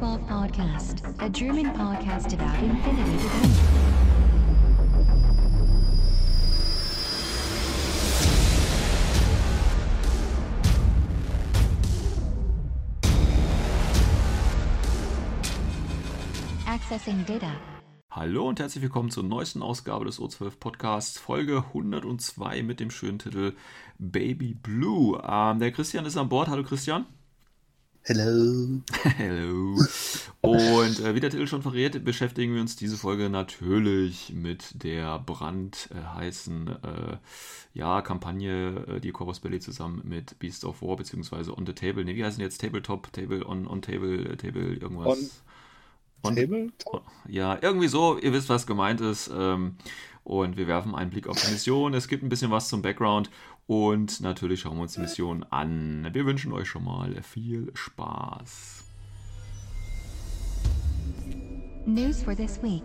Welcome to the O12 Podcast, a German podcast about infinity. Accessing Data. Hallo und herzlich willkommen zur neuesten Ausgabe des O12 Podcasts, Folge 102 mit dem schönen Titel Baby Blue. Ähm, der Christian ist an Bord. Hallo Christian. Hello. Hello. Und äh, wie der Titel schon verrät, beschäftigen wir uns diese Folge natürlich mit der brandheißen äh, ja, Kampagne, äh, die Corvus Belly zusammen mit Beast of War beziehungsweise On the Table, ne, wie heißen jetzt? Tabletop, Table, On, on Table, Table, irgendwas. On und, Tabletop? Ja, irgendwie so, ihr wisst, was gemeint ist. Ähm, und wir werfen einen Blick auf die Mission. Es gibt ein bisschen was zum Background und natürlich schauen wir uns die Mission an. Wir wünschen euch schon mal viel Spaß. News for this week.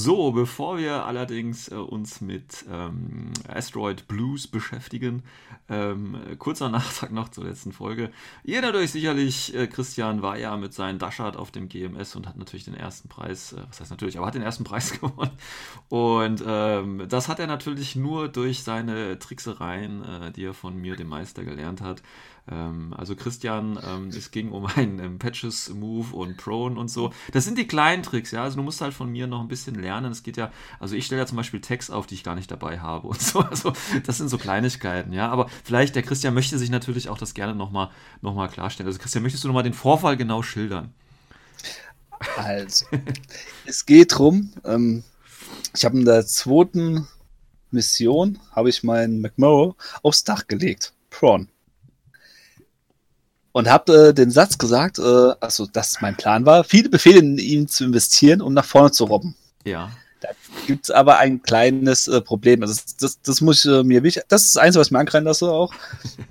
So, bevor wir allerdings äh, uns mit ähm, Asteroid Blues beschäftigen, ähm, kurzer Nachtrag noch zur letzten Folge. Ihr euch sicherlich, äh, Christian war ja mit seinem Dashard auf dem GMS und hat natürlich den ersten Preis, äh, was heißt natürlich, aber hat den ersten Preis gewonnen. Und ähm, das hat er natürlich nur durch seine Tricksereien, äh, die er von mir, dem Meister, gelernt hat. Ähm, also Christian, ähm, es ging um einen ähm, Patches Move und Prone und so. Das sind die kleinen Tricks, ja. Also du musst halt von mir noch ein bisschen lernen. Es geht ja, also ich stelle ja zum Beispiel Tags auf, die ich gar nicht dabei habe und so. Also das sind so Kleinigkeiten, ja. Aber vielleicht, der Christian möchte sich natürlich auch das gerne nochmal noch mal klarstellen. Also Christian, möchtest du nochmal den Vorfall genau schildern? Also, es geht drum, ähm, ich habe in der zweiten Mission, habe ich meinen McMurrow aufs Dach gelegt. Prawn und habe äh, den Satz gesagt, äh, also dass mein Plan war, viele Befehle in ihn zu investieren, um nach vorne zu robben. Ja. Da gibt es aber ein kleines äh, Problem. Also das, das, das muss ich äh, mir wichtig. Das ist das Einzige, was ich mir ankreiden lasse auch.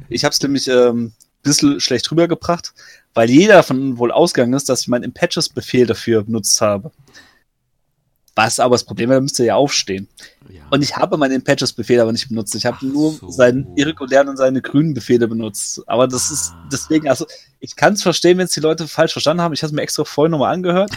Ich habe es nämlich ähm, ein bisschen schlecht rübergebracht, weil jeder davon wohl ausgegangen ist, dass ich meinen Impatches-Befehl dafür benutzt habe. Was aber das Problem war, müsste ja aufstehen. Ja. Und ich habe meinen Patches-Befehl aber nicht benutzt. Ich habe nur so. seinen irregulären und seine grünen Befehle benutzt. Aber das ah. ist deswegen, also ich kann es verstehen, wenn es die Leute falsch verstanden haben. Ich habe es mir extra vorhin nochmal angehört.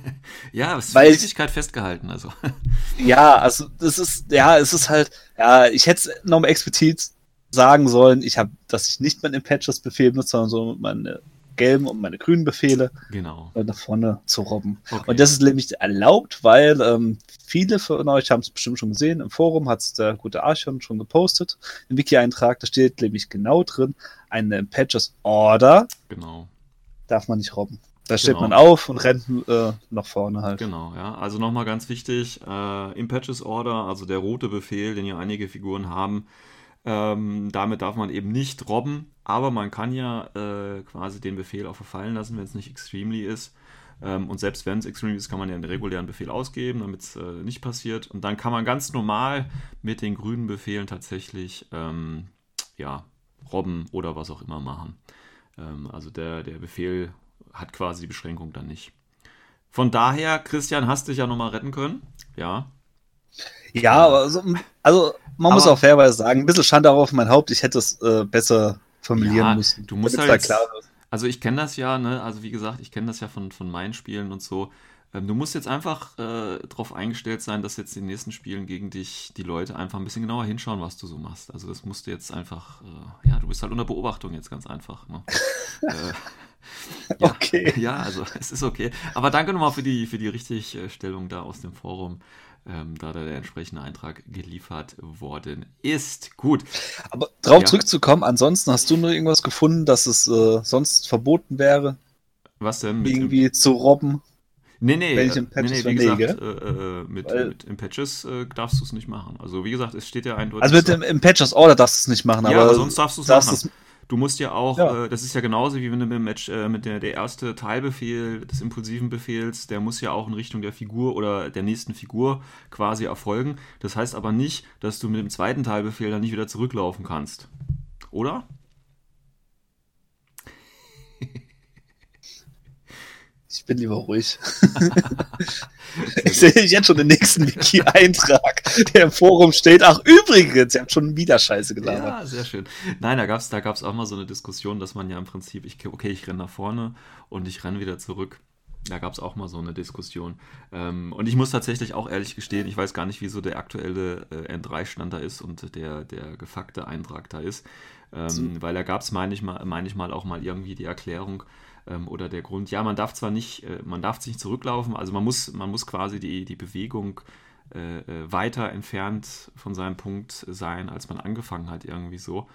ja, es ist weil Richtigkeit festgehalten, also. ja, also das ist, ja, es ist halt, ja, ich hätte es nochmal explizit sagen sollen, ich habe, dass ich nicht meinen Patches-Befehl benutze, sondern so meine gelben und meine grünen Befehle genau. nach vorne zu robben. Okay. Und das ist nämlich erlaubt, weil ähm, viele von euch haben es bestimmt schon gesehen. Im Forum hat es der gute Archon schon gepostet. Im Wiki-Eintrag, da steht nämlich genau drin, eine Patches Order genau. darf man nicht robben. Da steht genau. man auf und rennt äh, nach vorne halt. Genau, ja. Also nochmal ganz wichtig, äh, im Patches Order, also der rote Befehl, den ja einige Figuren haben, ähm, damit darf man eben nicht robben, aber man kann ja äh, quasi den Befehl auch verfallen lassen, wenn es nicht extremely ist. Ähm, und selbst wenn es extremely ist, kann man ja einen regulären Befehl ausgeben, damit es äh, nicht passiert. Und dann kann man ganz normal mit den grünen Befehlen tatsächlich ähm, ja, robben oder was auch immer machen. Ähm, also der, der Befehl hat quasi die Beschränkung dann nicht. Von daher, Christian, hast dich ja nochmal retten können. Ja. Ja, also, also man aber, muss auch fairerweise sagen, ein bisschen Schande auf mein Haupt, ich hätte es äh, besser formulieren ja, müssen. Du musst halt, klar also ich kenne das ja, ne? also wie gesagt, ich kenne das ja von, von meinen Spielen und so. Ähm, du musst jetzt einfach äh, darauf eingestellt sein, dass jetzt in den nächsten Spielen gegen dich die Leute einfach ein bisschen genauer hinschauen, was du so machst. Also das musst du jetzt einfach, äh, ja, du bist halt unter Beobachtung jetzt ganz einfach. Ne? äh, ja, okay. Ja, also es ist okay. Aber danke nochmal für die, für die Richtigstellung da aus dem Forum ähm, da der entsprechende Eintrag geliefert worden ist. Gut. Aber darauf ja. zurückzukommen, ansonsten hast du nur irgendwas gefunden, dass es äh, sonst verboten wäre? Was denn? Irgendwie zu robben? Nee, nee, im Patches nee, nee, wie gesagt, äh, äh, mit, Weil, mit im Patches äh, darfst du es nicht machen. Also wie gesagt, es steht ja eindeutig. Also mit dem im Patches Order darfst du es nicht machen, ja, aber, aber sonst darfst du es machen. Du musst ja auch, ja. Äh, das ist ja genauso wie wenn du mit, Match, äh, mit der, der erste Teilbefehl des impulsiven Befehls, der muss ja auch in Richtung der Figur oder der nächsten Figur quasi erfolgen. Das heißt aber nicht, dass du mit dem zweiten Teilbefehl dann nicht wieder zurücklaufen kannst. Oder? Ich bin lieber ruhig. ich sehe jetzt schon den nächsten Wiki-Eintrag, der im Forum steht. Ach, übrigens, ihr habt schon wieder Scheiße gelabert. Ja, sehr schön. Nein, da gab es da gab's auch mal so eine Diskussion, dass man ja im Prinzip, ich, okay, ich renne nach vorne und ich renne wieder zurück. Da gab es auch mal so eine Diskussion. Ähm, und ich muss tatsächlich auch ehrlich gestehen, ich weiß gar nicht, wieso der aktuelle äh, N3-Stand da ist und der, der gefuckte Eintrag da ist. Ähm, so. Weil da gab es, meine ich, mal, mein ich mal, auch mal irgendwie die Erklärung ähm, oder der Grund, ja, man darf zwar nicht, äh, man darf nicht zurücklaufen, also man muss, man muss quasi die, die Bewegung äh, äh weiter entfernt von seinem Punkt sein, als man angefangen hat, irgendwie so.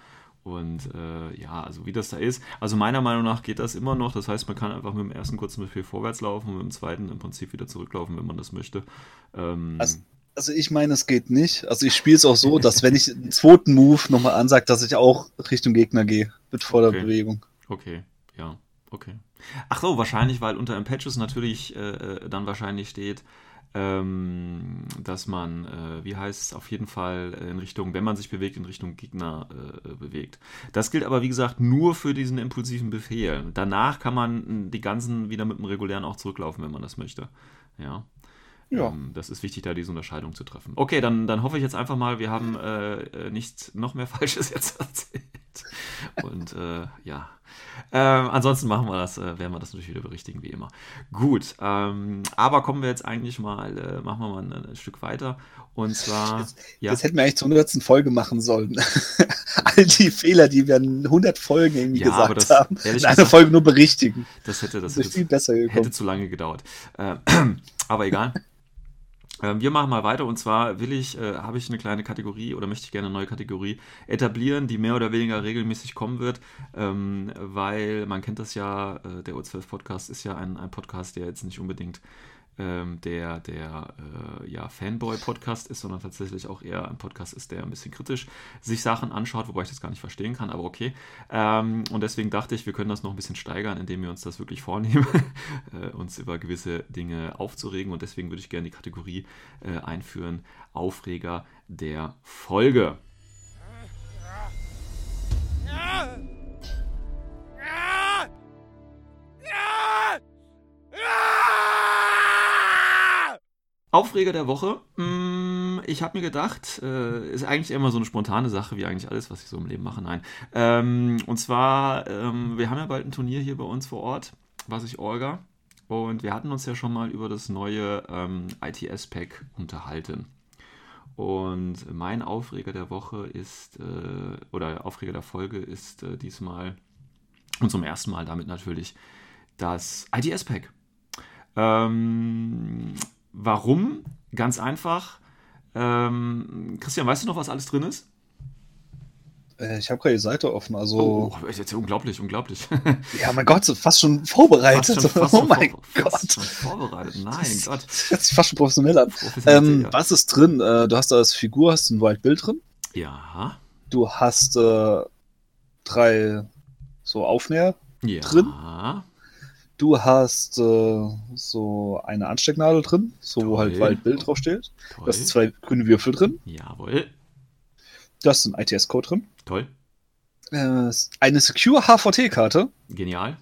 Und äh, ja, also wie das da ist. Also meiner Meinung nach geht das immer noch. Das heißt, man kann einfach mit dem ersten kurzen Befehl vorwärts laufen und mit dem zweiten im Prinzip wieder zurücklaufen, wenn man das möchte. Ähm, also, also, ich meine, es geht nicht. Also ich spiele es auch so, dass wenn ich den zweiten Move nochmal ansage, dass ich auch Richtung Gegner gehe mit voller okay. Bewegung. Okay, ja, okay. Ach so, wahrscheinlich, weil unter Patches natürlich äh, äh, dann wahrscheinlich steht, ähm, dass man, äh, wie heißt es, auf jeden Fall in Richtung, wenn man sich bewegt, in Richtung Gegner äh, bewegt. Das gilt aber, wie gesagt, nur für diesen impulsiven Befehl. Danach kann man die ganzen wieder mit dem regulären auch zurücklaufen, wenn man das möchte. Ja. Ja. Ähm, das ist wichtig, da diese Unterscheidung zu treffen. Okay, dann, dann hoffe ich jetzt einfach mal, wir haben äh, äh nicht noch mehr Falsches jetzt erzählt. Und äh, ja. Ähm, ansonsten machen wir das, äh, werden wir das natürlich wieder berichtigen, wie immer. Gut, ähm, aber kommen wir jetzt eigentlich mal, äh, machen wir mal ein, ein, Stück weiter. Und zwar. Das, ja. das hätten wir eigentlich zur 100. Folge machen sollen. All die Fehler, die wir in 100 Folgen irgendwie ja, gesagt das, haben, in einer Folge nur berichtigen. Das hätte, das, das hätte, viel besser gekommen. hätte zu lange gedauert. Äh, aber egal. Ähm, wir machen mal weiter. Und zwar will ich, äh, habe ich eine kleine Kategorie oder möchte ich gerne eine neue Kategorie etablieren, die mehr oder weniger regelmäßig kommen wird, ähm, weil man kennt das ja, äh, der O12 Podcast ist ja ein, ein Podcast, der jetzt nicht unbedingt ähm, der, der äh, ja, Fanboy-Podcast ist, sondern tatsächlich auch eher ein Podcast ist, der ein bisschen kritisch sich Sachen anschaut, wobei ich das gar nicht verstehen kann, aber okay. Ähm, und deswegen dachte ich, wir können das noch ein bisschen steigern, indem wir uns das wirklich vornehmen, äh, uns über gewisse Dinge aufzuregen. Und deswegen würde ich gerne die Kategorie äh, einführen: Aufreger der Folge. Aufreger der Woche. Mm, ich habe mir gedacht, äh, ist eigentlich immer so eine spontane Sache, wie eigentlich alles, was ich so im Leben mache. Nein. Ähm, und zwar, ähm, wir haben ja bald ein Turnier hier bei uns vor Ort, was ich orga. Und wir hatten uns ja schon mal über das neue ähm, ITS-Pack unterhalten. Und mein Aufreger der Woche ist, äh, oder Aufreger der Folge ist äh, diesmal und zum ersten Mal damit natürlich das ITS-Pack. Ähm, Warum? Ganz einfach. Ähm, Christian, weißt du noch, was alles drin ist? Äh, ich habe gerade die Seite offen, also. Oh, oh jetzt unglaublich, unglaublich. ja, mein Gott, fast schon vorbereitet. Fast schon, fast oh mein Gott. Fast schon vorbereitet, nein das, Gott. Sich fast schon professionell an. Ähm, ja. Was ist drin? Äh, du hast da als Figur, hast ein Wildbild drin. Ja. Du hast äh, drei so Aufnäher ja. drin. Du hast äh, so eine Anstecknadel drin, so Toll. wo halt Waldbild draufsteht. Toll. Du hast zwei grüne Würfel drin. Jawohl. Du hast einen ITS-Code drin. Toll. Äh, eine Secure HVT-Karte. Genial.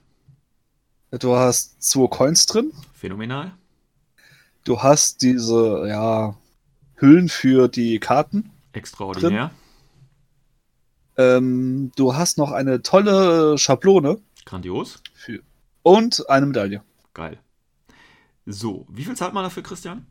Du hast zwei Coins drin. Phänomenal. Du hast diese, ja, Hüllen für die Karten. Extraordinär. Ähm, du hast noch eine tolle Schablone. Grandios. Für, und eine Medaille. Geil. So, wie viel zahlt man dafür, Christian?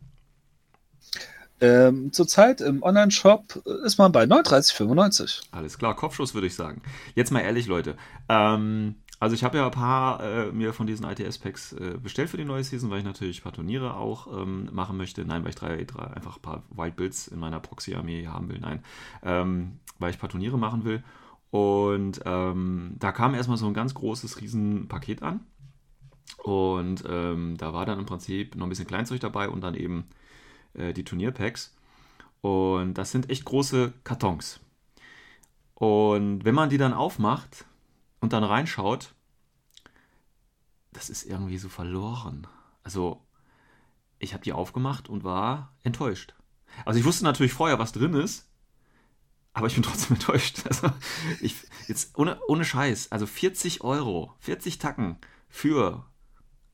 Ähm, zurzeit im Online-Shop ist man bei 39,95. Alles klar, Kopfschuss würde ich sagen. Jetzt mal ehrlich, Leute. Ähm, also ich habe ja ein paar äh, mir von diesen ITS-Packs äh, bestellt für die neue Season, weil ich natürlich ein paar Turniere auch ähm, machen möchte. Nein, weil ich drei, drei, einfach ein paar Wildbuilds in meiner Proxy-Armee haben will. Nein, ähm, weil ich ein paar Turniere machen will. Und ähm, da kam erstmal so ein ganz großes Riesenpaket an. Und ähm, da war dann im Prinzip noch ein bisschen Kleinzeug dabei und dann eben äh, die Turnierpacks. Und das sind echt große Kartons. Und wenn man die dann aufmacht und dann reinschaut, das ist irgendwie so verloren. Also, ich habe die aufgemacht und war enttäuscht. Also, ich wusste natürlich vorher, was drin ist, aber ich bin trotzdem enttäuscht. Also, ich, jetzt ohne, ohne Scheiß, also 40 Euro, 40 Tacken für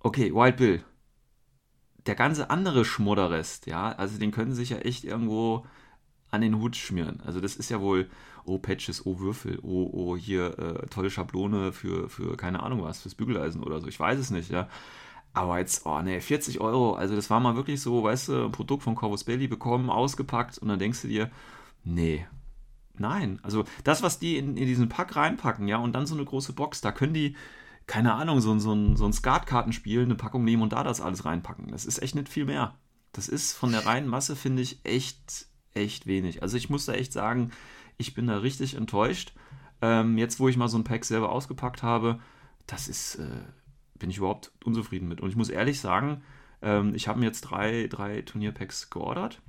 okay, Wild Bill. Der ganze andere Schmudderrest, ja, also den können sich ja echt irgendwo an den Hut schmieren. Also das ist ja wohl, oh Patches, oh Würfel, oh, oh hier äh, tolle Schablone für, für keine Ahnung was, fürs Bügeleisen oder so. Ich weiß es nicht, ja. Aber jetzt, oh ne, 40 Euro, also das war mal wirklich so, weißt du, ein Produkt von Corvus Belli bekommen, ausgepackt und dann denkst du dir, nee, nein. Also das, was die in, in diesen Pack reinpacken, ja, und dann so eine große Box, da können die, keine Ahnung, so, so, ein, so ein Skatkartenspiel, eine Packung nehmen und da das alles reinpacken. Das ist echt nicht viel mehr. Das ist von der reinen Masse, finde ich, echt, echt wenig. Also ich muss da echt sagen, ich bin da richtig enttäuscht. Ähm, jetzt, wo ich mal so ein Pack selber ausgepackt habe, das ist, äh, bin ich überhaupt unzufrieden mit. Und ich muss ehrlich sagen, ähm, ich habe mir jetzt drei, drei Turnierpacks geordert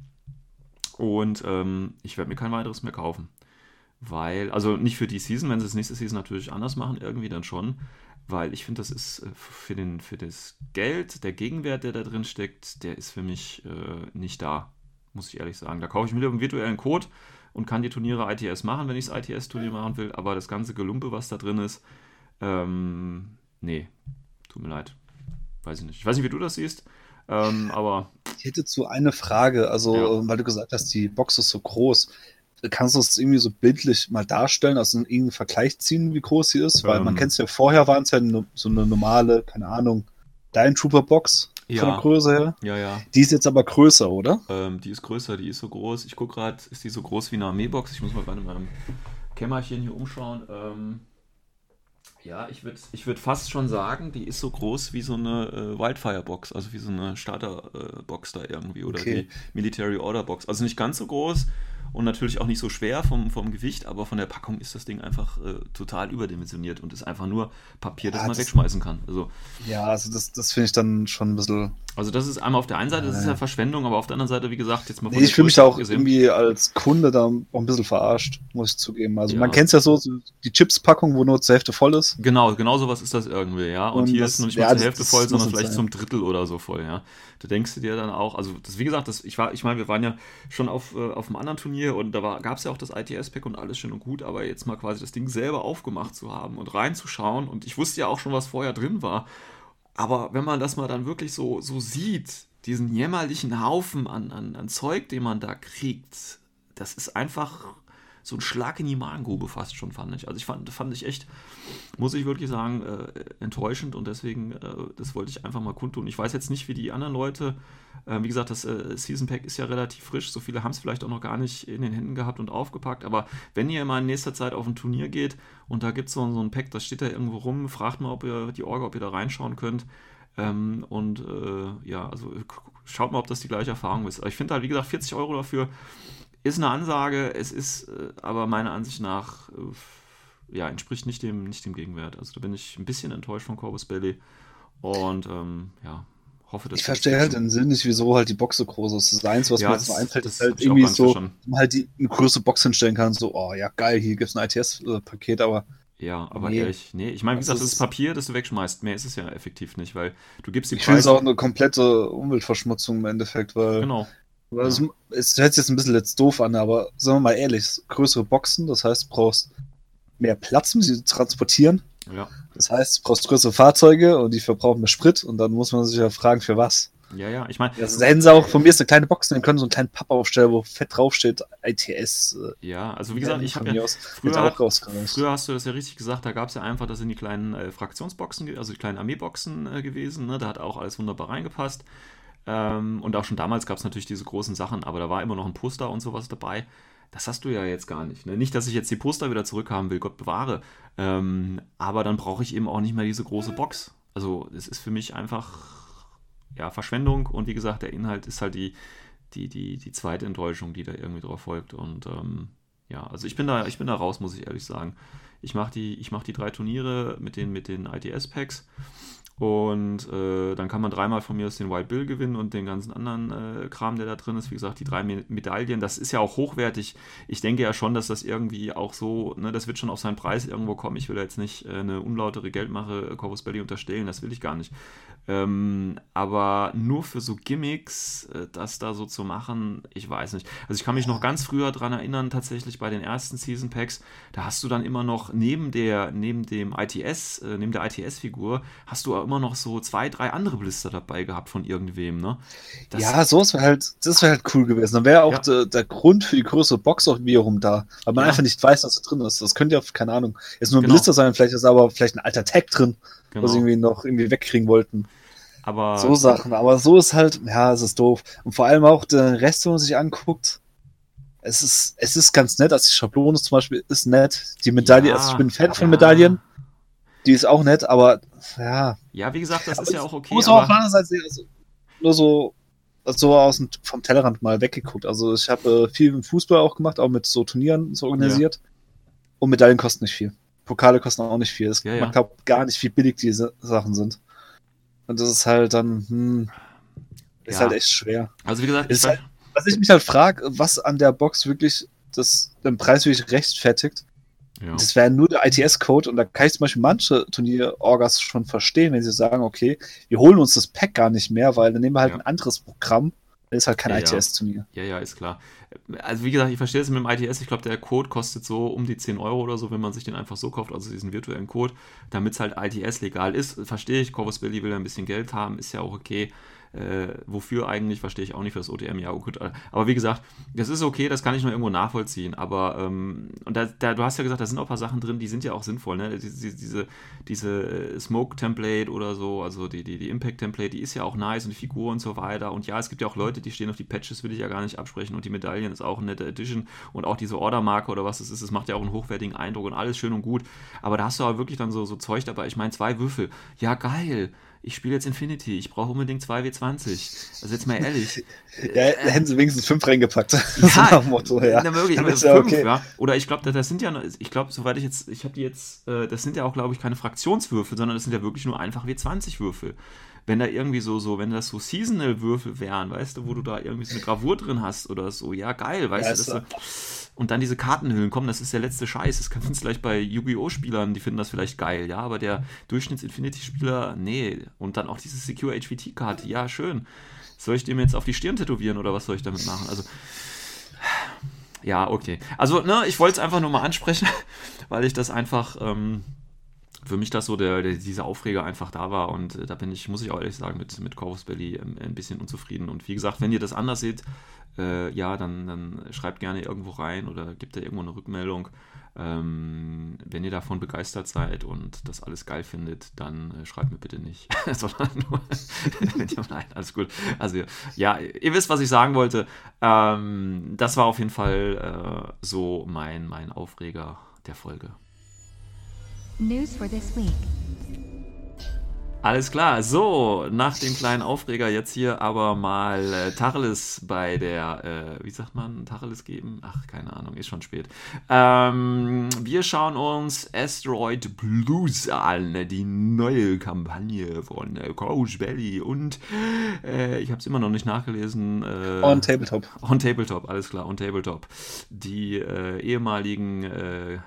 und ähm, ich werde mir kein weiteres mehr kaufen. Weil, also nicht für die Season, wenn sie es nächste Season natürlich anders machen, irgendwie dann schon. Weil ich finde, das ist äh, für, den, für das Geld, der Gegenwert, der da drin steckt, der ist für mich äh, nicht da, muss ich ehrlich sagen. Da kaufe ich mir einen virtuellen Code und kann die Turniere ITS machen, wenn ich das ITS-Turnier machen will. Aber das ganze Gelumpe, was da drin ist, ähm, nee, tut mir leid. Weiß ich nicht. Ich weiß nicht, wie du das siehst. Ähm, aber. Ich hätte zu eine Frage, also ja. weil du gesagt hast, die Box ist so groß. Kannst du es irgendwie so bildlich mal darstellen, also irgendeinen Vergleich ziehen, wie groß sie ist? Weil ähm, man kennt es ja vorher, waren es ja so eine normale, keine Ahnung, Dine Trooper Box ja. von der Größe her. Ja, ja. Die ist jetzt aber größer, oder? Ähm, die ist größer, die ist so groß. Ich gucke gerade, ist die so groß wie eine Armeebox? Ich muss mal in meinem Kämmerchen hier umschauen. Ähm, ja, ich würde ich würd fast schon sagen, die ist so groß wie so eine äh, Wildfire-Box, also wie so eine Starter-Box äh, da irgendwie oder okay. die Military Order-Box. Also nicht ganz so groß, und natürlich auch nicht so schwer vom, vom Gewicht, aber von der Packung ist das Ding einfach äh, total überdimensioniert und ist einfach nur Papier, das ja, man das, wegschmeißen kann. Also, ja, also das, das finde ich dann schon ein bisschen. Also das ist einmal auf der einen Seite, das ist ja Verschwendung, aber auf der anderen Seite, wie gesagt, jetzt mal nee, Ich fühle mich auch gesehen. irgendwie als Kunde da auch ein bisschen verarscht, muss ich zugeben. Also ja. man kennt es ja so, die Chips-Packung, wo nur zur Hälfte voll ist. Genau, genau sowas ist das irgendwie, ja. Und, und hier das, ist noch nicht mal ja, zur Hälfte voll, sondern vielleicht sein. zum Drittel oder so voll, ja. Da denkst du dir dann auch, also das, wie gesagt, das, ich war, ich meine, wir waren ja schon auf, äh, auf einem anderen Turnier und da gab es ja auch das ITS-Pack und alles schön und gut, aber jetzt mal quasi das Ding selber aufgemacht zu haben und reinzuschauen und ich wusste ja auch schon, was vorher drin war. Aber wenn man das mal dann wirklich so, so sieht, diesen jämmerlichen Haufen an, an, an Zeug, den man da kriegt, das ist einfach so ein Schlag in die Magengrube fast schon, fand ich. Also ich fand, fand ich echt, muss ich wirklich sagen, äh, enttäuschend und deswegen, äh, das wollte ich einfach mal kundtun. Ich weiß jetzt nicht, wie die anderen Leute, äh, wie gesagt, das äh, Season Pack ist ja relativ frisch, so viele haben es vielleicht auch noch gar nicht in den Händen gehabt und aufgepackt, aber wenn ihr mal in nächster Zeit auf ein Turnier geht und da gibt es so, so ein Pack, das steht da irgendwo rum, fragt mal, ob ihr die Orga, ob ihr da reinschauen könnt. Ähm, und äh, ja, also schaut mal, ob das die gleiche Erfahrung ist. Ich finde halt, wie gesagt, 40 Euro dafür ist eine Ansage, es ist äh, aber meiner Ansicht nach, äh, ja, entspricht nicht dem, nicht dem Gegenwert. Also da bin ich ein bisschen enttäuscht von Corvus Belly und ähm, ja, hoffe, dass Ich verstehe halt den Sinn nicht, wieso halt die Box so groß ist. Das Einzige, was ja, mir jetzt so einfällt, ist halt irgendwie so, man halt die, eine größere Box hinstellen kann, so, oh ja, geil, hier gibt es ein ITS-Paket, aber ja, aber nee. ehrlich, nee. Ich meine, wie gesagt, das ist Papier, das du wegschmeißt. Mehr ist es ja effektiv nicht, weil du gibst die Ich finde es auch eine komplette Umweltverschmutzung im Endeffekt, weil genau. Aber ja. es, hört sich jetzt ein bisschen jetzt doof an, aber sagen wir mal ehrlich, größere Boxen, das heißt, du brauchst mehr Platz, um sie zu transportieren. Ja. Das heißt, du brauchst größere Fahrzeuge und die verbrauchen mehr Sprit und dann muss man sich ja fragen, für was. Ja, ja, ich meine. Das hätten sie auch von mir ist eine kleine Box, dann können so einen kleinen Papp aufstellen, wo fett draufsteht, ITS. Äh, ja, also wie gesagt, ich habe ja. Früher, hat, früher hast du das ja richtig gesagt, da gab es ja einfach, das sind die kleinen äh, Fraktionsboxen, also die kleinen Armeeboxen äh, gewesen, ne? da hat auch alles wunderbar reingepasst. Ähm, und auch schon damals gab es natürlich diese großen Sachen, aber da war immer noch ein Poster und sowas dabei. Das hast du ja jetzt gar nicht. Ne? Nicht, dass ich jetzt die Poster wieder zurückhaben will, Gott bewahre. Ähm, aber dann brauche ich eben auch nicht mehr diese große Box. Also es ist für mich einfach ja, Verschwendung und wie gesagt, der Inhalt ist halt die, die, die, die zweite Enttäuschung, die da irgendwie drauf folgt. Und ähm, ja, also ich bin da, ich bin da raus, muss ich ehrlich sagen. Ich mache die, mach die drei Turniere mit den, mit den ITS-Packs und äh, dann kann man dreimal von mir aus den White Bill gewinnen und den ganzen anderen äh, Kram, der da drin ist. Wie gesagt, die drei Me Medaillen, das ist ja auch hochwertig. Ich denke ja schon, dass das irgendwie auch so, ne, das wird schon auf seinen Preis irgendwo kommen. Ich will jetzt nicht äh, eine unlautere Geldmache äh, Corvus Belly unterstellen, das will ich gar nicht. Ähm, aber nur für so Gimmicks, äh, das da so zu machen, ich weiß nicht. Also ich kann mich noch ganz früher dran erinnern, tatsächlich bei den ersten Season Packs, da hast du dann immer noch neben der, neben dem ITS, äh, neben der ITS-Figur, hast du auch immer noch so zwei, drei andere Blister dabei gehabt von irgendwem, ne? Das, ja, sowas wäre halt, das wäre halt cool gewesen. Dann wäre auch Ja. der, der Grund für die größere Box auch wiederum da. Weil man Ja. einfach nicht weiß, was da drin ist. Das könnte ja, keine Ahnung, jetzt nur ein Genau. Blister sein, vielleicht ist aber vielleicht ein alter Tag drin, genau. was sie irgendwie noch irgendwie wegkriegen wollten. Aber So Sachen. Aber so ist halt, ja, es ist doof. Und vor allem auch der Rest, wenn man sich anguckt, es ist, es ist ganz nett. Also die Schablone zum Beispiel ist nett. Die Medaille, Ja, also ich bin Fan von ja. Medaillen. Die ist auch nett, aber ja. ja, wie gesagt, das Aber ist ja auch okay. muss auch Aber, Seite sehen, also nur so, so aus dem, vom Tellerrand mal weggeguckt. Also ich habe äh, viel im Fußball auch gemacht, auch mit so Turnieren so organisiert. Und Medaillen kosten nicht viel. Pokale kosten auch nicht viel. Es, Ja, ja. Man glaubt gar nicht, wie billig diese Sachen sind. Und das ist halt dann, hm, ist Ja. halt echt schwer. also wie gesagt, Ist ich, halt- Was ich mich halt frage, was an der Box wirklich das, den Preis wirklich rechtfertigt, ja. das wäre nur der ITS-Code und da kann ich zum Beispiel manche Turnier-Orgas schon verstehen, wenn sie sagen, okay, wir holen uns das Pack gar nicht mehr, weil dann nehmen wir halt Ja. ein anderes Programm. Das ist halt kein Ja. ITS-Turnier. Ja, ja, ist klar. Also wie gesagt, ich verstehe es mit dem ITS. Ich glaube, der Code kostet so um die 10 Euro oder so, wenn man sich den einfach so kauft, also diesen virtuellen Code, damit es halt ITS legal ist. Verstehe ich, Corvus Belli will ja ein bisschen Geld haben, ist ja auch okay. Äh, wofür eigentlich, verstehe ich auch nicht für das OTM, ja, gut. Aber wie gesagt, das ist okay, das kann ich nur irgendwo nachvollziehen. Aber, ähm, und da, da, du hast ja gesagt, da sind auch ein paar Sachen drin, die sind ja auch sinnvoll, ne? Diese, diese, diese äh, Smoke-Template oder so, also die, die, die Impact-Template, die ist ja auch nice und die Figur und so weiter. Und ja, es gibt ja auch Leute, die stehen auf die Patches, will ich ja gar nicht absprechen. Und die Medaillen ist auch eine nette Edition. Und auch diese Ordermarke oder was es ist, das macht ja auch einen hochwertigen Eindruck und alles schön und gut. Aber da hast du aber wirklich dann so, so Zeug dabei. Ich meine, zwei Würfel. Ja, geil. Ich spiele jetzt Infinity. Ich brauche unbedingt 2W20. Also jetzt mal ehrlich. Ja, da hätten sie wenigstens fünf reingepackt. Ja, Motto, ja. Na, wirklich, ist ja fünf, okay. ja. Oder ich glaube, das sind ja, ich glaube, soweit ich jetzt, ich habe die jetzt, äh, das sind ja auch, glaube ich, keine Fraktionswürfel, sondern das sind ja wirklich nur einfach W20-Würfel. Wenn da irgendwie so, so, wenn das so Seasonal-Würfel wären, weißt du, wo du da irgendwie so eine Gravur drin hast oder so, ja, geil, weißt Ja, du, das so, und dann diese Kartenhüllen, komm, das ist der letzte Scheiß. Das kannst du vielleicht bei Yu-Gi-Oh! Spielern, die finden das vielleicht geil, ja, aber der Durchschnitts-Infinity-Spieler, nee. Und dann auch diese Secure HVT-Karte, ja, schön. Soll ich dem jetzt auf die Stirn tätowieren oder was soll ich damit machen? Also, ja, okay. Also, ne, ich wollte es einfach nur mal ansprechen, weil ich das einfach, ähm, für mich das so der, der, dieser Aufreger einfach da war und äh, da bin ich, muss ich auch ehrlich sagen, mit, mit Corvus Belly ähm, ein bisschen unzufrieden. Und wie gesagt, wenn ihr das anders seht, äh, ja, dann, dann schreibt gerne irgendwo rein oder gebt da irgendwo eine Rückmeldung. Ähm, wenn ihr davon begeistert seid und das alles geil findet, dann äh, schreibt mir bitte nicht, sondern nur, nein, alles gut. Also ja, ihr wisst, was ich sagen wollte. Ähm, das war auf jeden Fall äh, so mein, mein Aufreger der Folge. News for this week. Alles klar, so, nach dem kleinen Aufreger jetzt hier aber mal äh, Tacheles bei der, äh, wie sagt man, Tacheles geben? Ach, keine Ahnung, ist schon spät. Ähm, wir schauen uns Asteroid Blues an, die neue Kampagne von äh, Coach Belly und äh, ich habe es immer noch nicht nachgelesen. Äh, On Tabletop. On Tabletop, alles klar, on Tabletop. Die äh, ehemaligen äh,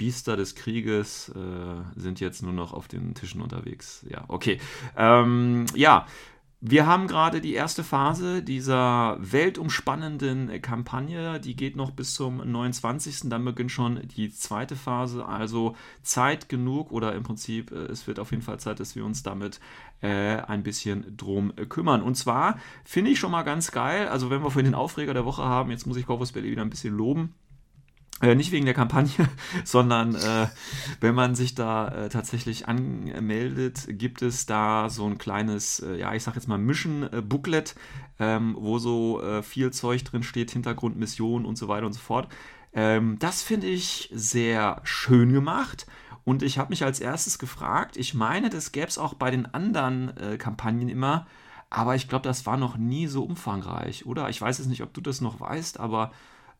Biester des Krieges äh, sind jetzt nur noch auf den Tischen unterwegs. Ja, okay. Ähm, ja, wir haben gerade die erste Phase dieser weltumspannenden Kampagne. Die geht noch bis zum 29. Dann beginnt schon die zweite Phase. Also Zeit genug oder im Prinzip, äh, es wird auf jeden Fall Zeit, dass wir uns damit äh, ein bisschen drum kümmern. Und zwar finde ich schon mal ganz geil, also wenn wir für den Aufreger der Woche haben, jetzt muss ich Corvus Belli wieder ein bisschen loben. Äh, nicht wegen der Kampagne, sondern äh, wenn man sich da äh, tatsächlich anmeldet, gibt es da so ein kleines, äh, ja, ich sag jetzt mal Mission-Booklet, ähm, wo so äh, viel Zeug drin steht, Hintergrundmissionen und so weiter und so fort. Ähm, das finde ich sehr schön gemacht. Und ich habe mich als erstes gefragt, ich meine, das gäbe es auch bei den anderen äh, Kampagnen immer, aber ich glaube, das war noch nie so umfangreich, oder? Ich weiß jetzt nicht, ob du das noch weißt, aber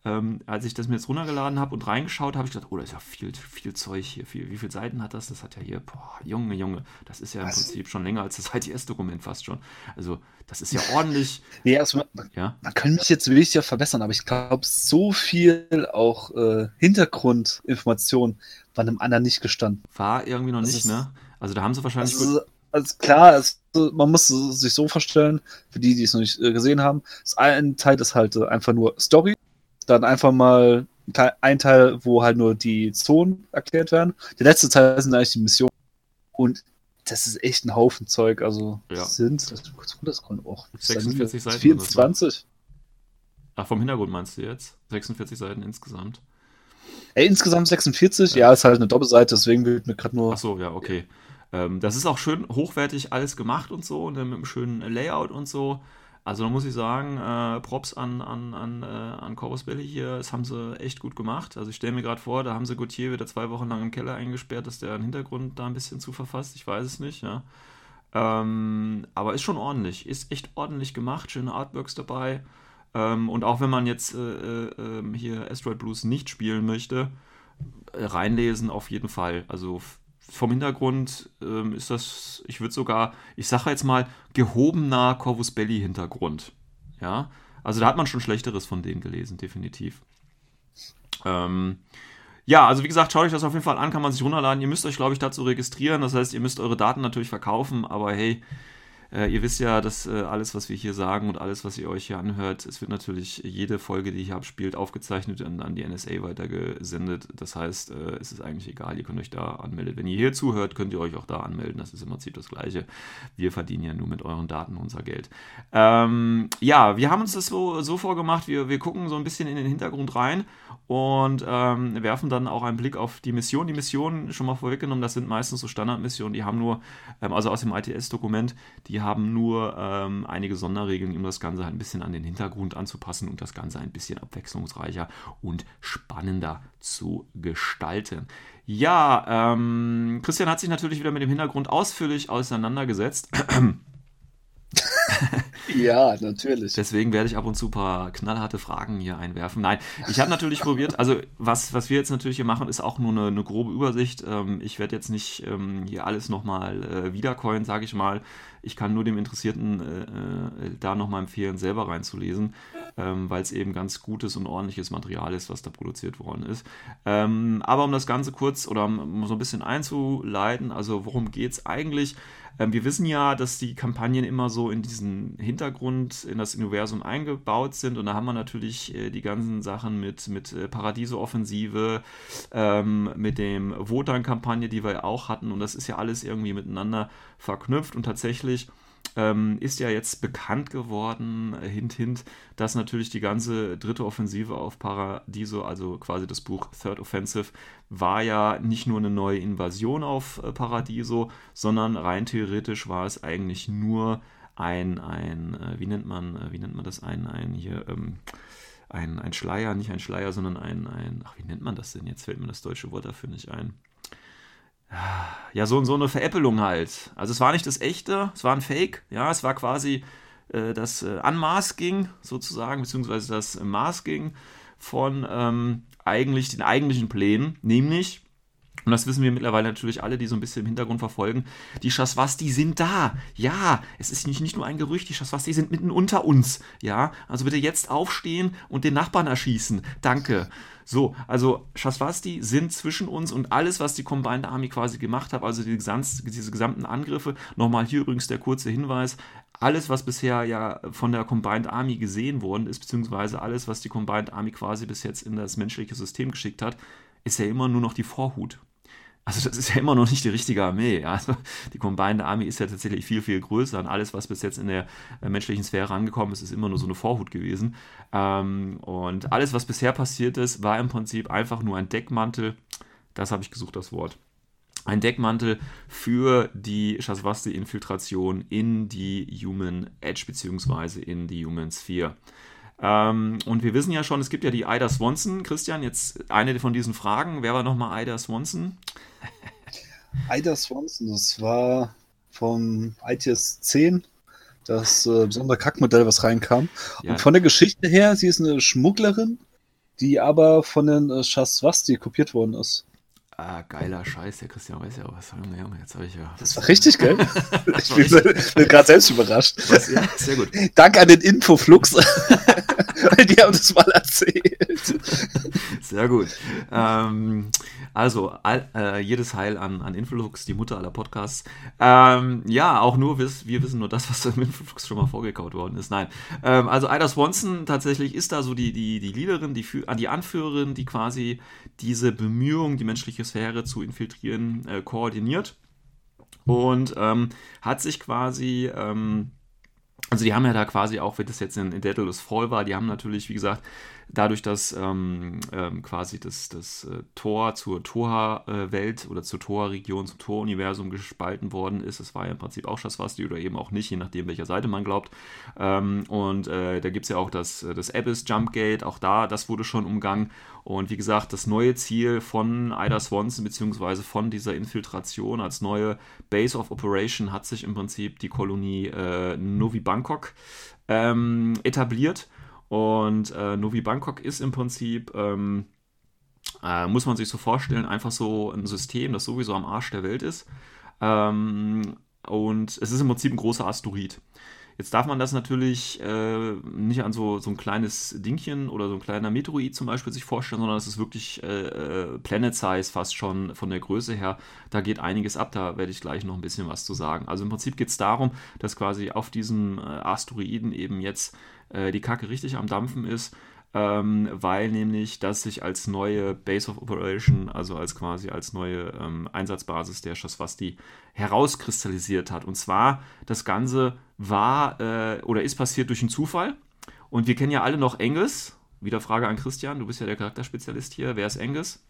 ähm, als ich das mir jetzt runtergeladen habe und reingeschaut, habe ich gedacht, oh, da ist ja viel, viel Zeug hier. Viel, wie viele Seiten hat das? Das hat ja hier, boah, Junge, Junge, das ist ja im Was? Prinzip schon länger als das ITS-Dokument fast schon. Also, das ist ja ordentlich, Nee, also man, ja. man kann mich jetzt wirklich ja verbessern, aber ich glaube, so viel auch äh, Hintergrundinformation war einem anderen nicht gestanden. War irgendwie noch Das nicht, ist- ne? Also, da haben sie wahrscheinlich. Also, also klar, es, man muss es sich so vorstellen, für die, die es noch nicht äh, gesehen haben, das ein Teil ist halt äh, einfach nur Story, dann einfach mal ein Teil, wo halt nur die Zonen erklärt werden. Der letzte Teil sind eigentlich die Missionen. Und das ist echt ein Haufen Zeug. Also Ja. das sind, das runterscrollen, auch 46 Seiten 24. Ach, vom Hintergrund meinst du jetzt? 46 Seiten insgesamt. Ey, insgesamt 46. Ja, ist halt eine Doppelseite, deswegen wird mir gerade nur. Ach so, ja, okay. Ähm, das ist auch schön hochwertig alles gemacht und so, und dann mit einem schönen Layout und so. Also da muss ich sagen, äh, Props an, an, an, äh, an Corvus Belli hier, das haben sie echt gut gemacht. Also ich stelle mir gerade vor, da haben sie Gauthier wieder zwei Wochen lang im Keller eingesperrt, dass der einen Hintergrund da ein bisschen zu verfasst. Ich weiß es nicht, ja. Ähm, aber ist schon ordentlich, ist echt ordentlich gemacht, schöne Artworks dabei. Ähm, und auch wenn man jetzt äh, äh, ähm, hier Asteroid Blues nicht spielen möchte, äh, reinlesen auf jeden Fall. Also vom Hintergrund ähm, ist das, ich würde sogar, ich sage jetzt mal, gehobener Corvus Belli Hintergrund. Ja, also da hat man schon Schlechteres von denen gelesen, definitiv. Ähm, ja, also wie gesagt, schaut euch das auf jeden Fall an, kann man sich runterladen. Ihr müsst euch, glaube ich, dazu registrieren. Das heißt, ihr müsst eure Daten natürlich verkaufen, aber hey, äh, ihr wisst ja, dass äh, alles, was wir hier sagen und alles, was ihr euch hier anhört, es wird natürlich jede Folge, die ich abspielt, aufgezeichnet und an die NSA weitergesendet. Das heißt, äh, es ist eigentlich egal, ihr könnt euch da anmelden. Wenn ihr hier zuhört, könnt ihr euch auch da anmelden. Das ist im Prinzip das Gleiche. Wir verdienen ja nur mit euren Daten unser Geld. Ähm, ja, wir haben uns das so, so vorgemacht, wir, wir gucken so ein bisschen in den Hintergrund rein und ähm, werfen dann auch einen Blick auf die Mission. Die Missionen schon mal vorweggenommen, das sind meistens so Standardmissionen, die haben nur, ähm, also aus dem ITS-Dokument, die haben nur ähm, einige Sonderregeln, um das Ganze halt ein bisschen an den Hintergrund anzupassen und das Ganze ein bisschen abwechslungsreicher und spannender zu gestalten. Ja, ähm, Christian hat sich natürlich wieder mit dem Hintergrund ausführlich auseinandergesetzt. Ja, natürlich. Deswegen werde ich ab und zu ein paar knallharte Fragen hier einwerfen. Nein, ich habe natürlich probiert, also was, was wir jetzt natürlich hier machen, ist auch nur eine, eine grobe Übersicht. Ähm, ich werde jetzt nicht ähm, hier alles nochmal äh, wiedercoin, sage ich mal. Ich kann nur dem Interessierten äh, äh, da nochmal empfehlen, selber reinzulesen, ähm, weil es eben ganz gutes und ordentliches Material ist, was da produziert worden ist. Ähm, aber um das Ganze kurz oder um so ein bisschen einzuleiten, also worum geht es eigentlich? Ähm, wir wissen ja, dass die Kampagnen immer so in diesen Hintergrund, in das Universum eingebaut sind. Und da haben wir natürlich äh, die ganzen Sachen mit, mit äh, Paradiso-Offensive, ähm, mit dem Wotan-Kampagne, die wir auch hatten. Und das ist ja alles irgendwie miteinander verknüpft. Und tatsächlich ähm, ist ja jetzt bekannt geworden, äh, hint, hint, dass natürlich die ganze dritte Offensive auf Paradiso, also quasi das Buch Third Offensive, war ja nicht nur eine neue Invasion auf äh, Paradiso, sondern rein theoretisch war es eigentlich nur ein, ein äh, wie nennt man, äh, wie nennt man das, ein, ein hier, ähm, ein, ein Schleier, nicht ein Schleier, sondern ein, ein, ach, wie nennt man das denn? Jetzt fällt mir das deutsche Wort dafür nicht ein. Ja, so, so eine Veräppelung halt. Also es war nicht das echte, es war ein Fake, ja, es war quasi äh, das äh, Unmasking sozusagen, beziehungsweise das Masking von ähm, eigentlich den eigentlichen Plänen, nämlich und das wissen wir mittlerweile natürlich alle, die so ein bisschen im Hintergrund verfolgen. Die Shaswasti sind da. Ja, es ist nicht, nicht nur ein Gerücht, die Shaswasti sind mitten unter uns. Ja, also bitte jetzt aufstehen und den Nachbarn erschießen. Danke. So, also Shaswasti sind zwischen uns und alles, was die Combined Army quasi gemacht hat, also die gesamts, diese gesamten Angriffe, nochmal hier übrigens der kurze Hinweis, alles, was bisher ja von der Combined Army gesehen worden ist, beziehungsweise alles, was die Combined Army quasi bis jetzt in das menschliche System geschickt hat, ist ja immer nur noch die Vorhut. Also das ist ja immer noch nicht die richtige Armee. Ja? Also die Combined Army ist ja tatsächlich viel, viel größer und alles, was bis jetzt in der äh, menschlichen Sphäre angekommen ist, ist immer nur so eine Vorhut gewesen. Ähm, und alles, was bisher passiert ist, war im Prinzip einfach nur ein Deckmantel. Das habe ich gesucht, das Wort. Ein Deckmantel für die Shaswasti-Infiltration in die Human Edge beziehungsweise in die Human Sphere. Ähm, und wir wissen ja schon, es gibt ja die Ida Swanson. Christian, jetzt eine von diesen Fragen. Wer war nochmal Ida Swanson? Ida Swanson, das war vom ITS 10 das äh, besondere Kackmodell, was reinkam. Ja. Und von der Geschichte her, sie ist eine Schmugglerin, die aber von den äh, Shaswasti kopiert worden ist. Ah, geiler Scheiß, der Christian weiß ja was. Junge, Junge, jetzt habe ich ja. Das war richtig, gell? ich bin, bin gerade selbst überrascht. Was, ja, sehr gut. Dank an den Infoflux. Weil die haben das mal erzählt. Sehr gut. Ähm, also, all, äh, jedes Heil an, an Influx, die Mutter aller Podcasts. Ähm, ja, auch nur, wir, wir wissen nur das, was im Influx schon mal vorgekaut worden ist. Nein. Ähm, also, Ida Swanson tatsächlich ist da so die, die, die Leaderin, die, die Anführerin, die quasi diese Bemühung, die menschliche Sphäre zu infiltrieren, äh, koordiniert. und ähm, hat sich quasi, ähm, also die haben ja da quasi auch, wenn das jetzt in, in Fall war, die haben natürlich, wie gesagt, dadurch, dass ähm, ähm, quasi das, das äh, Tor zur Tor-Welt oder zur Tor-Region, zum Tor-Universum gespalten worden ist. Es war ja im Prinzip auch Shasvasti oder eben auch nicht, je nachdem, welcher Seite man glaubt. Ähm, und äh, da gibt es ja auch das, das Abyss Jump Gate, auch da, das wurde schon umgangen. Und wie gesagt, das neue Ziel von Ida Swanson beziehungsweise von dieser Infiltration als neue Base of Operation hat sich im Prinzip die Kolonie äh, Novi Bangkok ähm, etabliert. Und äh, Novi Bangkok ist im Prinzip, ähm, äh, muss man sich so vorstellen, einfach so ein System, das sowieso am Arsch der Welt ist. Ähm, und es ist im Prinzip ein großer Asteroid. Jetzt darf man das natürlich äh, nicht an so, so ein kleines Dingchen oder so ein kleiner Meteorit zum Beispiel sich vorstellen, sondern es ist wirklich äh, äh, Planet Size fast schon von der Größe her. Da geht einiges ab, da werde ich gleich noch ein bisschen was zu sagen. Also im Prinzip geht es darum, dass quasi auf diesem äh, Asteroiden eben jetzt äh, die Kacke richtig am Dampfen ist, ähm, weil nämlich das sich als neue Base of Operation, also als quasi als neue ähm, Einsatzbasis der Shaswasti herauskristallisiert hat. Und zwar das Ganze war äh, oder ist passiert durch einen Zufall. Und wir kennen ja alle noch Engels. Wieder Frage an Christian, du bist ja der Charakterspezialist hier. Wer ist Engels?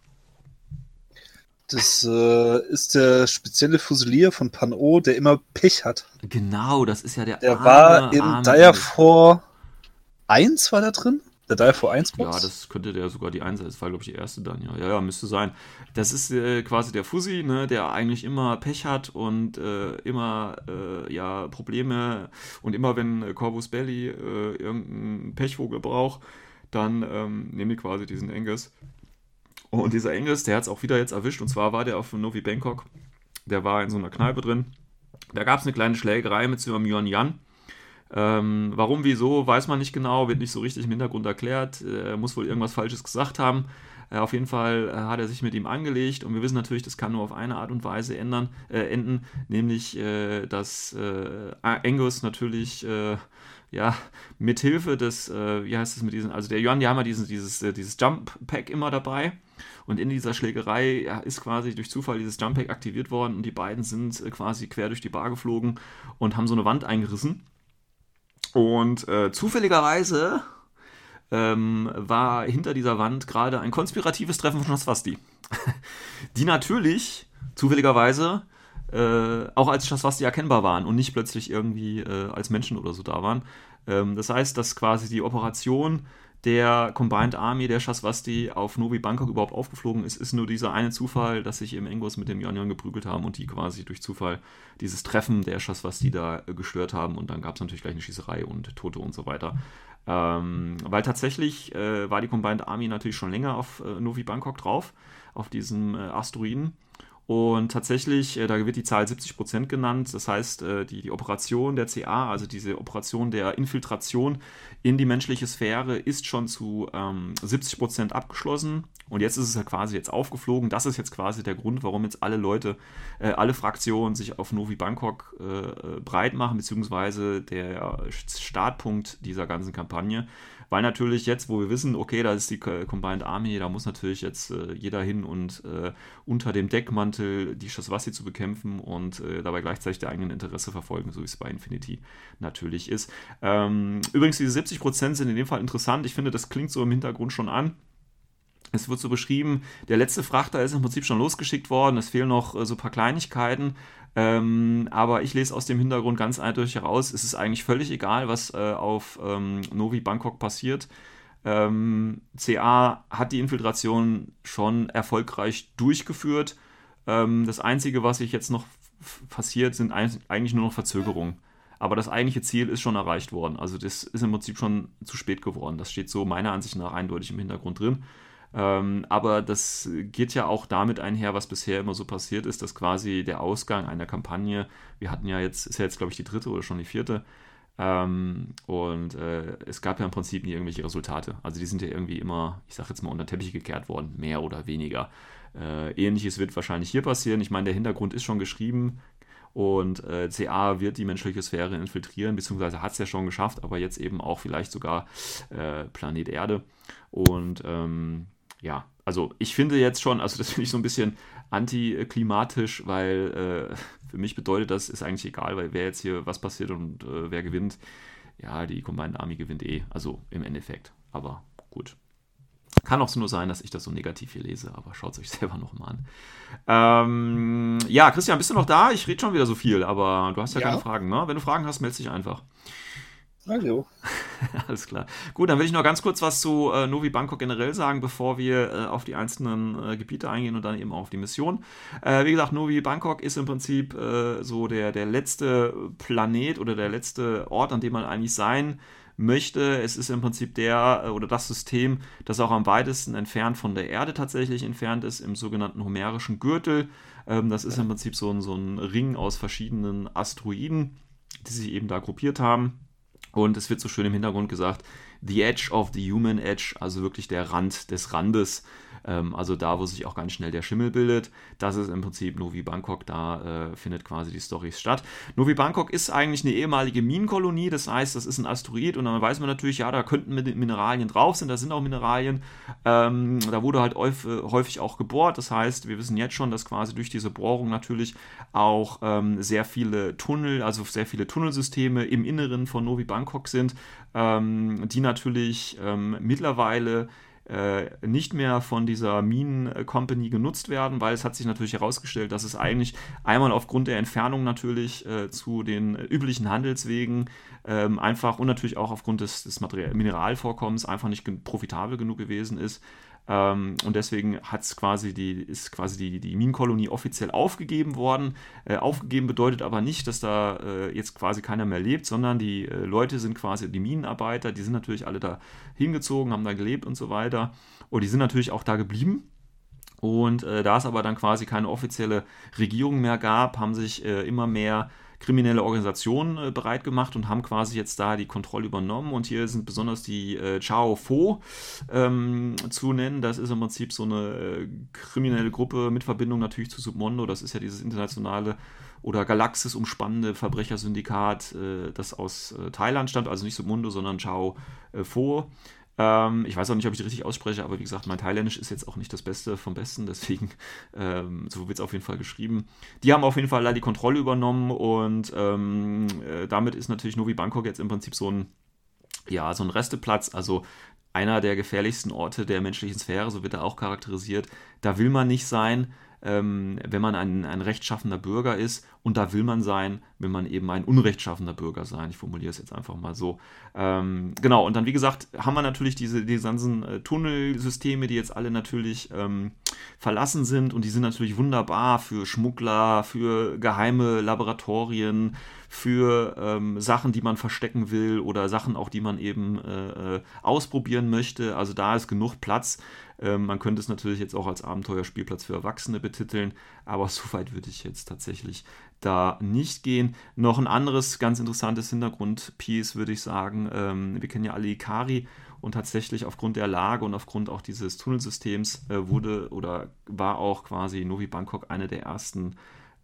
Das äh, ist der spezielle Fusilier von Pan-O, der immer Pech hat. Genau, das ist ja der. Der arme, war in Direfall 1 war da drin? Der Direfall 1 Box? Ja, das könnte der sogar die 1 sein. Das war, glaube ich, die erste dann. Ja, ja, ja müsste sein. Das ist äh, quasi der Fussi, ne, der eigentlich immer Pech hat und äh, immer äh, ja, Probleme. Und immer, wenn Corvus Belly äh, irgendeinen Pechvogel braucht, dann ähm, nehmen die quasi diesen Angus. Und dieser Angus, der hat es auch wieder jetzt erwischt. Und zwar war der auf Novi Bangkok. Der war in so einer Kneipe drin. Da gab es eine kleine Schlägerei mit so einem Yuan Yan. Ähm, warum, wieso, weiß man nicht genau, wird nicht so richtig im Hintergrund erklärt. Er muss wohl irgendwas Falsches gesagt haben. Äh, auf jeden Fall äh, hat er sich mit ihm angelegt und wir wissen natürlich, das kann nur auf eine Art und Weise ändern, äh, enden, nämlich, äh, dass äh, Angus natürlich äh, ja, mit Hilfe des, wie heißt es mit diesen, also der Johann, die haben ja diesen, dieses, dieses Jump Pack immer dabei. Und in dieser Schlägerei ja, ist quasi durch Zufall dieses Jump Pack aktiviert worden und die beiden sind quasi quer durch die Bar geflogen und haben so eine Wand eingerissen. Und äh, zufälligerweise ähm, war hinter dieser Wand gerade ein konspiratives Treffen von Shaswasti. die natürlich zufälligerweise äh, auch als Shaswasti erkennbar waren und nicht plötzlich irgendwie äh, als Menschen oder so da waren. Ähm, das heißt, dass quasi die Operation der Combined Army der Shaswasti auf Novi Bangkok überhaupt aufgeflogen ist, ist nur dieser eine Zufall, dass sich im Engos mit dem Yonyon geprügelt haben und die quasi durch Zufall dieses Treffen der Shaswasti da äh, gestört haben und dann gab es natürlich gleich eine Schießerei und Tote und so weiter. Ähm, weil tatsächlich äh, war die Combined Army natürlich schon länger auf äh, Novi Bangkok drauf, auf diesem äh, Asteroiden und tatsächlich, äh, da wird die Zahl 70% genannt. Das heißt, äh, die, die Operation der CA, also diese Operation der Infiltration in die menschliche Sphäre, ist schon zu ähm, 70% abgeschlossen. Und jetzt ist es ja quasi jetzt aufgeflogen. Das ist jetzt quasi der Grund, warum jetzt alle Leute, äh, alle Fraktionen sich auf Novi Bangkok äh breit machen, beziehungsweise der Startpunkt dieser ganzen Kampagne. Weil natürlich jetzt, wo wir wissen, okay, da ist die Combined Army, da muss natürlich jetzt äh, jeder hin und äh, unter dem Deckmantel die Shaswasi zu bekämpfen und äh, dabei gleichzeitig der eigenen Interesse verfolgen, so wie es bei Infinity natürlich ist. Ähm, übrigens, diese 70% sind in dem Fall interessant. Ich finde, das klingt so im Hintergrund schon an. Es wird so beschrieben, der letzte Frachter ist im Prinzip schon losgeschickt worden, es fehlen noch äh, so ein paar Kleinigkeiten, ähm, aber ich lese aus dem Hintergrund ganz eindeutig heraus, es ist eigentlich völlig egal, was äh, auf ähm, Novi Bangkok passiert. Ähm, CA hat die Infiltration schon erfolgreich durchgeführt. Ähm, das Einzige, was sich jetzt noch passiert, sind eigentlich nur noch Verzögerungen. Aber das eigentliche Ziel ist schon erreicht worden. Also das ist im Prinzip schon zu spät geworden. Das steht so meiner Ansicht nach eindeutig im Hintergrund drin. Ähm, aber das geht ja auch damit einher, was bisher immer so passiert ist, dass quasi der Ausgang einer Kampagne, wir hatten ja jetzt, ist ja jetzt glaube ich die dritte oder schon die vierte, ähm, und äh, es gab ja im Prinzip nie irgendwelche Resultate. Also die sind ja irgendwie immer, ich sage jetzt mal, unter den Teppich gekehrt worden, mehr oder weniger. Äh, Ähnliches wird wahrscheinlich hier passieren. Ich meine, der Hintergrund ist schon geschrieben und äh, CA wird die menschliche Sphäre infiltrieren, beziehungsweise hat es ja schon geschafft, aber jetzt eben auch vielleicht sogar äh, Planet Erde. Und ähm, ja, also ich finde jetzt schon, also das finde ich so ein bisschen antiklimatisch, weil äh, für mich bedeutet das, ist eigentlich egal, weil wer jetzt hier was passiert und äh, wer gewinnt, ja, die Combined Army gewinnt eh, also im Endeffekt. Aber gut. Kann auch nur sein, dass ich das so negativ hier lese, aber schaut es euch selber nochmal an. Ähm, ja, Christian, bist du noch da? Ich rede schon wieder so viel, aber du hast ja, ja. keine Fragen, ne? Wenn du Fragen hast, melde dich einfach. Hallo. Alles klar. Gut, dann will ich noch ganz kurz was zu äh, Novi Bangkok generell sagen, bevor wir äh, auf die einzelnen äh, Gebiete eingehen und dann eben auch auf die Mission. Äh, wie gesagt, Novi Bangkok ist im Prinzip äh, so der, der letzte Planet oder der letzte Ort, an dem man eigentlich sein möchte. Es ist im Prinzip der äh, oder das System, das auch am weitesten entfernt von der Erde tatsächlich entfernt ist, im sogenannten Homerischen Gürtel. Ähm, das ist im Prinzip so ein, so ein Ring aus verschiedenen Asteroiden, die sich eben da gruppiert haben. Und es wird so schön im Hintergrund gesagt, the edge of the human edge, also wirklich der Rand des Randes ähm, also da, wo sich auch ganz schnell der Schimmel bildet. Das ist im Prinzip Novi Bangkok, da äh, findet quasi die Story statt. Novi Bangkok ist eigentlich eine ehemalige Minenkolonie, das heißt, das ist ein Asteroid und dann weiß man natürlich, ja, da könnten Mineralien drauf sein, da sind auch Mineralien. Ähm, da wurde halt häufig auch gebohrt, das heißt, wir wissen jetzt schon, dass quasi durch diese Bohrung natürlich auch ähm, sehr viele Tunnel, also sehr viele Tunnelsysteme im Inneren von Novi Bangkok sind, ähm, die natürlich ähm, mittlerweile äh, nicht mehr von dieser Minen Company genutzt werden, weil es hat sich natürlich herausgestellt, dass es eigentlich einmal aufgrund der Entfernung natürlich äh, zu den üblichen Handelswegen ähm, einfach und natürlich auch aufgrund des, des Mineralvorkommens einfach nicht profitabel genug gewesen ist, ähm, und deswegen hat's quasi die, ist quasi die, die Minenkolonie offiziell aufgegeben worden. Äh, aufgegeben bedeutet aber nicht, dass da äh, jetzt quasi keiner mehr lebt, sondern die äh, Leute sind quasi die Minenarbeiter, die sind natürlich alle da hingezogen, haben da gelebt und so weiter. Und die sind natürlich auch da geblieben. Und äh, da es aber dann quasi keine offizielle Regierung mehr gab, haben sich äh, immer mehr kriminelle Organisationen äh, bereit gemacht und haben quasi jetzt da die Kontrolle übernommen. Und hier sind besonders die äh, Chao Fo ähm, zu nennen. Das ist im Prinzip so eine äh, kriminelle Gruppe mit Verbindung natürlich zu Submondo. Das ist ja dieses internationale oder Galaxis umspannende Verbrechersyndikat, äh, das aus Thailand stammt, also nicht Submundo, sondern Chao Fo. Ähm, ich weiß auch nicht, ob ich die richtig ausspreche, aber wie gesagt, mein Thailändisch ist jetzt auch nicht das Beste vom Besten, deswegen ähm, so wird es auf jeden Fall geschrieben. Die haben auf jeden Fall da die Kontrolle übernommen und ähm, äh, damit ist natürlich Novi Bangkok jetzt im Prinzip so ein, ja, so ein Resteplatz, also einer der gefährlichsten Orte der menschlichen Sphäre, so wird er auch charakterisiert. Da will man nicht sein ähm, wenn man ein, ein rechtschaffender Bürger ist. Und da will man sein, wenn man eben ein unrechtschaffender Bürger sein. Ich formuliere es jetzt einfach mal so. Ähm, genau, und dann, wie gesagt, haben wir natürlich diese, diese ganzen äh, Tunnelsysteme, die jetzt alle natürlich ähm, verlassen sind. Und die sind natürlich wunderbar für Schmuggler, für geheime Laboratorien, für ähm, Sachen, die man verstecken will oder Sachen auch, die man eben äh, äh ausprobieren möchte. Also da ist genug Platz. Ähm, man könnte es natürlich jetzt auch als Abenteuerspielplatz für Erwachsene betiteln, aber so weit würde ich jetzt tatsächlich da nicht gehen. Noch ein anderes ganz interessantes Hintergrundpiece würde ich sagen. Ähm, wir kennen ja alle Ikari und tatsächlich aufgrund der Lage und aufgrund auch dieses Tunnelsystems äh, wurde oder war auch quasi Novi Bangkok eine der ersten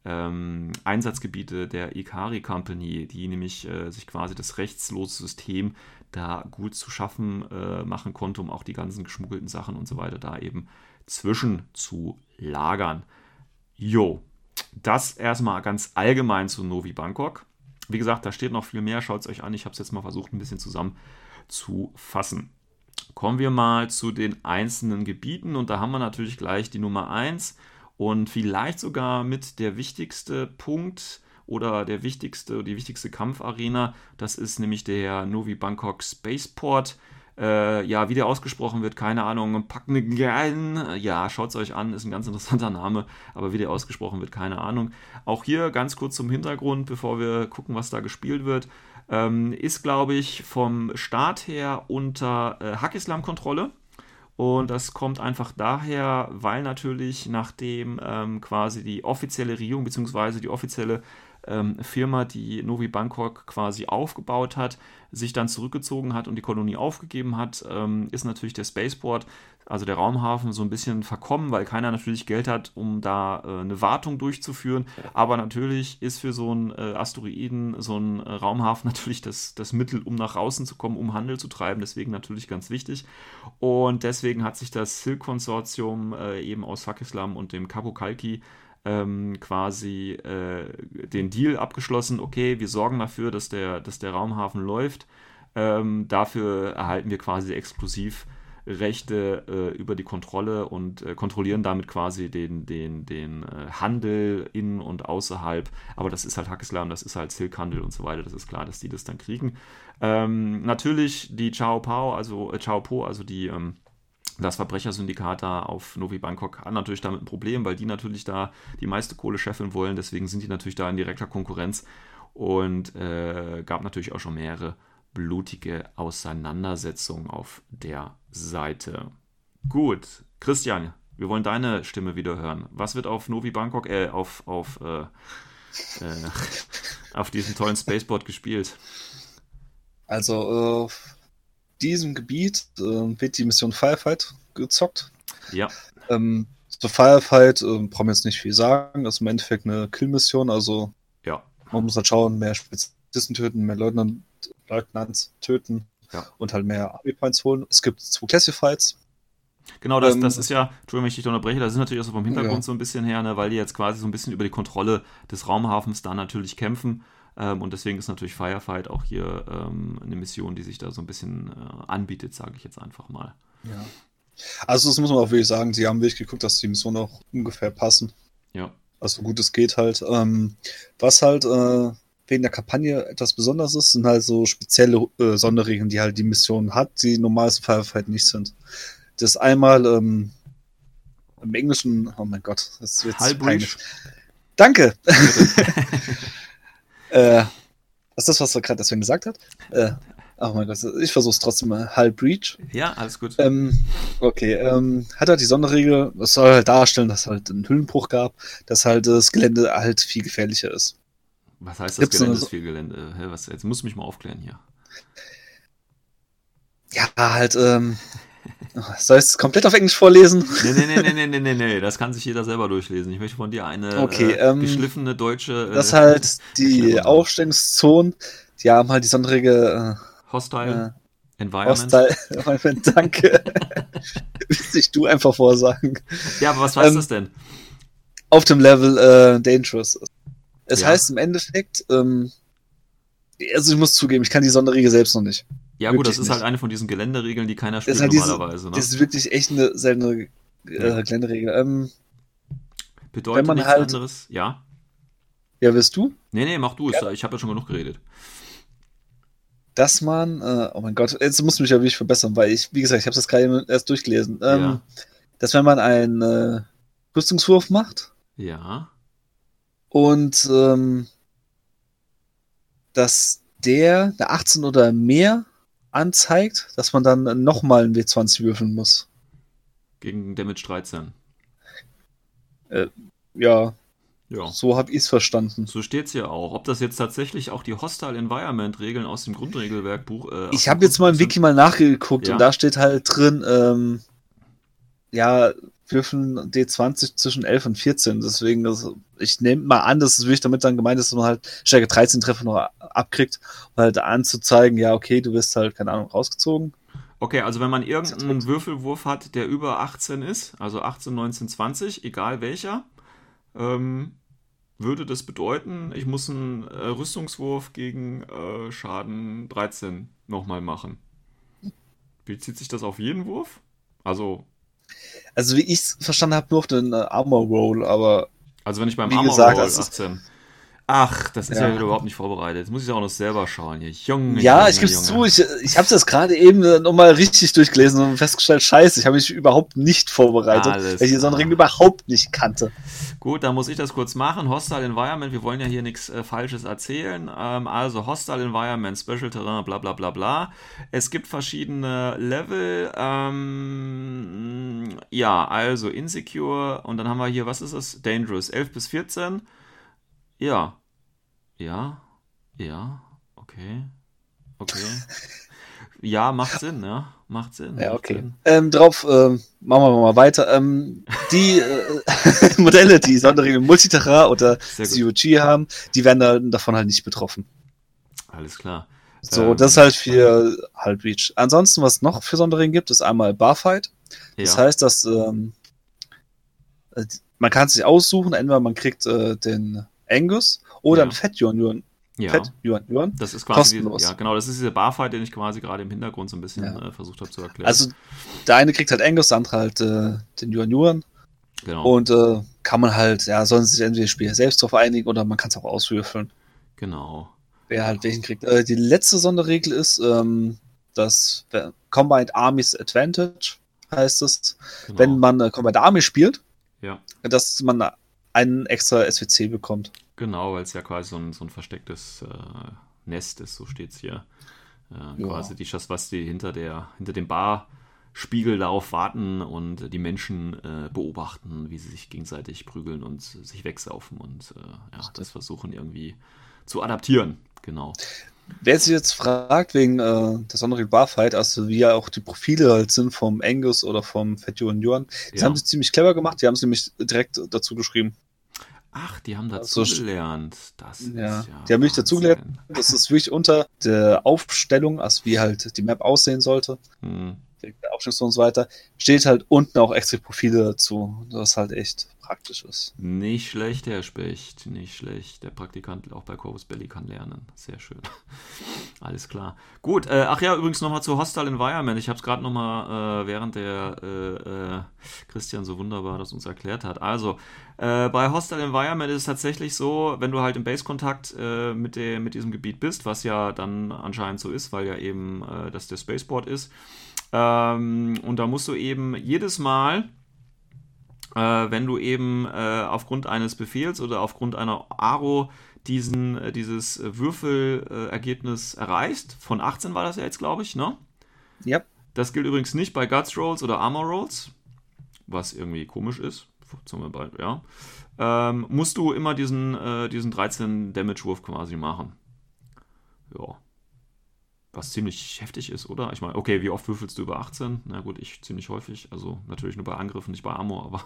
ähm, Einsatzgebiete der Ikari Company, die nämlich äh, sich quasi das rechtslose System da gut zu schaffen äh, machen konnte, um auch die ganzen geschmuggelten Sachen und so weiter da eben zwischen zu lagern. Jo, das erstmal ganz allgemein zu Novi Bangkok. Wie gesagt, da steht noch viel mehr, schaut es euch an. Ich habe es jetzt mal versucht, ein bisschen zusammenzufassen. Kommen wir mal zu den einzelnen Gebieten und da haben wir natürlich gleich die Nummer 1 und vielleicht sogar mit der wichtigste Punkt oder der wichtigste, die wichtigste Kampfarena. Das ist nämlich der Novi Bangkok Spaceport. Äh, ja, wie der ausgesprochen wird, keine Ahnung. Pakngan, ja, schaut es euch an, ist ein ganz interessanter Name, aber wie der ausgesprochen wird, keine Ahnung. Auch hier ganz kurz zum Hintergrund, bevor wir gucken, was da gespielt wird. Ähm, ist, glaube ich, vom Start her unter äh, Hackislam-Kontrolle. Und das kommt einfach daher, weil natürlich nachdem ähm, quasi die offizielle Regierung bzw. die offizielle ähm, Firma, die Novi Bangkok quasi aufgebaut hat, sich dann zurückgezogen hat und die Kolonie aufgegeben hat, ähm, ist natürlich der Spaceport, also der Raumhafen, so ein bisschen verkommen, weil keiner natürlich Geld hat, um da äh, eine Wartung durchzuführen. Aber natürlich ist für so einen äh, Asteroiden, so ein äh, Raumhafen natürlich das, das Mittel, um nach außen zu kommen, um Handel zu treiben. Deswegen natürlich ganz wichtig. Und deswegen hat sich das Silk-Konsortium äh, eben aus Fakislam und dem Kapo Kalki ähm, quasi äh, den Deal abgeschlossen, okay, wir sorgen dafür, dass der, dass der Raumhafen läuft. Ähm, dafür erhalten wir quasi exklusiv Rechte äh, über die Kontrolle und äh, kontrollieren damit quasi den, den, den äh, Handel in und außerhalb. Aber das ist halt Hackislam, das ist halt Silkhandel und so weiter. Das ist klar, dass die das dann kriegen. Ähm, natürlich die Chao Pao, also äh, Chao Po, also die ähm, das Verbrechersyndikat da auf Novi Bangkok hat natürlich damit ein Problem, weil die natürlich da die meiste Kohle scheffeln wollen. Deswegen sind die natürlich da in direkter Konkurrenz und äh, gab natürlich auch schon mehrere blutige Auseinandersetzungen auf der Seite. Gut, Christian, wir wollen deine Stimme wieder hören. Was wird auf Novi Bangkok, äh, auf, auf, äh, äh, auf diesem tollen Spaceport gespielt? Also, auf diesem Gebiet äh, wird die Mission Firefight gezockt. Ja. Ähm, zur Firefight äh, brauchen wir jetzt nicht viel sagen. Das ist im Endeffekt eine Kill-Mission. Also, Ja. man muss halt schauen, mehr Spezialisten töten, mehr Leutnant, Leutnants töten Ja. und halt mehr Army-Points holen. Es gibt zwei Classifieds. Genau, das, Ähm, das ist ja, Entschuldigung, wenn ich dich unterbreche, das ist natürlich auch so vom Hintergrund Ja. so ein bisschen her, ne, weil die jetzt quasi so ein bisschen über die Kontrolle des Raumhafens da natürlich kämpfen. Ähm, und deswegen ist natürlich Firefight auch hier ähm, eine Mission, die sich da so ein bisschen äh, anbietet, sage ich jetzt einfach mal. Ja. Also, das muss man auch wirklich sagen. Sie haben wirklich geguckt, dass die Missionen auch ungefähr passen. Ja. Also, gut es geht halt. Ähm, was halt äh, wegen der Kampagne etwas Besonderes ist, sind halt so spezielle äh, Sonderregeln, die halt die Mission hat, die normales Firefight nicht sind. Das einmal ähm, im Englischen, oh mein Gott, das wird peinlich. Danke. äh, was ist das, was er gerade deswegen gesagt hat? Äh, oh mein Gott, ich versuche es trotzdem mal. Hull Breach. Ja, alles gut. Ähm, okay, ähm, hat halt die Sonderregel, das soll halt darstellen, dass halt einen Hüllenbruch gab, dass halt das Gelände halt viel gefährlicher ist. Was heißt das gibt's Gelände ist viel Gelände? Hä, was, jetzt musst du mich mal aufklären hier. Ja, halt, ähm, soll ich es komplett auf Englisch vorlesen? Nee, nee, nee, nee, nee, nee, nee, nee, das kann sich jeder selber durchlesen. Ich möchte von dir eine Okay, äh, ähm, geschliffene deutsche. Äh, Dass halt die Erklärung. Aufstellungszonen, die haben halt die Sonderregel Hostile äh, Environment. Hostile, danke. Willst nicht du einfach vorsagen. Ja, aber was heißt Ähm, das denn? Auf dem Level äh, Dangerous. Es Ja. heißt im Endeffekt, ähm, also ich muss zugeben, ich kann die Sonderregel selbst noch nicht. Ja, gut, das ist halt nicht. eine von diesen Geländeregeln, die keiner spielt halt diese, normalerweise. Ne? das ist wirklich echt eine seltene Ja. äh, Geländeregel. Ähm, Bedeutet wenn man nichts halt- anderes. Ja. ja, wirst du? Nee, nee, mach du es. Ich habe ja schon genug geredet. dass man, äh, oh mein Gott, jetzt muss ich mich ja wirklich verbessern, weil ich, wie gesagt, ich habe das gerade erst durchgelesen, ähm, Ja. dass wenn man einen äh, Rüstungswurf macht Ja. und ähm, dass der eine 18 oder mehr anzeigt, dass man dann nochmal einen W20 würfeln muss. Gegen Damage 13. Ja, Ja. so habe ich es verstanden. So steht es hier auch. Ob das jetzt tatsächlich auch die Hostile Environment Regeln aus dem Grundregelwerkbuch. Äh, Ich habe jetzt mal im Wiki mal nachgeguckt Ja. und da steht halt drin, ähm, ja, würfeln D20 zwischen 11 und 14. Deswegen, das, ich nehme mal an, dass es wirklich damit dann gemeint ist, dass man halt Stärke 13 Treffer noch abkriegt, um halt anzuzeigen, ja, okay, du wirst halt, keine Ahnung, rausgezogen. Okay, also wenn man irgendeinen. Würfelwurf hat, der über 18 ist, also 18, 19, 20, egal welcher, ähm, würde das bedeuten, ich muss einen äh, Rüstungswurf gegen äh, Schaden 13 nochmal machen. Bezieht sich das auf jeden Wurf? Also, Also, wie ich es verstanden habe, nur auf den äh, Armor Roll, aber also wenn ich beim Armor gesagt, Roll das ist- 18. Ach, das ist ja. Ja. wieder überhaupt nicht vorbereitet. Jetzt muss ich auch noch selber schauen hier. Junge, ja, ich gebe Junge. zu, ich, ich habe das gerade eben nochmal richtig durchgelesen und festgestellt, scheiße, ich habe mich überhaupt nicht vorbereitet, Alles weil ich die klar. Sonderregel überhaupt nicht kannte. Gut, dann muss ich das kurz machen. Hostile Environment, wir wollen ja hier nichts äh, Falsches erzählen. Ähm, also Hostile Environment, Special Terrain, bla bla bla bla. Es gibt verschiedene Level. Ähm, ja, also Insecure und dann haben wir hier, was ist das? Dangerous, 11 bis 14. Ja. Ja, ja, okay. Okay. Ja, macht Sinn, ja. Macht Sinn. Ja, macht okay. Sinn. Ähm, drauf ähm, machen wir mal weiter. Ähm, die äh, Modelle, die Sonderregeln Multiterra oder. COG haben, die werden da, davon halt nicht betroffen. Alles klar. So, Ähm, das ist halt für Halbreach. Ansonsten, was noch für Sonderregeln gibt, ist einmal Barfight. Das ja. heißt, dass ähm, äh, man kann sich aussuchen, entweder man kriegt äh, den Angus oder Ja. einen Fett Yuan Yuan. ja. Fett Yuan Yuan. Das ist quasi, Kostenlos. ja genau, das ist dieser Barfight, den ich quasi gerade im Hintergrund so ein bisschen Ja. äh, versucht habe zu erklären. Also der eine kriegt halt Angus, der andere halt äh, den Yuan Yuan. genau, Und äh, kann man halt, ja, sollen sich entweder Spieler selbst drauf einigen oder man kann es auch auswürfeln, genau. wer halt welchen kriegt. Äh, die letzte Sonderregel ist ähm, das äh, Combined Armies Advantage, heißt es. genau. Wenn man äh, Combined Army spielt, ja, dass man einen extra SWC bekommt. genau, weil es ja quasi so ein, so ein verstecktes äh, Nest ist, so steht es hier. Äh, Ja. Quasi die Schass, was die hinter der, hinter dem Barspiegellauf warten und die Menschen äh, beobachten, wie sie sich gegenseitig prügeln und sich wegsaufen und äh, ja, das versuchen irgendwie zu adaptieren. Genau. Wer sich jetzt fragt wegen äh, der Sonderregel Barfight, also wie ja auch die Profile halt sind vom Angus oder vom Yuan Yuan, das Ja. haben sie ziemlich clever gemacht, die haben es nämlich direkt dazu geschrieben. Ach, die haben dazu Also, gelernt. Das ist Ja, ja die haben mich dazu gelernt. Wahnsinn. Das ist wirklich unter der Aufstellung, also wie halt die Map aussehen sollte, Hm. Aufstellung und so weiter, steht halt unten auch extra Profile dazu, was halt echt praktisch ist. Nicht schlecht, Herr Specht, nicht schlecht. Der Praktikant auch bei Corvus Belly kann lernen. Sehr schön. Alles klar. Gut, äh, ach ja, übrigens nochmal zu Hostile Environment. Ich habe es gerade nochmal, äh, während der äh, äh, Christian so wunderbar das uns erklärt hat. Also, äh, bei Hostile Environment ist es tatsächlich so, wenn du halt im Base-Kontakt äh, mit, mit diesem Gebiet bist, was ja dann anscheinend so ist, weil ja eben äh, das der Spaceport ist, ähm, und da musst du eben jedes Mal äh, wenn du eben äh, aufgrund eines Befehls oder aufgrund einer Aro diesen, äh, dieses Würfelergebnis erreichst. Von 18 war das ja jetzt, glaube ich, ne? Ja. Das gilt übrigens nicht bei Guts Rolls oder Armor Rolls, was irgendwie komisch ist. Zum Beispiel, ja. Ähm, musst du immer diesen, äh, diesen 13 Damage-Wurf quasi machen. Ja. Was ziemlich heftig ist, oder? Ich meine, okay, wie oft würfelst du über 18? Na gut, ich ziemlich häufig. Also natürlich nur bei Angriffen, nicht bei Armor, aber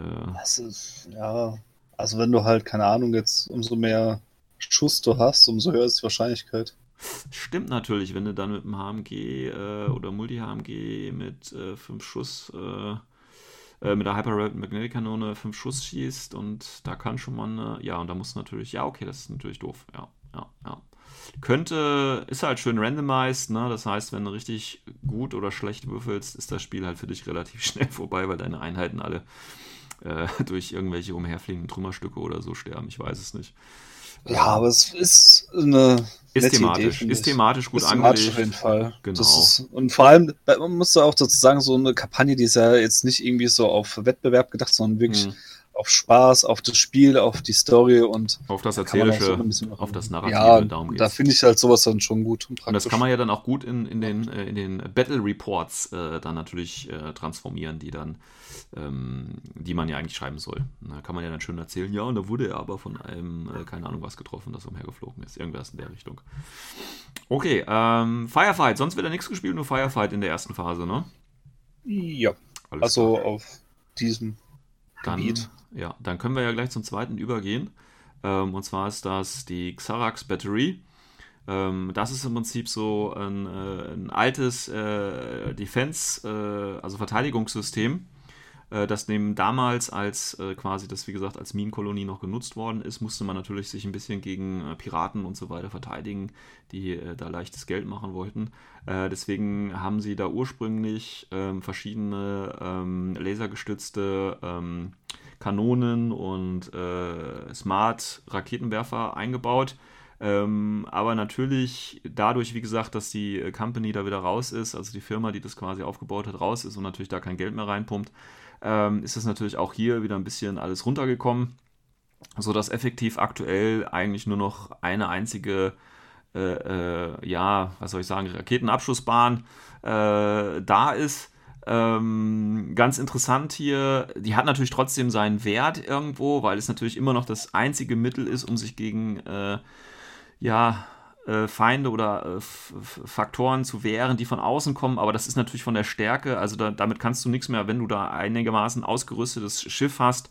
äh, Das ist, ja, also wenn du halt, keine Ahnung, jetzt umso mehr Schuss du hast, umso höher ist die Wahrscheinlichkeit. Stimmt natürlich, wenn du dann mit dem HMG äh, oder Multi-HMG mit 5 Schuss, äh, äh, mit der Hyper Rapid Magnetic Kanone 5 Schuss schießt und da kann schon mal, eine, ja, und da muss natürlich, ja, okay, das ist natürlich doof, ja, ja, ja. Könnte, ist halt schön randomized, ne? Das heißt, wenn du richtig gut oder schlecht würfelst, ist das Spiel halt für dich relativ schnell vorbei, weil deine Einheiten alle äh, durch irgendwelche umherfliegenden Trümmerstücke oder so sterben. Ich weiß es nicht. Ja, aber es ist eine Ist thematisch, Idee, ist thematisch gut ist thematisch angelegt. auf jeden Fall. Genau. Ist, und vor allem, man muss da auch dazu sagen, so eine Kampagne, die ist ja jetzt nicht irgendwie so auf Wettbewerb gedacht, sondern wirklich Hm. Auf Spaß, auf das Spiel, auf die Story und Auf das Erzählische, so ein bisschen- auf das Narrative, ja, darum da geht's. finde ich halt sowas dann schon gut und Und das kann man ja dann auch gut in, in, den, äh, in den Battle Reports äh, dann natürlich äh, transformieren, die dann, ähm, die man ja eigentlich schreiben soll. Und Da kann man ja dann schön erzählen, ja, und da wurde er aber von einem, äh, keine Ahnung was getroffen, das umhergeflogen ist. Irgendwas in der Richtung. Okay, ähm, Firefight, sonst wird ja nichts gespielt, nur Firefight in der ersten Phase, ne? ja, Alles also klar. auf diesem Dann, Gebiet. ja, dann können wir ja gleich zum zweiten übergehen. Ähm, und zwar ist das die Xarax Battery. Ähm, das ist im Prinzip so ein, äh, ein altes äh, Defense, äh, also Verteidigungssystem, das neben damals als äh, quasi das, wie gesagt, als Minenkolonie noch genutzt worden ist, musste man natürlich sich ein bisschen gegen äh, Piraten und so weiter verteidigen, die äh, da leichtes Geld machen wollten. Äh, deswegen haben sie da ursprünglich ähm, verschiedene ähm, lasergestützte ähm, Kanonen und äh, Smart-Raketenwerfer eingebaut. Ähm, aber natürlich dadurch, wie gesagt, dass die äh, Company da wieder raus ist, also die Firma, die das quasi aufgebaut hat, raus ist und natürlich da kein Geld mehr reinpumpt, ähm, ist es natürlich auch hier wieder ein bisschen alles runtergekommen, sodass effektiv aktuell eigentlich nur noch eine einzige, äh, äh, ja, was soll ich sagen, Raketenabschussbahn äh, da ist. Ähm, ganz interessant hier, die hat natürlich trotzdem seinen Wert irgendwo, weil es natürlich immer noch das einzige Mittel ist, um sich gegen äh, ja, äh, Feinde oder äh, Faktoren zu wehren, die von außen kommen, aber das ist natürlich von der Stärke, also da, damit kannst du nichts mehr, wenn du da einigermaßen ausgerüstetes Schiff hast,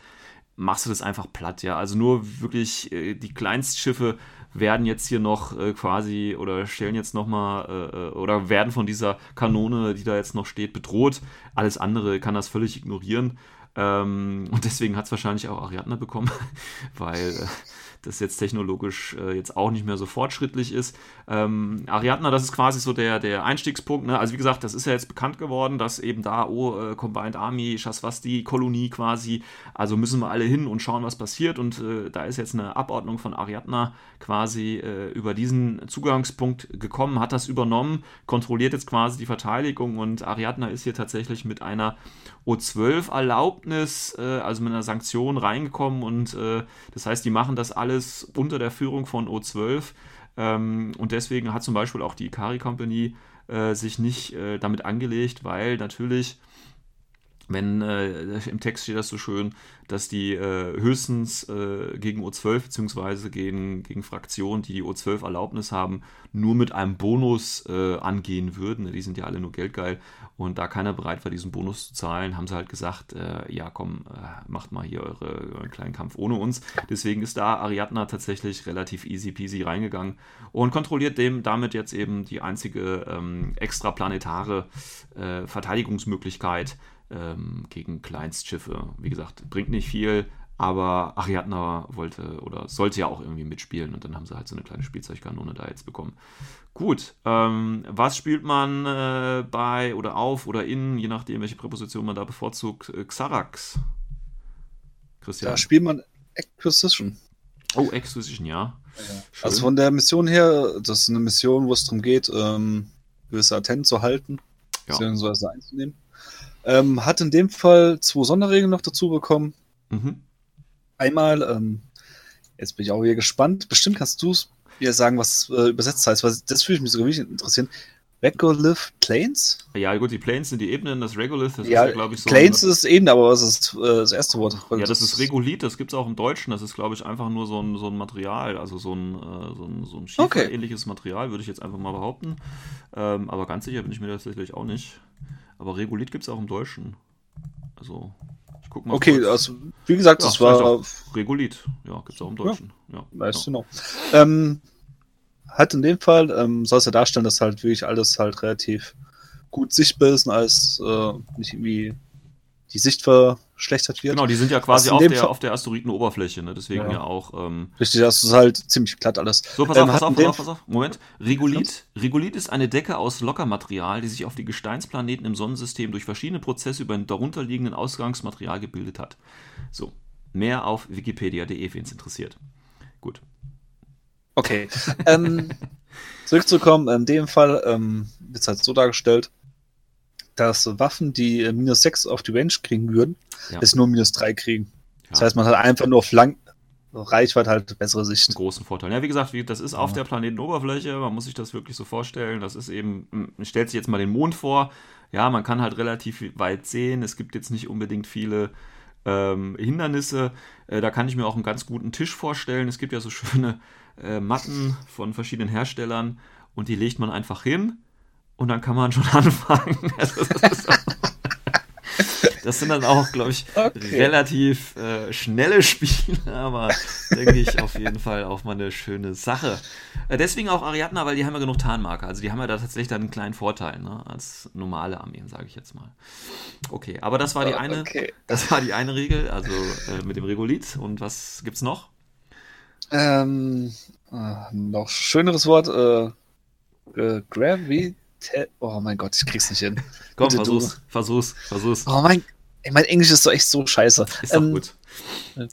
machst du das einfach platt, ja. Also nur wirklich äh, die Kleinstschiffe werden jetzt hier noch äh, quasi oder stellen jetzt nochmal äh, äh, oder werden von dieser Kanone, die da jetzt noch steht, bedroht. Alles andere kann das völlig ignorieren. Ähm, und deswegen hat es wahrscheinlich auch Ariadne bekommen, weil äh, das jetzt technologisch äh, jetzt auch nicht mehr so fortschrittlich ist. Ähm, Ariadna, das ist quasi so der, der Einstiegspunkt. Ne? Also wie gesagt, das ist ja jetzt bekannt geworden, dass eben da, oh, äh, Combined Army, Shaswasti, Kolonie quasi, also müssen wir alle hin und schauen, was passiert. Und äh, da ist jetzt eine Abordnung von Ariadna quasi äh, über diesen Zugangspunkt gekommen, hat das übernommen, kontrolliert jetzt quasi die Verteidigung und Ariadna ist hier tatsächlich mit einer O12-Erlaubnis, äh, also mit einer Sanktion reingekommen und äh, das heißt, die machen das alles unter der Führung von O12 ähm, und deswegen hat zum Beispiel auch die Ikari Company äh, sich nicht äh, damit angelegt, weil natürlich wenn äh, im Text steht das so schön, dass die äh, höchstens äh, gegen O12 bzw. Gegen, gegen Fraktionen, die die O12 Erlaubnis haben, nur mit einem Bonus äh, angehen würden. Die sind ja alle nur geldgeil und da keiner bereit war, diesen Bonus zu zahlen, haben sie halt gesagt, äh, ja komm, äh, macht mal hier eure, euren kleinen Kampf ohne uns. Deswegen ist da Ariadna tatsächlich relativ easy peasy reingegangen und kontrolliert dem damit jetzt eben die einzige ähm, extraplanetare Verteidigungsmöglichkeit ähm, gegen Kleinstschiffe. Wie gesagt, bringt nicht viel, aber Ariadna wollte oder sollte ja auch irgendwie mitspielen und dann haben sie halt so eine kleine Spielzeugkanone da jetzt bekommen. Gut, ähm, was spielt man äh, bei oder auf oder in, je nachdem, welche Präposition man da bevorzugt? Äh, Xarax. Christian. Da spielt man Acquisition. Oh, Acquisition, ja. ja. Also von der Mission her, das ist eine Mission, wo es darum geht, ähm, gewisse Antennen zu halten, ja. beziehungsweise einzunehmen. Ähm, hat in dem Fall zwei Sonderregeln noch dazu bekommen. Mhm. Einmal, ähm, jetzt bin ich auch hier gespannt, bestimmt kannst du es mir sagen, was äh, übersetzt heißt, weil das würde mich sogar wirklich interessieren. Regolith Plains? Ja, gut, die Plains sind die Ebenen, das Regolith, das ja, ist ja, glaube ich, so. Plains ist Ebene, aber was ist äh, das erste Wort? Ja, das ist Regolith, das gibt es auch im Deutschen, das ist, glaube ich, einfach nur so ein, so ein Material, also so ein, äh, so ein, so ein Schiefer-ähnliches okay. Material, würde ich jetzt einfach mal behaupten. Ähm, aber ganz sicher bin ich mir tatsächlich auch nicht. Aber Regolith gibt es auch im Deutschen. Also, ich guck mal. Okay, kurz. also, wie gesagt, ja, das war. Regolith, ja, gibt es auch im Deutschen. Ja, ja weißt genau. du noch. Ähm, hat in dem Fall, ähm, soll es ja darstellen, dass halt wirklich alles halt relativ gut sichtbar ist und alles äh, nicht irgendwie die Sicht verschlechtert wird. Genau, die sind ja quasi auf der, auf der Asteroidenoberfläche, ne? deswegen ja, ja auch. Ähm Richtig, das ist halt ziemlich glatt alles. So, pass auf, ähm, pass auf, pass auf, pass auf. Moment. Regolith. Regolith ist eine Decke aus Lockermaterial, die sich auf die Gesteinsplaneten im Sonnensystem durch verschiedene Prozesse über ein darunterliegenden Ausgangsmaterial gebildet hat. So, mehr auf wikipedia.de, wen es interessiert. Gut. Okay. ähm, zurückzukommen, in dem Fall ähm, wird es halt so dargestellt, dass Waffen, die äh, minus 6 auf die Range kriegen würden, ja. es nur minus 3 kriegen. Ja. Das heißt, man hat einfach nur auf lang Reichweite halt bessere Sicht. Einen großen Vorteil. Ja, wie gesagt, das ist auf ja. der Planetenoberfläche, man muss sich das wirklich so vorstellen. Das ist eben, man stellt sich jetzt mal den Mond vor. Ja, man kann halt relativ weit sehen. Es gibt jetzt nicht unbedingt viele ähm, Hindernisse. Äh, da kann ich mir auch einen ganz guten Tisch vorstellen. Es gibt ja so schöne äh, Matten von verschiedenen Herstellern und die legt man einfach hin und dann kann man schon anfangen. das sind dann auch, glaube ich, okay. relativ äh, schnelle Spiele, aber denke ich auf jeden Fall auch mal eine schöne Sache. Äh, deswegen auch Ariadna, weil die haben ja genug Tarnmarker. Also die haben ja da tatsächlich dann einen kleinen Vorteil, ne, als normale Armeen, sage ich jetzt mal. Okay, aber das war die eine, okay. das war die eine Regel, also äh, mit dem Regolith. Und was gibt's noch? Ähm, äh, noch schöneres Wort, äh, äh Gravity Oh mein Gott, ich krieg's nicht hin. Komm, Bitte versuch's, du. versuch's, versuch's. Oh mein, mein Englisch ist so echt so scheiße. Ist doch ähm, gut.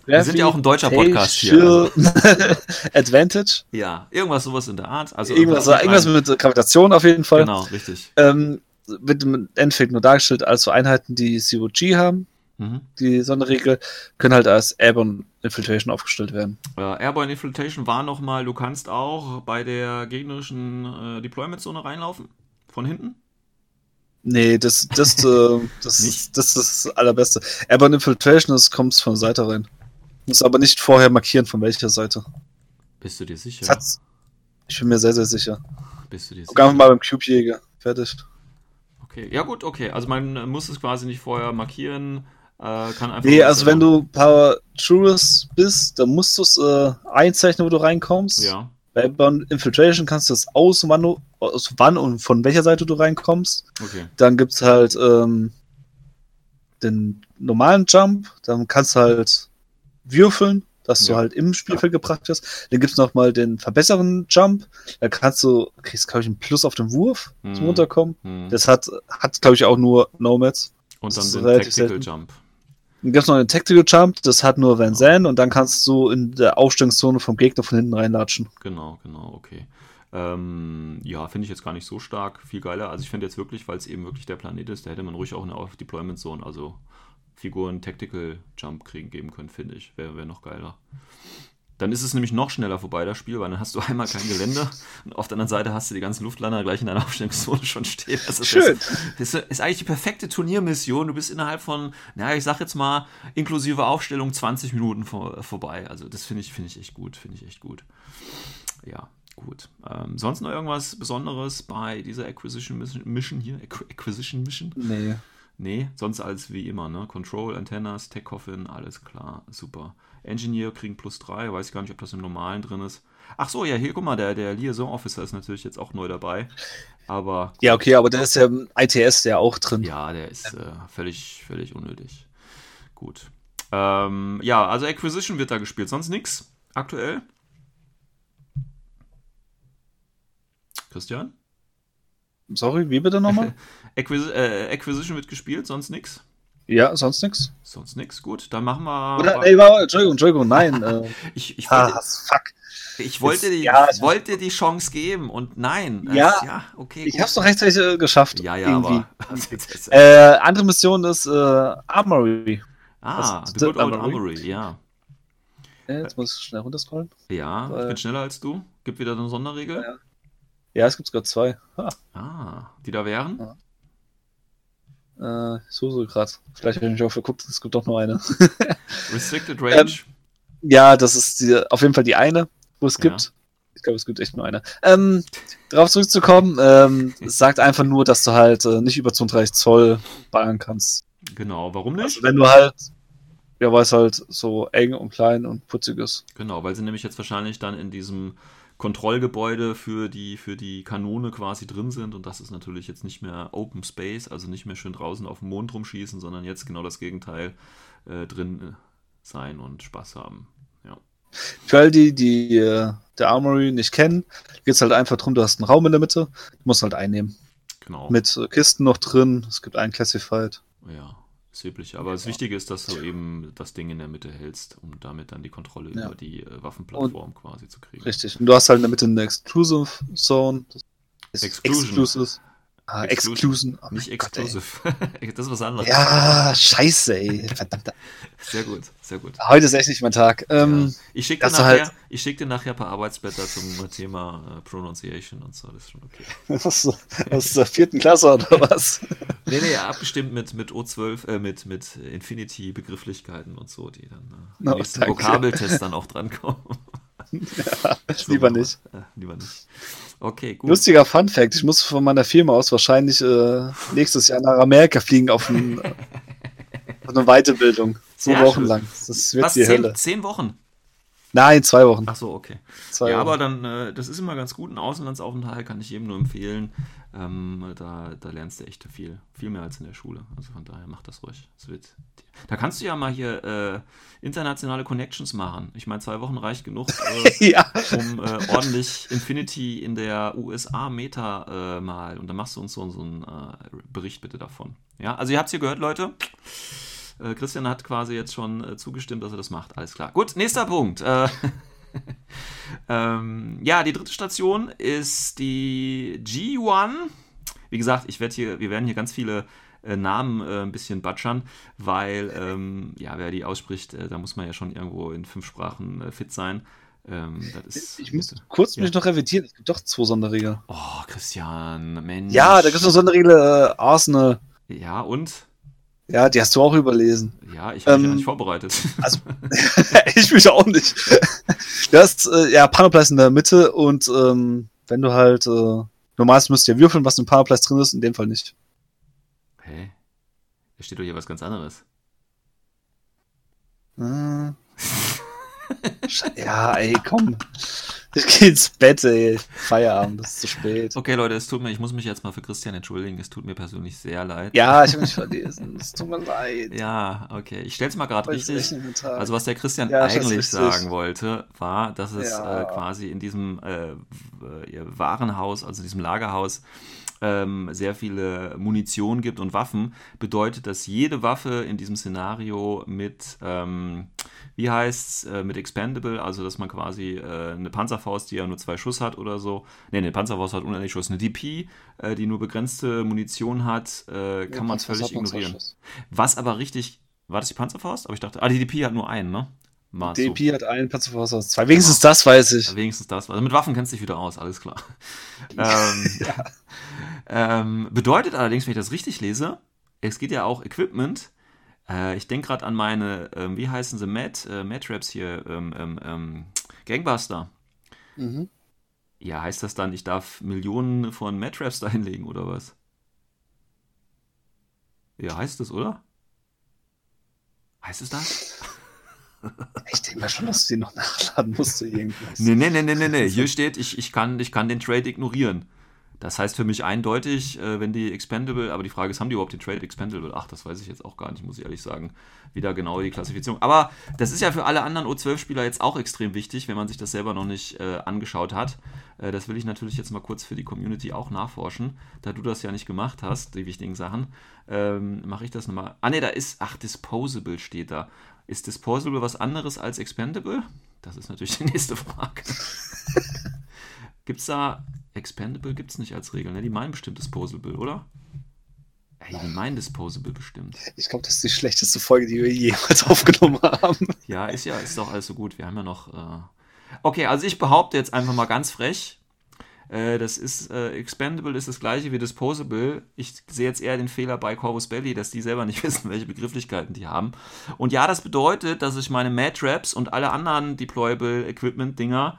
Wir sind ja auch ein deutscher Podcast hier. Also. Advantage? Ja, irgendwas sowas in der Art. Also irgendwas, irgendwas mit Gravitation auf jeden Fall. Genau, richtig. Ähm, wird im Endeffekt nur dargestellt als so Einheiten, die COG haben. Mhm. Die Sonderregel können halt als Airborne Infiltration aufgestellt werden. Ja, Airborne Infiltration war nochmal, du kannst auch bei der gegnerischen äh, Deployment-Zone reinlaufen. Von hinten? Nee, das, das, äh, das, Nicht? das, ist das Allerbeste. Airborne Infiltration, das kommt von der Seite rein. Muss aber nicht vorher markieren, von welcher Seite. Bist du dir sicher? Das Ich bin mir sehr, sehr sicher. Bist du dir Guck einfach mal beim Cube-Jäger. Fertig. Okay, ja gut, okay. Also man muss es quasi nicht vorher markieren, äh, kann einfach. Nee, also wenn du Power Tourist bist, dann musst du es äh, einzeichnen, wo du reinkommst. Ja, Bei Airborne Infiltration kannst du es aus, wann, du, aus wann und von welcher Seite du reinkommst. okay. Dann gibt's halt ähm, den normalen Jump, dann kannst du halt würfeln, dass du Ja. halt im Spielfeld gebracht wirst. Dann gibt's noch mal den verbesserten Jump, da kannst du, kriegst glaube ich einen Plus auf den Wurf zum Hm. Runterkommen. Hm. Das hat, hat glaube ich auch nur Nomads. Und dann das den Tactical selten. Jump. Dann gibt's noch den Tactical Jump, das hat nur Van Zandt und dann kannst du in der Aufstellungszone vom Gegner von hinten reinlatschen. Genau, genau, okay. Ähm, ja, finde ich jetzt gar nicht so stark, viel geiler. Also ich finde jetzt wirklich, weil es eben wirklich der Planet ist, da hätte man ruhig auch eine Deployment Zone, also Figuren Tactical Jump kriegen geben können, finde ich. Wäre wär noch geiler. Dann ist es nämlich noch schneller vorbei, das Spiel, weil dann hast du einmal kein Gelände und auf der anderen Seite hast du die ganzen Luftlander gleich in deiner Aufstellungszone schon stehen. Das ist Schön. Das ist, ist eigentlich die perfekte Turniermission. Du bist innerhalb von, naja, ich sag jetzt mal, inklusive Aufstellung 20 Minuten vor, vorbei. Also das finde ich, finde ich echt gut, finde ich echt gut. Ja, gut. Ähm, sonst noch irgendwas Besonderes bei dieser Acquisition Mission- hier? Acqu- Acquisition Mission? Nee. Nee, sonst alles wie immer, ne? Control, Antennas, Tech Coffin, alles klar, super. Engineer kriegen plus 3, weiß ich gar nicht, ob das im Normalen drin ist. Ach so, ja, hier, guck mal, der, der Liaison Officer ist natürlich jetzt auch neu dabei. Aber Ja, okay, aber da ist ja im ITS ja auch drin. ja, der ist äh, völlig, völlig unnötig. Gut. Ähm, ja, also Acquisition wird da gespielt, sonst nix aktuell. Christian? Sorry, wie bitte nochmal? Acquis äh, Acquisition wird gespielt, sonst nix? Ja, sonst nix. Sonst nix, gut. Dann machen wir. Oder, ey, warte, Entschuldigung, Entschuldigung, nein. Äh, ich, ich, wollte, ah, fuck. ich, wollte Ist- die, ja, ich wollte die Chance geben und nein. Es- Ja. ja okay. Ich gut. hab's doch rechtzeitig äh, geschafft. Ja, ja, irgendwie. aber. Äh, andere Mission ist äh, Armory. ah, was- The Good Old Armory? Armory, ja. Äh, jetzt muss ich schnell runterscrollen. Ja, ich Äh, bin schneller als du. Gibt wieder eine Sonderregel. Ja. Ja, es gibt sogar zwei. Ah, Ah, die da wären? Äh, so, so gerade. Vielleicht habe ich mich auch verguckt, es gibt doch nur eine. Restricted Range. ja, das ist die, auf jeden Fall die eine, wo es Ja. gibt. Ich glaube, es gibt echt nur eine. Ähm, darauf zurückzukommen, ähm, sagt einfach nur, dass du halt äh, nicht über 32 Zoll ballern kannst. genau, warum nicht? Also wenn du halt, ja, weil es halt so eng und klein und putzig ist. Genau, weil sie nämlich jetzt wahrscheinlich dann in diesem Kontrollgebäude für die, für die Kanone quasi drin sind und das ist natürlich jetzt nicht mehr Open Space, also nicht mehr schön draußen auf dem Mond rumschießen, sondern jetzt genau das Gegenteil äh, drin äh, sein und Spaß haben. Ja. Für all die, die äh, der Armory nicht kennen, geht es halt einfach drum, du hast einen Raum in der Mitte, du musst halt einnehmen. Genau. Mit äh, Kisten noch drin, es gibt einen Classified. Ja, ist üblich. Aber das Wichtige ist, dass du eben das Ding in der Mitte hältst, um damit dann die Kontrolle Ja. über die äh, Waffenplattform quasi zu kriegen. Richtig. Und du hast halt in der Mitte eine Exclusive Zone. Das ist Exclusion. Exclusive. Ah, Exclusion. Oh Nicht mein Gott, exclusive. das ist was anderes. Ja, scheiße, ey. Verdammt. Sehr gut, sehr gut. Heute ist echt nicht mein Tag. Ähm, Ja. Ich schicke dir, nachher- halt- ich schick dir nachher ein paar Arbeitsblätter zum Thema äh, Pronunciation und so, das ist schon okay. was ist der vierten Klasse oder was? Nee, nee, abgestimmt mit, mit O12, äh, mit, mit Infinity-Begrifflichkeiten und so, die dann äh, No, nächsten danke. Vokabeltest dann auch drankommen. So Lieber nicht. Äh, lieber nicht. Okay, gut. Lustiger Fun Fact: Ich muss von meiner Firma aus wahrscheinlich äh, nächstes Jahr nach Amerika fliegen auf, ein, auf eine Weiterbildung. Zwei Sehr Wochen schön. lang. Das wird Was, die zehn, Hölle. zehn Wochen? Nein, zwei Wochen. Ach so, okay. Zwei ja, Wochen. aber dann, äh, das ist immer ganz gut. Ein Auslandsaufenthalt kann ich jedem nur empfehlen. Ähm, da, da lernst du echt viel. Viel mehr als in der Schule. Also von daher mach das ruhig. Es wird, da kannst du ja mal hier äh, internationale Connections machen. Ich meine, zwei Wochen reicht genug, äh, ja. um äh, ordentlich Infinity in der USA-Meta äh, mal. Und dann machst du uns so, so einen äh, Bericht bitte davon. Ja, also ihr habt es hier gehört, Leute. Äh, Christian hat quasi jetzt schon äh, zugestimmt, dass er das macht. Alles klar. Gut, nächster Punkt. Äh, ähm, ja, die dritte Station ist die G1. Wie gesagt, ich werd hier, wir werden hier ganz viele äh, Namen äh, ein bisschen batschern, weil, ähm, ja, wer die ausspricht, äh, da muss man ja schon irgendwo in fünf Sprachen äh, fit sein. Ähm, ist, Ich muss kurz Ja. mich noch revidieren. Es gibt doch zwei Sonderregeln. Oh, Christian, Mensch. Ja, da gibt es noch Sonderregel äh, Arsenal. Ja, und? Ja, die hast du auch überlesen. Ja, ich habe mich ja Ähm, nicht vorbereitet. Also, ich mich auch nicht. Du hast, äh, ja, Panopleis in der Mitte und ähm, wenn du halt, äh, normalerweise müsst ihr würfeln, was im Panopleis drin ist, in dem Fall nicht. Hä? Da steht doch hier was ganz anderes. Äh. Ja, ey, komm. Ich geh ins Bett, ey. Feierabend, das ist zu spät. Okay, Leute, es tut mir, ich muss mich jetzt mal für Christian entschuldigen. Es tut mir persönlich sehr leid. Ja, ich habe mich verlesen. Es tut mir leid. Ja, okay. Ich stell's mal gerade richtig. Also was der Christian Ja, eigentlich sagen wollte, war, dass es Ja. äh, quasi in diesem äh, äh, Warenhaus, also diesem Lagerhaus, ähm, sehr viele Munition gibt und Waffen, bedeutet, dass jede Waffe in diesem Szenario mit, ähm, wie heißt's, äh, mit Expendable, also dass man quasi äh, eine Panzerfaust, die ja nur zwei Schuss hat oder so, ne, eine Panzerfaust hat unendlich Schuss, eine DP, äh, die nur begrenzte Munition hat, äh, kann man völlig ignorieren. Was aber richtig, war das die Panzerfaust? Aber ich dachte, ah, die DP hat nur einen, ne? So. DP hat einen Panzerfaust aus zwei. Wenigstens das weiß ich. Ja, Wenigstens das. Also mit Waffen kennst du dich wieder aus, alles klar. ähm, ähm, bedeutet allerdings, wenn ich das richtig lese, es geht ja auch Equipment. Äh, ich denke gerade an meine, ähm, wie heißen sie, Mad, äh, Mad Raps hier, ähm, ähm, ähm, Gangbuster. Mhm. Ja, heißt das dann, ich darf Millionen von Mad Raps da hinlegen oder was? Ja, heißt das, oder? Heißt es das? Ich denke mal schon, dass du den noch nachladen musst. Irgendwas. Nee, nee, nee, nee, nee. Hier steht, ich, ich, kann, ich kann den Trade ignorieren. Das heißt für mich eindeutig, äh, wenn die Expendable, aber die Frage ist, haben die überhaupt den Trade Expendable? Ach, das weiß ich jetzt auch gar nicht, muss ich ehrlich sagen. Wieder genau die Klassifizierung. Aber das ist ja für alle anderen O12-Spieler jetzt auch extrem wichtig, wenn man sich das selber noch nicht äh, angeschaut hat. Äh, das will ich natürlich jetzt mal kurz für die Community auch nachforschen. Da du das ja nicht gemacht hast, die wichtigen Sachen, ähm, mache ich das nochmal. Ah, ne, da ist, ach, Disposable steht da. Ist Disposable was anderes als Expendable? Das ist natürlich die nächste Frage. Gibt's da Expendable gibt's nicht als Regel, ne? Die meinen bestimmt Disposable, oder? Ey, die meinen Disposable bestimmt. Ich glaube, das ist die schlechteste Folge, die wir jemals aufgenommen haben. Ja, ist ja, ist doch alles so gut. Wir haben ja noch. Äh... Okay, also ich behaupte jetzt einfach mal ganz frech. Äh, das ist äh, Expendable ist das gleiche wie Disposable. Ich sehe jetzt eher den Fehler bei Corvus Belly, dass die selber nicht wissen, welche Begrifflichkeiten die haben. Und ja, das bedeutet, dass ich meine Mad Traps und alle anderen Deployable Equipment Dinger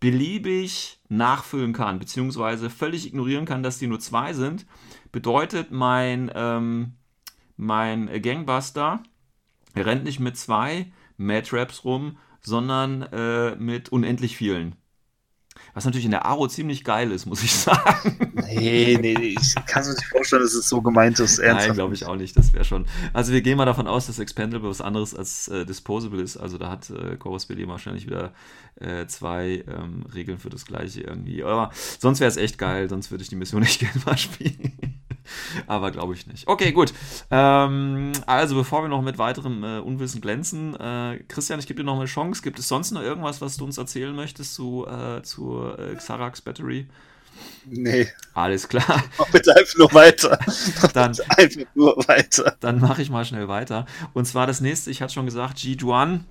beliebig nachfüllen kann, beziehungsweise völlig ignorieren kann, dass die nur zwei sind. Bedeutet, mein, ähm, mein Gangbuster rennt nicht mit zwei Mad Traps rum, sondern äh, mit unendlich vielen. Was natürlich in der Aro ziemlich geil ist, muss ich sagen. Nee, nee, nee, ich kann mir nicht vorstellen, dass es so gemeint ist. Nein, glaube ich auch nicht. Das wäre schon. Also wir gehen mal davon aus, dass Expendable was anderes als äh, Disposable ist. Also da hat äh, Corvus Belli wahrscheinlich wieder äh, zwei ähm, Regeln für das gleiche irgendwie. Aber sonst wäre es echt geil, sonst würde ich die Mission nicht gerne mal spielen. Aber glaube ich nicht. Okay, gut. Ähm, also bevor wir noch mit weiterem äh, Unwissen glänzen, äh, Christian, ich gebe dir noch eine Chance. Gibt es sonst noch irgendwas, was du uns erzählen möchtest zu, äh, zur äh, Xarax Battery? Nee, Alles klar. mach bitte einfach nur weiter. Dann Einfach nur weiter. dann mache ich mal schnell weiter. Und zwar das nächste, ich hatte schon gesagt, Jijuan.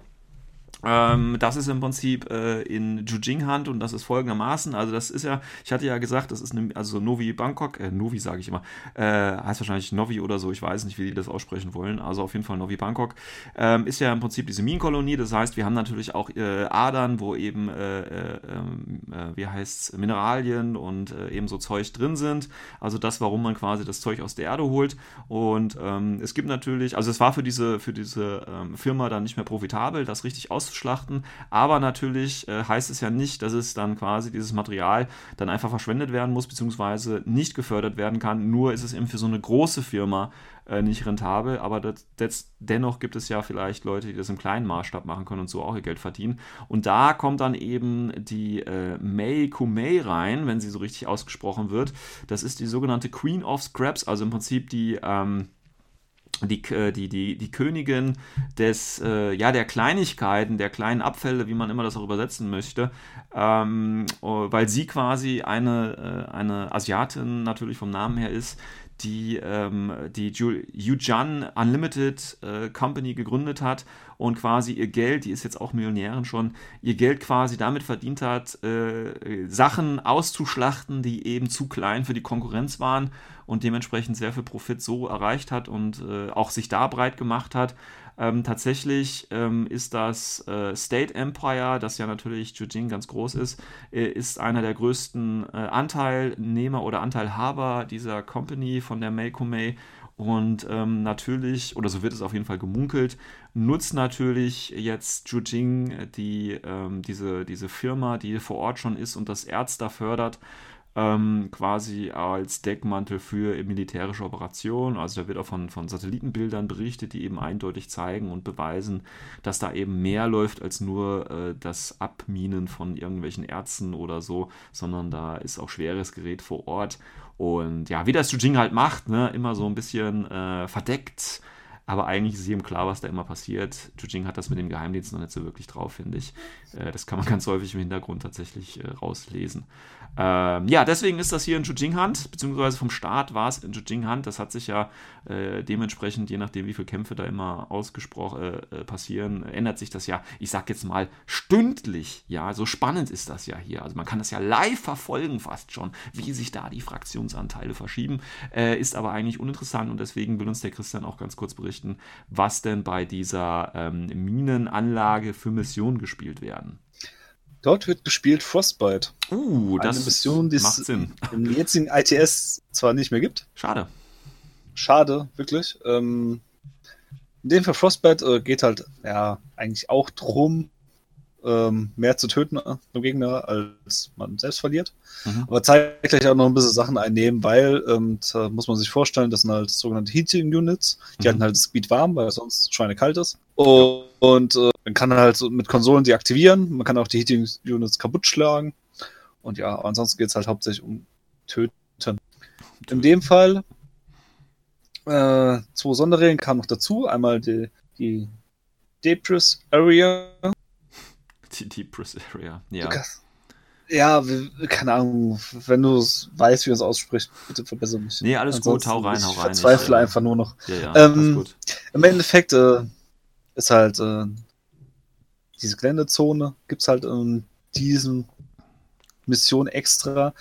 Ähm, das ist im Prinzip äh, in Jujing-Hand und das ist folgendermaßen. Also, das ist ja, ich hatte ja gesagt, das ist eine, also Novi Bangkok, äh, Novi sage ich immer, äh, heißt wahrscheinlich Novi oder so, ich weiß nicht, wie die das aussprechen wollen. Also, auf jeden Fall Novi Bangkok. Ähm, ist ja im Prinzip diese Minenkolonie, das heißt, wir haben natürlich auch äh, Adern, wo eben, äh, äh, ähm, äh, wie heißt Mineralien und eben so Zeug drin sind. Also, das, warum man quasi das Zeug aus der Erde holt. Und ähm, es gibt natürlich, also es war für diese, für diese ähm, Firma dann nicht mehr profitabel, das richtig auszuschlachten. Aber natürlich äh, heißt es ja nicht, dass es dann quasi dieses Material dann einfach verschwendet werden muss, beziehungsweise nicht gefördert werden kann. Nur ist es eben für so eine große Firma äh, nicht rentabel. Aber das, das, dennoch gibt es ja vielleicht Leute, die das im kleinen Maßstab machen können und so auch ihr Geld verdienen. Und da kommt dann eben die äh, Mei Kumei rein, wenn sie so richtig ausgesprochen wird. Das ist die sogenannte Queen of Scraps, also im Prinzip die. Ähm, die, äh, die, die, die Königin des, äh, ja, der Kleinigkeiten, der kleinen Abfälle, wie man immer das auch übersetzen möchte, ähm, oh, weil sie quasi eine, äh, eine Asiatin natürlich vom Namen her ist, die ähm, die Yujan Unlimited äh, Company gegründet hat und quasi ihr Geld, die ist jetzt auch Millionärin schon, ihr Geld quasi damit verdient hat, äh, Sachen auszuschlachten, die eben zu klein für die Konkurrenz waren und dementsprechend sehr viel Profit so erreicht hat und äh, auch sich da breit gemacht hat. Ähm, tatsächlich ähm, ist das äh, State Empire, das ja natürlich Jujing ganz groß ist, äh, ist einer der größten äh, Anteilnehmer oder Anteilhaber dieser Company von der Meikomei. Und ähm, natürlich, oder so wird es auf jeden Fall gemunkelt, nutzt natürlich jetzt Jujing die, ähm, diese, diese Firma, die vor Ort schon ist und das Erz da fördert, ähm, quasi als Deckmantel für militärische Operationen. Also da wird auch von, von Satellitenbildern berichtet, die eben eindeutig zeigen und beweisen, dass da eben mehr läuft als nur äh, das Abminen von irgendwelchen Ärzten oder so, sondern da ist auch schweres Gerät vor Ort. Und ja, wie das Jujing halt macht, ne, immer so ein bisschen äh, verdeckt. Aber eigentlich ist jedem klar, was da immer passiert. Jujing hat das mit dem Geheimdienst noch nicht so wirklich drauf, finde ich. Äh, das kann man ganz häufig im Hintergrund tatsächlich äh, rauslesen. Ähm, ja, deswegen ist das hier in Jujing-Hand, beziehungsweise vom Start war es in Jujing-Hand. Das hat sich ja äh, dementsprechend, je nachdem, wie viele Kämpfe da immer ausgesprochen äh, äh, passieren, ändert sich das ja, ich sag jetzt mal, stündlich. Ja, so spannend ist das ja hier. Also man kann das ja live verfolgen fast schon, wie sich da die Fraktionsanteile verschieben. Äh, ist aber eigentlich uninteressant und deswegen will uns der Christian auch ganz kurz berichten, was denn bei dieser ähm, Minenanlage für Missionen gespielt werden. Dort wird gespielt Frostbite. Uh, das Eine Mission, die macht es Sinn. im jetzigen ITS zwar nicht mehr gibt. Schade. Schade, wirklich. Ähm, in dem Fall Frostbite äh, geht halt ja eigentlich auch drum, ähm, mehr zu töten äh, vom Gegner, als man selbst verliert. Mhm. Aber zeigt gleich auch noch ein bisschen Sachen einnehmen, weil, ähm, da muss man sich vorstellen, das sind halt sogenannte Heating Units, die Mhm. halten halt das Gebiet warm, weil sonst schweinekalt ist. Und, und äh, man kann halt so mit Konsolen die aktivieren, man kann auch die Heating Units kaputt schlagen. Und ja, ansonsten geht es halt hauptsächlich um Töten. In dem Fall äh, zwei Sonderregeln kamen noch dazu. Einmal die, die Debris Area. Die Deep Press Area. Ja. Ja, keine Ahnung, wenn du es weißt, wie man es ausspricht, bitte verbessere mich. Nee, alles gut, hau rein, hau ich rein. verzweifle Ich, äh, einfach nur noch. Ja, ja, Ähm, alles gut. Im Endeffekt äh, ist halt äh, diese Geländezone, gibt's halt in diesen Mission extra,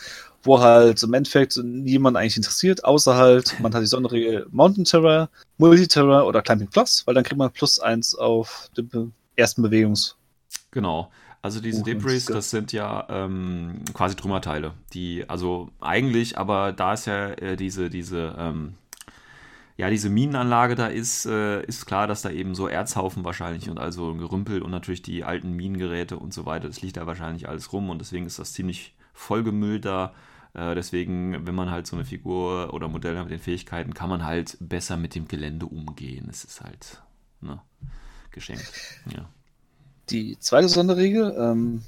wo halt im Endeffekt niemand eigentlich interessiert, außer halt, man hat die Sonderregel Mountain Terror, Multi-Terror oder Climbing Plus, weil dann kriegt man plus eins auf den ersten Bewegungs. Genau. Also diese Oh, Debris, das- das sind ja ähm, quasi Trümmerteile, die, also eigentlich, aber da ist ja äh, diese, diese, ähm, ja, diese Minenanlage da ist, äh, ist klar, dass da eben so Erzhaufen wahrscheinlich und also ein Gerümpel und natürlich die alten Minengeräte und so weiter, das liegt da wahrscheinlich alles rum und deswegen ist das ziemlich vollgemüllt da. Äh, deswegen, wenn man halt so eine Figur oder Modell hat mit den Fähigkeiten, kann man halt besser mit dem Gelände umgehen. Es ist halt, ne, geschenkt. Ja. Die zweite Sonderregel, ähm,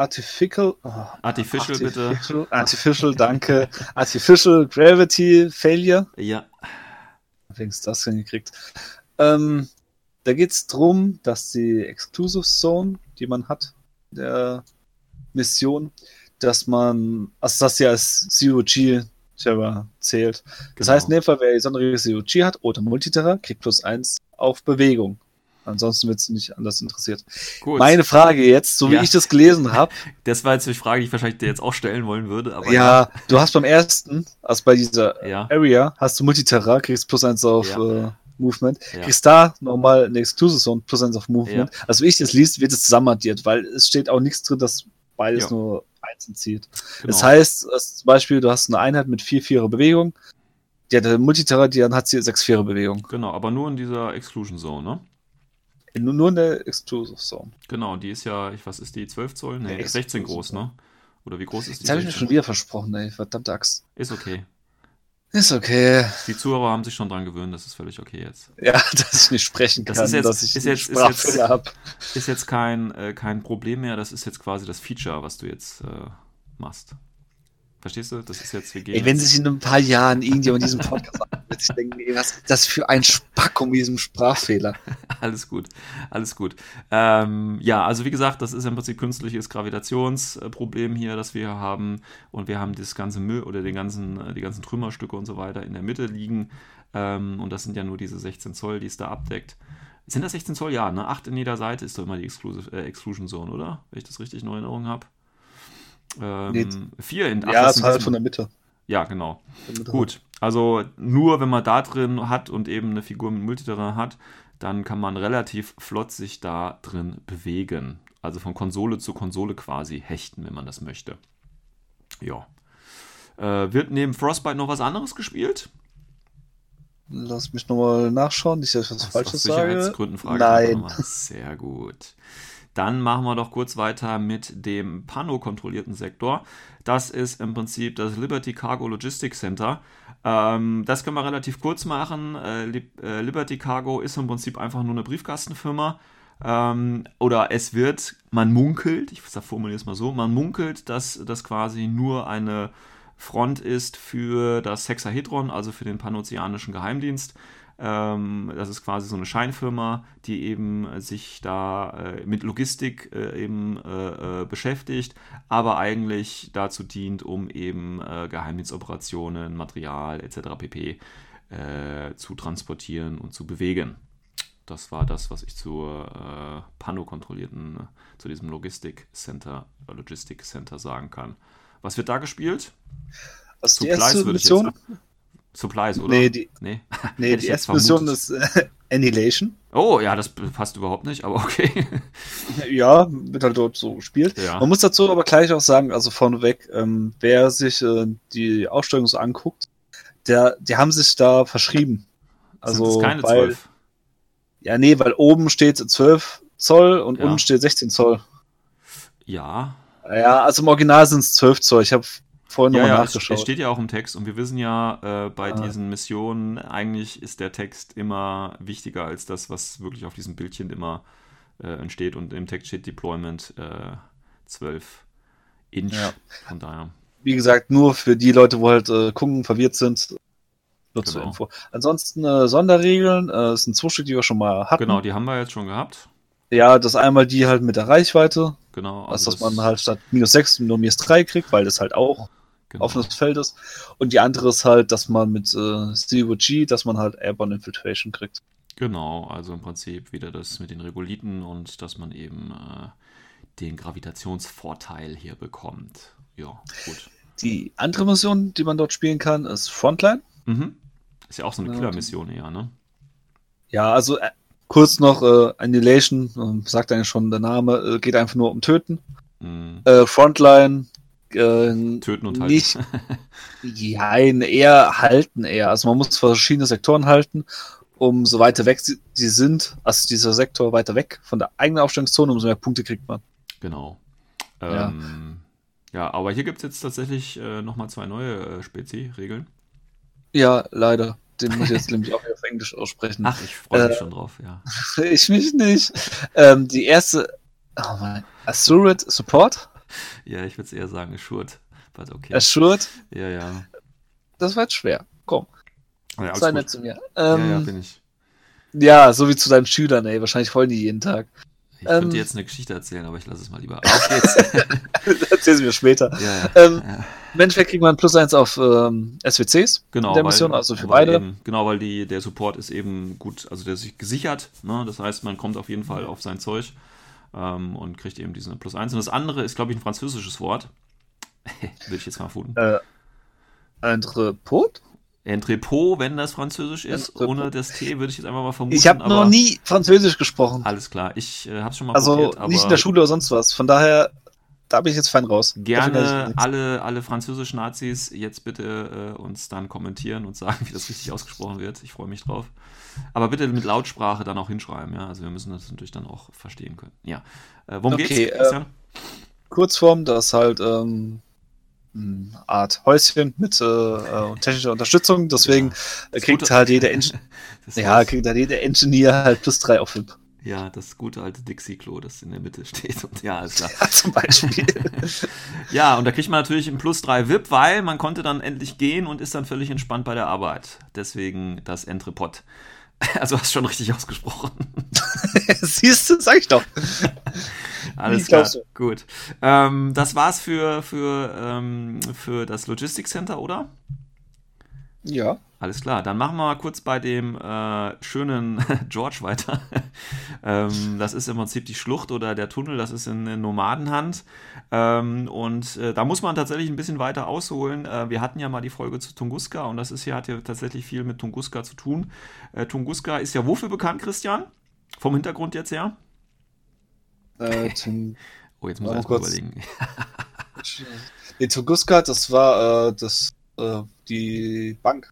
Artificial, oh, Artificial, bitte. Artificial, Artificial, danke. Artificial Gravity Failure. Ja, Wenigstens das hingekriegt. Ähm, da geht es darum, dass die Exclusive Zone, die man hat, der Mission, dass man, also dass sie als Zero-G Terror zählt. Das Genau. heißt, in dem Fall, wer die Sonderregel Zero-G hat oder Multiterror, kriegt plus eins auf Bewegung. Ansonsten wird sie nicht anders interessiert. Gut. Meine Frage jetzt, so wie Ja. ich das gelesen habe, das war jetzt die Frage, die ich wahrscheinlich dir jetzt auch stellen wollen würde, aber ja, du hast beim ersten, also bei dieser ja, Area, hast du Multiterra, kriegst plus eins auf Ja. äh, Movement, Ja. kriegst da nochmal eine Exclusive Zone plus eins auf Movement. Also wie ich das liest, wird es zusammenaddiert, weil es steht auch nichts drin, dass beides Ja. nur eins entzieht. genau. Das heißt, zum Beispiel, du hast eine Einheit mit 4-4er Bewegung, die hat eine Multiterra, die dann hat sie 6-4er Bewegung. Genau, aber nur in dieser Exclusion Zone, ne? Nur, nur in der Exclusive Zone. Genau, die ist ja, ich, was ist die, 12 Zoll? Nee, Ja, 16 Exclusive groß, ne? Oder wie groß ist die? Jetzt habe ich mir 16? schon wieder versprochen, ey, verdammte Axt. Ist okay. Ist okay. Die Zuhörer haben sich schon dran gewöhnt, das ist völlig okay jetzt. Ja, dass ich nicht sprechen Das kann, ist jetzt- dass ich ist jetzt- ist jetzt- habe. Ist jetzt kein, äh, kein Problem mehr, das ist jetzt quasi das Feature, was du jetzt äh, machst. Verstehst du? Das ist jetzt, gehen Ey, wenn sich in ein paar Jahren irgendjemand diesen Podcast wird sich denken, ey, was ist das für ein Spack um diesem Sprachfehler? alles gut, alles gut. Ähm, ja, also wie gesagt, das ist im Prinzip künstliches Gravitationsproblem hier, das wir haben. Und wir haben das ganze Müll oder den ganzen, die ganzen Trümmerstücke und so weiter in der Mitte liegen. Ähm, und das sind ja nur diese 16 Zoll, die es da abdeckt. Sind das 16 Zoll? Ja, ne? 8 in jeder Seite ist doch immer die Exclusive, äh, Exclusion Zone, oder? Wenn ich das richtig in Erinnerung habe. Ähm, Nee, vier in ach, ja, das ist halt von der Mitte. Ja, genau. Mitte. Gut, also nur wenn man da drin hat und eben eine Figur mit Multiterrain hat, dann kann man relativ flott sich da drin bewegen. Also von Konsole zu Konsole quasi hechten, wenn man das möchte. Ja. Äh, wird neben Frostbite noch was anderes gespielt? Lass mich nochmal nachschauen, nicht, dass ich was Aus- Falsches aus sage. Sicherheitsgründen frage Nein. Sehr gut. Dann machen wir doch kurz weiter mit dem Pano-kontrollierten Sektor. Das ist im Prinzip das Liberty Cargo Logistics Center. Ähm, das können wir relativ kurz machen. Äh, äh, Liberty Cargo ist im Prinzip einfach nur eine Briefkastenfirma. Ähm, oder es wird, man munkelt, ich formuliere es mal so, man munkelt, dass das quasi nur eine Front ist für das Hexahedron, also für den panozeanischen Geheimdienst. Ähm, das ist quasi so eine Scheinfirma, die eben sich da äh, mit Logistik äh, eben äh, beschäftigt, aber eigentlich dazu dient, um eben Geheimdienstoperationen, Material etc. pp. Zu transportieren und zu bewegen. Das war das, was ich zur Pano-kontrollierten, äh, zu diesem Logistik Center, Logistik Center sagen kann. Was wird da gespielt? Also die Supplies erste Mission, Supplies, oder? Nee, die- nee. nee, die erste Mission ist äh, Annihilation. Oh, ja, das passt überhaupt nicht, aber okay. Ja, wird halt dort so gespielt. Ja. Man muss dazu aber gleich auch sagen, also vorneweg, ähm, wer sich äh, die Ausstellung so anguckt, der, die haben sich da verschrieben. Also, Sind keine weil, 12? Ja, nee, weil oben steht 12 Zoll und Ja. unten steht 16 Zoll. Ja. Ja, also im Original sind es 12 Zoll. Ich habe vorhin Ja, nochmal ja, es, nachgeschaut. es steht ja auch im Text und wir wissen ja, äh, bei Ah. diesen Missionen, eigentlich ist der Text immer wichtiger als das, was wirklich auf diesem Bildchen immer äh, entsteht und im Text steht Deployment äh, 12 Inch. Ja. Von daher. Wie gesagt, nur für die Leute, wo halt äh, gucken, verwirrt sind. Nur zur Genau. Info. Ansonsten äh, Sonderregeln, äh, es sind zwei Stück, die wir schon mal hatten. Genau, die haben wir jetzt schon gehabt. Ja, das einmal die halt mit der Reichweite, Genau. also also dass man halt statt minus 6 nur minus 3 kriegt, weil das halt auch genau. offenes Feld ist. Und die andere ist halt, dass man mit äh, Zero G, dass man halt Airborne Infiltration kriegt. Genau, also im Prinzip wieder das mit den Regolithen und dass man eben äh, den Gravitationsvorteil hier bekommt. Ja, gut. Die andere Mission, die man dort spielen kann, ist Frontline. Mhm. Ist ja auch so eine Ja, Killermission eher, ne? Ja, also äh, kurz noch äh, Annihilation, äh, sagt eigentlich schon der Name, äh, geht einfach nur um Töten. Mhm. Äh, Frontline äh, Töten und halten. nicht, ja, eher halten eher. Also man muss verschiedene Sektoren halten, um so weiter weg sie, sind, also dieser Sektor weiter weg von der eigenen Aufstellungszone, umso mehr Punkte kriegt man. Genau. Ja. Ähm, ja. aber hier gibt es jetzt tatsächlich äh, nochmal zwei neue äh, Spezi-Regeln. Ja, leider. Den muss ich jetzt nämlich auch auf Englisch aussprechen. Ach, ich freue mich Äh, schon drauf, ja. Ich mich nicht. Ähm, die erste, oh mein, Assured Support, Ja, ich würde es eher sagen, Assured. But okay. Assured, ja, ja. das war jetzt schwer. Komm, ja sei nett zu mir. ja, Ähm, ja, ja, bin ich. so wie zu deinen Schülern, ey. Wahrscheinlich wollen die jeden Tag. Ich könnte ähm, dir jetzt eine Geschichte erzählen, aber ich lasse es mal lieber. Auf geht's. Erzähl sie mir später. ja, ja. Ähm, ja. Im Endeffekt kriegt man plus eins auf ähm, SWCs Genau, der Mission, weil, also für beide. Eben, genau, weil die, der Support ist eben gut, also der ist gesichert. Ne? Das heißt, man kommt auf jeden Fall auf sein Zeug ähm, und kriegt eben diesen Plus 1. Und das andere ist, glaube ich, ein französisches Wort. Will ich jetzt mal funden. Äh, Entrepot? Entrepot, wenn das französisch ist. Entrepot. Ohne das T würde ich jetzt einfach mal vermuten. Ich habe noch nie Französisch gesprochen. Alles klar, ich äh, habe es schon mal Also probiert, aber nicht in der Schule oder sonst was. Von daher, da bin ich jetzt fein raus. Gerne alle, alle französischen Nazis jetzt bitte äh, uns dann kommentieren und sagen, wie das richtig ausgesprochen wird. Ich freue mich drauf. Aber bitte mit Lautsprache dann auch hinschreiben, ja. Also wir müssen das natürlich dann auch verstehen können. Ja. Äh, worum Okay, geht's, äh, Christian? Kurzform, das ist halt ähm, eine Art Häuschen mit äh, äh, technischer Unterstützung. Deswegen Ja, äh, kriegt Gute- halt jeder Eng ja, kriegt halt jeder Engineer halt plus drei auf Flip. Ja, das gute alte Dixie-Klo, das in der Mitte steht. Und ja, alles klar. Ja, zum Beispiel. Ja, und da kriegt man natürlich ein Plus 3 VIP, weil man konnte dann endlich gehen und ist dann völlig entspannt bei der Arbeit. Deswegen das Entrepot. Also hast schon richtig ausgesprochen. Siehst du, sag ich doch. Alles Wie klar, gut. Ähm, das war's für, für, ähm, für das Logistics Center, oder? Ja. Alles klar, dann machen wir mal kurz bei dem äh, schönen George weiter. ähm, das ist im Prinzip die Schlucht oder der Tunnel, das ist in, in Nomadenhand. Ähm, und äh, da muss man tatsächlich ein bisschen weiter ausholen. Äh, wir hatten ja mal die Folge zu Tunguska und das ist hier, hat ja tatsächlich viel mit Tunguska zu tun. Äh, Tunguska ist ja wofür bekannt, Christian? Vom Hintergrund jetzt her? Äh, Oh, jetzt muss ich erst mal kurz. überlegen. nee, Tunguska, das war äh, das, die Bank.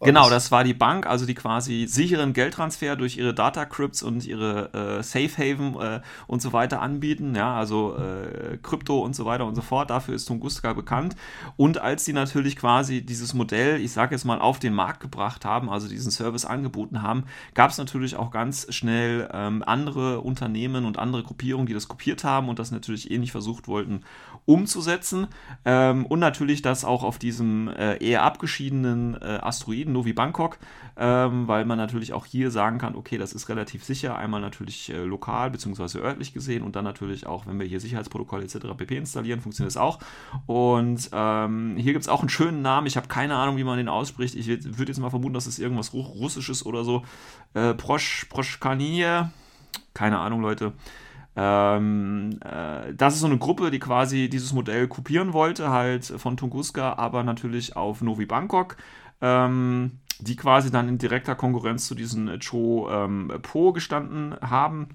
Genau, das war die Bank, also die quasi sicheren Geldtransfer durch ihre Data Crypts und ihre äh, Safe Haven äh, und so weiter anbieten, ja, also äh, Krypto und so weiter und so fort. Dafür ist Tunguska bekannt. Und als sie natürlich quasi dieses Modell, ich sage jetzt mal, auf den Markt gebracht haben, also diesen Service angeboten haben, gab es natürlich auch ganz schnell ähm, andere Unternehmen und andere Gruppierungen, die das kopiert haben und das natürlich ähnlich versucht wollten umzusetzen. Ähm, und natürlich das auch auf diesem äh, eher abgeschiedenen äh, Asteroiden Novi Bangkok, ähm, weil man natürlich auch hier sagen kann, okay, das ist relativ sicher, einmal natürlich äh, lokal bzw. örtlich gesehen und dann natürlich auch, wenn wir hier Sicherheitsprotokolle etc. pp. installieren, funktioniert das auch. Und ähm, hier gibt es auch einen schönen Namen, ich habe keine Ahnung, wie man den ausspricht. Ich würde jetzt mal vermuten, dass es irgendwas Ru Russisches oder so. Äh, Prosch, Proschkanie, keine Ahnung, Leute. Ähm, äh, das ist so eine Gruppe, die quasi dieses Modell kopieren wollte, halt von Tunguska, aber natürlich auf Novi Bangkok. Ähm, die quasi dann in direkter Konkurrenz zu diesen Cho ähm, Po gestanden haben,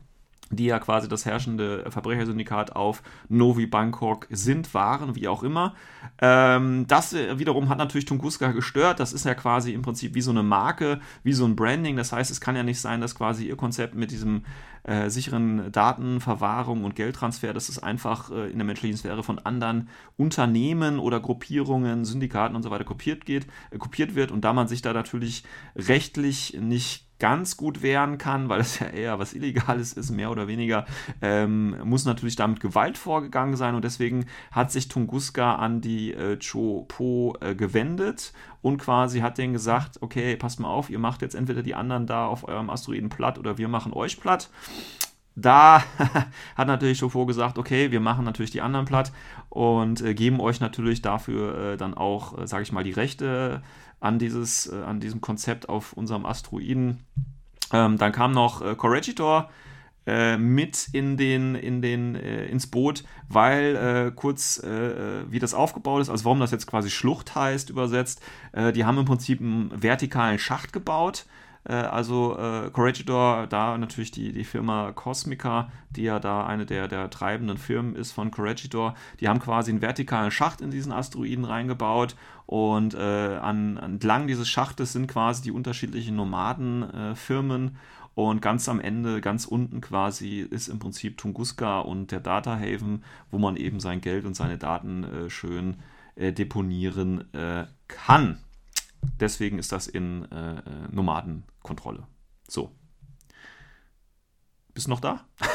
die ja quasi das herrschende Verbrechersyndikat auf Novi Bangkok sind, waren, wie auch immer. Ähm, das wiederum hat natürlich Tunguska gestört. Das ist ja quasi im Prinzip wie so eine Marke, wie so ein Branding. Das heißt, es kann ja nicht sein, dass quasi ihr Konzept mit diesem äh, sicheren Datenverwahrung und Geldtransfer, dass es einfach äh, in der menschlichen Sphäre von anderen Unternehmen oder Gruppierungen, Syndikaten und so weiter kopiert, geht, äh, kopiert wird. Und da man sich da natürlich rechtlich nicht ganz gut wehren kann, weil es ja eher was Illegales ist, mehr oder weniger, ähm, muss natürlich damit Gewalt vorgegangen sein und deswegen hat sich Tunguska an die äh, Cho Po äh, gewendet und quasi hat denen gesagt, okay, passt mal auf, ihr macht jetzt entweder die anderen da auf eurem Asteroiden platt oder wir machen euch platt. Da hat natürlich Chauffour gesagt, okay, wir machen natürlich die anderen platt und äh, geben euch natürlich dafür äh, dann auch, äh, sage ich mal, die Rechte an, dieses, äh, an diesem Konzept auf unserem Asteroiden. Ähm, dann kam noch äh, Corregidor äh, mit in den, in den, äh, ins Boot, weil äh, kurz äh, wie das aufgebaut ist, also warum das jetzt quasi Schlucht heißt, übersetzt, äh, die haben im Prinzip einen vertikalen Schacht gebaut. Äh, also äh, Corregidor, da natürlich die, die Firma Cosmica, die ja da eine der, der treibenden Firmen ist von Corregidor, die haben quasi einen vertikalen Schacht in diesen Asteroiden reingebaut und äh, an, entlang dieses Schachtes sind quasi die unterschiedlichen Nomadenfirmen und ganz am Ende, ganz unten quasi, ist im Prinzip Tunguska und der Data Haven, wo man eben sein Geld und seine Daten äh, schön äh, deponieren äh, kann. Deswegen ist das in äh, äh, Nomadenkontrolle. So. Bist du noch da?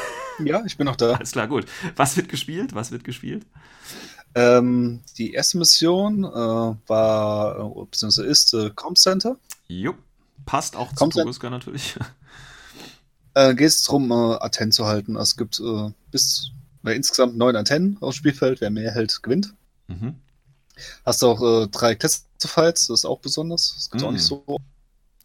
Ja, ich bin noch da. Alles klar, gut. Was wird gespielt? Was wird gespielt? Ähm, die erste Mission äh, war, beziehungsweise ist äh, Com Center. Jupp. Passt auch zu Kommt dann- Tunguska natürlich. Äh, Geht es darum, äh, Antennen zu halten. Es gibt äh, bis äh, insgesamt neun Antennen aufs Spielfeld. Wer mehr hält, gewinnt. Mhm. Hast du auch äh, drei Classifieds, das ist auch besonders. Das gibt auch Mm. nicht so.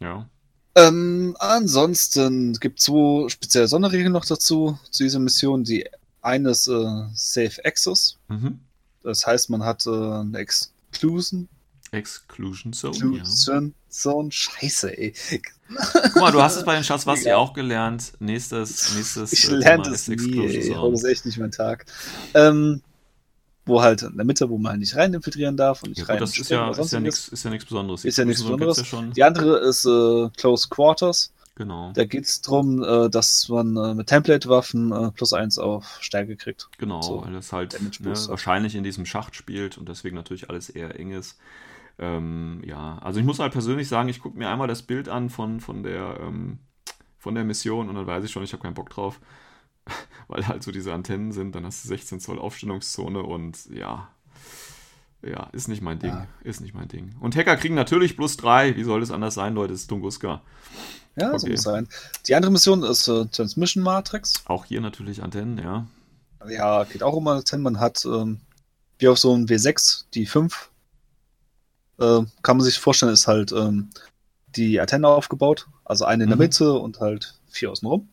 Ja. Ähm, ansonsten gibt es zwei spezielle Sonderregeln noch dazu, zu dieser Mission. Die eine ist äh, Safe Access. Mhm. Das heißt, man hat äh, eine Exclusion. Exclusion Zone. Ja. Exclusion Zone. Scheiße, ey. Guck mal, du hast es bei den Schatzwasser Ja. auch gelernt. Nächstes, nächstes Ich äh, lerne das nie, ey. Zone. Heute ist echt nicht mein Tag. Ähm, wo halt in der Mitte, wo man halt nicht rein infiltrieren darf und nicht Ja, rein gut, das ist ja, ist ja nichts ist ja nichts Besonderes. Ist ja nichts Besonderes. Ja schon. Die andere ist äh, Close Quarters. Genau, Da geht es darum, äh, dass man äh, mit Template-Waffen äh, plus eins auf Stärke kriegt. genau, so, weil es halt ne, wahrscheinlich in diesem Schacht spielt und deswegen natürlich alles eher eng ist. Ähm, ja, also ich muss halt persönlich sagen, ich gucke mir einmal das Bild an von, von der ähm, von der Mission und dann weiß ich schon, ich habe keinen Bock drauf, weil halt so diese Antennen sind, dann hast du 16 Zoll Aufstellungszone und ja, ja, ist nicht mein Ding, Ja. ist nicht mein Ding. Und Hacker kriegen natürlich plus 3, wie soll das anders sein, Leute, das ist Tunguska. Ja, so Okay. muss sein. Die andere Mission ist äh, Transmission Matrix. Auch hier natürlich Antennen, ja. Ja, geht auch um Antennen. Man hat ähm, wie auf so einem W6 die 5. Äh, kann man sich vorstellen, ist halt ähm, die Antenne aufgebaut. Also eine in der Mhm. Mitte und halt vier außenrum.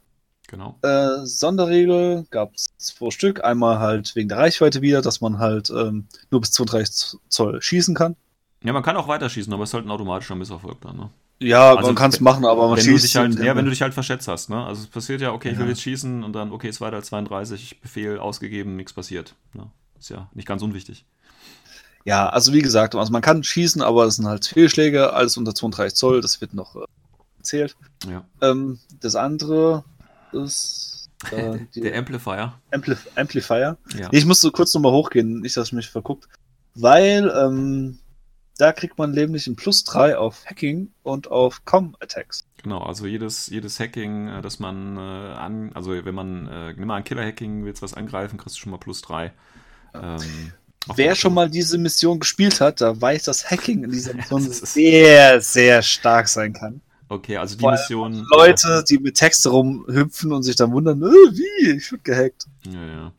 Genau. Äh, Sonderregel gab es zwei Stück. Einmal halt wegen der Reichweite wieder, dass man halt ähm, nur bis 32 Zoll schießen kann. Ja, man kann auch weiterschießen, aber es ist halt ein automatischer Misserfolg dann, ne? Ja, Also, man kann es machen, aber man wenn du schießt dich halt, ja, wenn du dich halt verschätzt hast, ne? Also es passiert ja, okay, ich will Ja. jetzt schießen und dann, okay, ist weiter als 32, Befehl ausgegeben, nichts passiert. Ne? Ist ja nicht ganz unwichtig. Ja, also wie gesagt, also man kann schießen, aber es sind halt Fehlschläge, alles unter 32 Zoll, das wird noch äh, gezählt. Ja. Ähm, das andere ist äh, Der Amplifier. Amplif Amplifier. Ja. Ich musste kurz nochmal hochgehen, nicht, dass ich mich verguckt, weil ähm, da kriegt man nämlich ein Plus 3 auf Hacking und auf Com-Attacks. Genau, also jedes, jedes Hacking, äh, das man äh, an, also wenn man, äh, nimm mal ein Killer-Hacking, willst was angreifen, kriegst du schon mal plus 3. Ähm, Wer schon mal diese Mission gespielt hat, da weiß, dass Hacking in dieser Mission sehr, sehr stark sein kann. Okay, also die Mission. Leute, die mit Texte rumhüpfen und sich dann wundern, äh, wie, ich wurde gehackt. Ja, ja.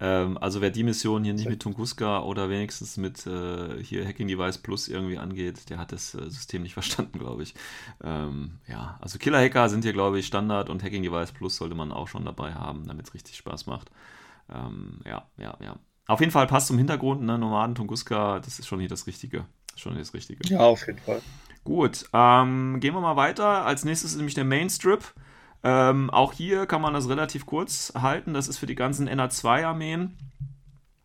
Ähm, also wer die Mission hier nicht mit Tunguska oder wenigstens mit äh, hier Hacking Device Plus irgendwie angeht, der hat das äh, System nicht verstanden, glaube ich. Ähm, ja, also Killer Hacker sind hier, glaube ich, Standard und Hacking Device Plus sollte man auch schon dabei haben, damit es richtig Spaß macht. Ähm, ja, ja, ja. Auf jeden Fall passt zum Hintergrund, ne, Nomaden, Tunguska, das ist schon hier das Richtige. Schon hier das Richtige. Ja, auf jeden Fall. Gut, ähm, gehen wir mal weiter. Als nächstes ist nämlich der Mainstrip. Ähm, auch hier kann man das relativ kurz halten. Das ist für die ganzen NA2-Armeen.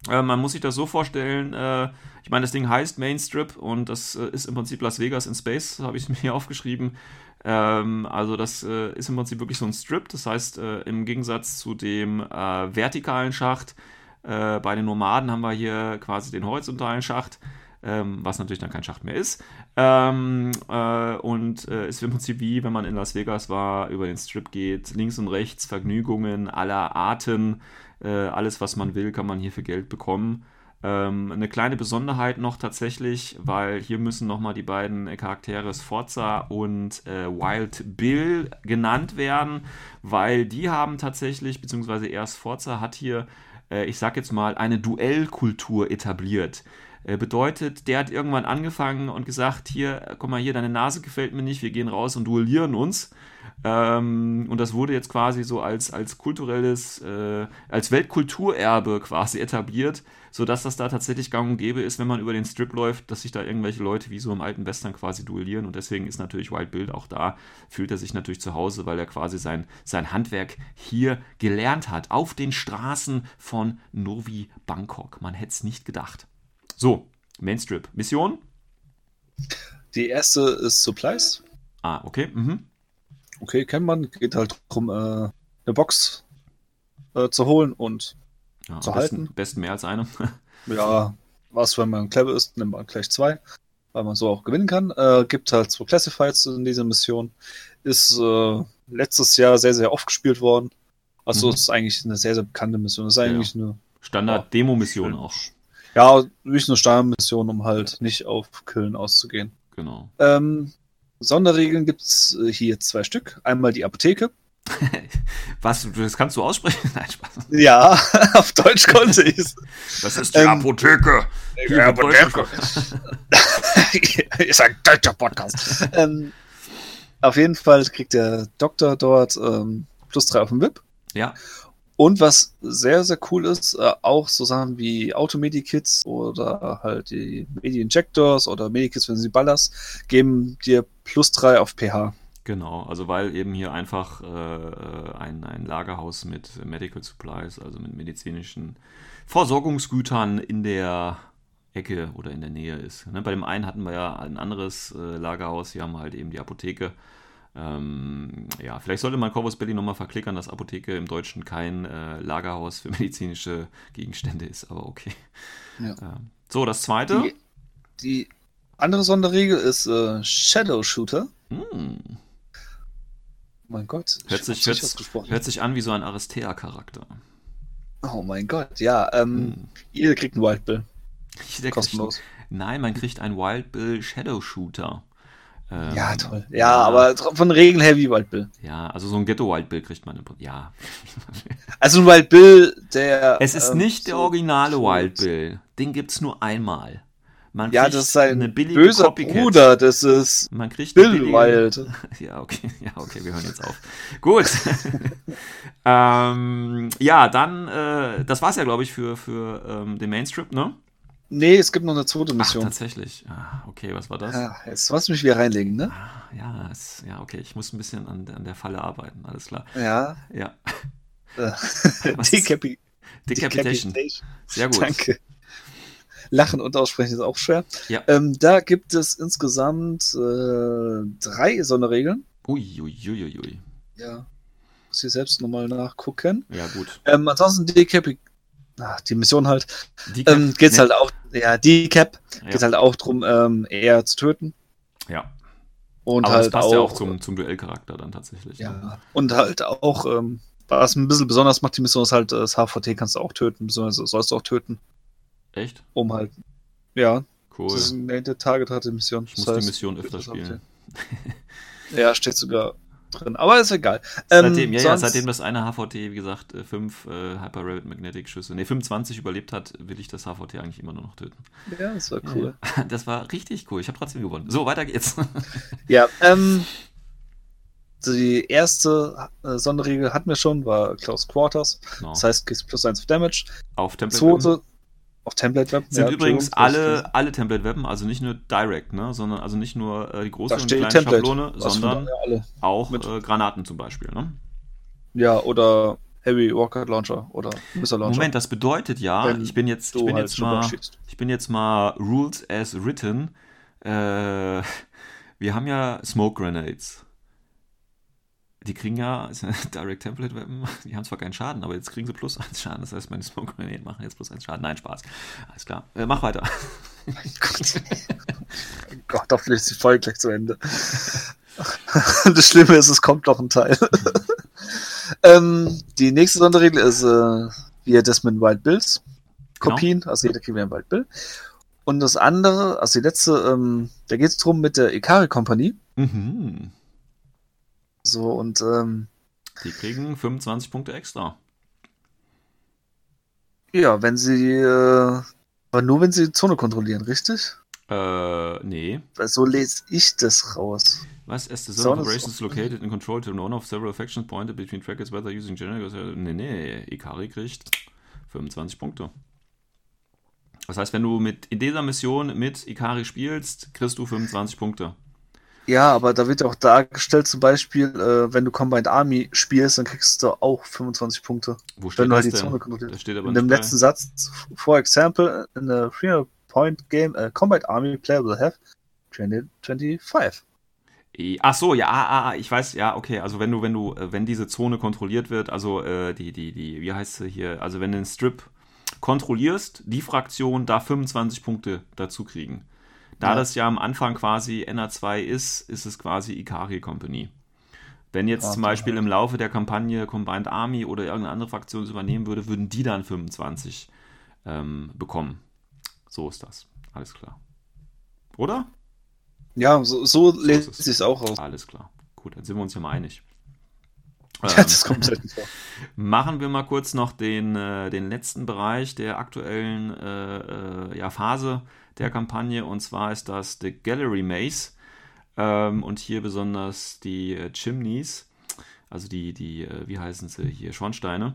Äh, man muss sich das so vorstellen, äh, ich meine, das Ding heißt Mainstrip und das äh, ist im Prinzip Las Vegas in Space, habe ich mir hier aufgeschrieben. Ähm, also das äh, ist im Prinzip wirklich so ein Strip, das heißt äh, im Gegensatz zu dem äh, vertikalen Schacht, äh, bei den Nomaden haben wir hier quasi den horizontalen Schacht, ähm, was natürlich dann kein Schacht mehr ist. Ähm, äh, und äh, ist im Prinzip wie, wenn man in Las Vegas war, über den Strip geht, links und rechts Vergnügungen aller Arten, äh, alles was man will, kann man hier für Geld bekommen. Ähm, eine kleine Besonderheit noch tatsächlich, weil hier müssen nochmal die beiden Charaktere Sforza und äh, Wild Bill genannt werden, weil die haben tatsächlich, beziehungsweise er Sforza hat hier, ich sag jetzt mal, eine Duellkultur etabliert. Äh, bedeutet, der hat irgendwann angefangen und gesagt, hier, äh, guck mal hier, deine Nase gefällt mir nicht, wir gehen raus und duellieren uns. Ähm, und das wurde jetzt quasi so als, als kulturelles, äh, als Weltkulturerbe quasi etabliert, sodass das da tatsächlich gang und gäbe ist, wenn man über den Strip läuft, dass sich da irgendwelche Leute wie so im alten Western quasi duellieren. Und deswegen ist natürlich Wild Bill auch da, fühlt er sich natürlich zu Hause, weil er quasi sein, sein Handwerk hier gelernt hat, auf den Straßen von Novi Bangkok. Man hätte es nicht gedacht. So, Mainstrip. Mission? Die erste ist Supplies. Ah, okay. Mhm. Okay, kennt man. Geht halt darum, äh, eine Box äh, zu holen und Ja, Zu besten, halten. besten mehr als eine. ja, was, wenn man clever ist, nimmt man gleich zwei, weil man so auch gewinnen kann. Äh, gibt halt zwei Classifieds in dieser Mission. Ist äh, letztes Jahr sehr, sehr oft gespielt worden. Also Mhm. ist eigentlich eine sehr, sehr bekannte Mission. Ist eigentlich eine, Standard-Demo-Mission auch. ja, wirklich eine Standardmission, um halt nicht auf Killen auszugehen. Genau. Ähm, Sonderregeln gibt's äh, hier zwei Stück. Einmal die Apotheke. Was, das kannst du aussprechen? Nein, Spaß. Ja, auf Deutsch konnte ich es. Das ist die Apotheke. Die Apotheke. ist ein deutscher Podcast. ähm, auf jeden Fall kriegt der Doktor dort ähm, plus drei auf dem VIP. Ja, Und was sehr, sehr cool ist, äh, auch so Sachen wie Automedikits oder halt die Medi-Injectors oder Medikits, wenn du sie ballerst, geben dir plus drei auf pH. Genau. Also weil eben hier einfach äh, ein, ein Lagerhaus mit Medical Supplies, also mit medizinischen Versorgungsgütern in der Ecke oder in der Nähe ist. Ne, bei dem einen hatten wir ja ein anderes äh, Lagerhaus, hier haben wir halt eben die Apotheke. Ähm, ja, vielleicht sollte man Corvus Belli nochmal verklickern, dass Apotheke im Deutschen kein äh, Lagerhaus für medizinische Gegenstände ist, aber okay. Ja. Ähm, so, das zweite. Die, die andere Sonderregel ist äh, Shadow Shooter. Hm, mein Gott. Hört sich, hört, hört sich an wie so ein Aristea-Charakter. Oh mein Gott, ja. Ähm, Hm. Ihr kriegt einen Wild Bill. Kostenlos. Nein, man kriegt einen Wild Bill Shadow Shooter. Ähm, Ja, toll. Ja, aber tr- von Regeln her wie Wild Bill. Ja, also so ein Ghetto Wild Bill kriegt man im Prinzip. Ja. Also ein Wild Bill, der. Es ist ähm, nicht der originale Wild Bill. Den gibt's nur einmal. Man Ja, kriegt das ist billige böser Copycat. Bruder. Das ist Man kriegt eine Bill billige- Wild. Ja, okay, ja, okay, wir hören jetzt auf. Gut. ähm, ja, dann, äh, das war's ja, glaube ich, für, für ähm, den Mainstrip, ne? Nee, es gibt noch eine zweite Ach, Mission. tatsächlich. Ah, okay, was war das? ja, jetzt was mich wieder reinlegen, ne? Ah, ja, es, ja, okay, ich muss ein bisschen an, an der Falle arbeiten, alles klar. Ja. Ja, Äh, Decapi Decapitation. Sehr gut. Danke. Lachen und aussprechen ist auch schwer. Ja. Ähm, da gibt es insgesamt äh, drei Sonderregeln. Uiuiuiui. Ja. Muss ich selbst nochmal nachgucken. Ja, gut. Ähm, ansonsten Decapi. Ach, die Mission halt. Die Ähm, geht's ne, halt auch, ja, Decap ja, geht halt auch drum, ähm, eher zu töten. ja. Und Aber halt das passt auch, ja auch zum, zum Duellcharakter dann tatsächlich. ne? Ja, und halt auch, ähm, was ein bisschen besonders macht, die Mission ist halt, äh, das HVT kannst du auch töten, beziehungsweise sollst du auch töten, Echt? um halt, ja, Cool. das ist eine Target hatte Mission. Ich muss die Mission öfter spielen. Ja, steht sogar drin, aber ist egal. Ähm, Seitdem, ja, ja, seitdem das eine HVT, wie gesagt, 5 äh, Hyper Rabbit Magnetic Schüsse, ne, 25 überlebt hat, will ich das HVT eigentlich immer nur noch töten. Ja, das war cool. Das war richtig cool. Ich habe trotzdem gewonnen. So, weiter geht's. Ja, ähm, die erste äh, Sonderregel hatten wir schon, war Close Quarters. Genau. Das heißt, kriegst plus 1 Damage. Auf Template Zweite, auf Template Web. sind ja, übrigens alle, alle Template-Weppen, also nicht nur Direct, ne, sondern also nicht nur äh, die große und kleine Template. Schablone, sondern auch mit- äh, Granaten zum Beispiel. Ne? Ja, oder Heavy Rocket Launcher oder Missile Launcher. Moment, das bedeutet ja, Wenn ich bin jetzt, ich bin halt jetzt mal, schießt. ich bin jetzt mal Rules as written. Äh, wir haben ja Smoke Grenades. Die kriegen ja Direct Template Weapon, die haben zwar keinen Schaden, aber jetzt kriegen sie plus 1 Schaden. Das heißt, meine Smoke Grenade machen jetzt plus 1 Schaden. Nein, Spaß. Alles klar. Äh, mach weiter. Gott. Gott, hoffentlich ist die Folge gleich zu Ende. das Schlimme ist, es kommt noch ein Teil. ähm, die nächste Sonderregel ist, äh, wir das mit Wild Bills Kopien, also jeder kriegt einen Wild Bill. Und das andere, also die letzte, ähm, da geht es drum mit der Ikari-Kompanie. Mhm. So, und ähm, Die kriegen 25 Punkte extra. ja, wenn sie, äh, aber nur wenn sie die Zone kontrollieren, richtig? Äh, nee. Weil so lese ich das raus. Was? As the Zone of operations is located in control to one of several factions pointed between trackers, whether using general. Nee, nee. Ikari kriegt 25 Punkte. Das heißt, wenn du mit in dieser Mission mit Ikari spielst, kriegst du 25 Punkte. Ja, aber da wird ja auch dargestellt, zum Beispiel, äh, wenn du Combined Army spielst, dann kriegst du auch 25 Punkte. Wo steht Wenn du halt die? Zone kontrollierst. Das steht aber In dem letzten Satz, for example, in a 300-point game, a Combat Army player will have 20, 25. Eh, Ach so, ja, ah, ah, ich weiß, ja, okay, also wenn du, wenn du, äh, wenn diese Zone kontrolliert wird, also äh, die, die, die, wie heißt sie hier, also wenn du den Strip kontrollierst, die Fraktion darf 25 Punkte dazu kriegen. Da Ja. das ja am Anfang quasi NA2 ist, ist es quasi Ikari Company. Wenn jetzt Ja, zum Beispiel im Laufe der Kampagne Combined Army oder irgendeine andere Fraktion es übernehmen würde, würden die dann 25 ähm, bekommen. So ist das. Alles klar. Oder? Ja, so, so ist lese es. ich es auch aus. Alles klar. Gut, dann sind wir uns ja mal einig. Ja, Ähm, das kommt selten vor. machen wir mal kurz noch den, äh, den letzten Bereich der aktuellen äh, äh, ja, Phase der Kampagne und zwar ist das The Gallery Maze ähm, und hier besonders die äh, Chimneys, also die, die äh, wie heißen sie hier, Schornsteine.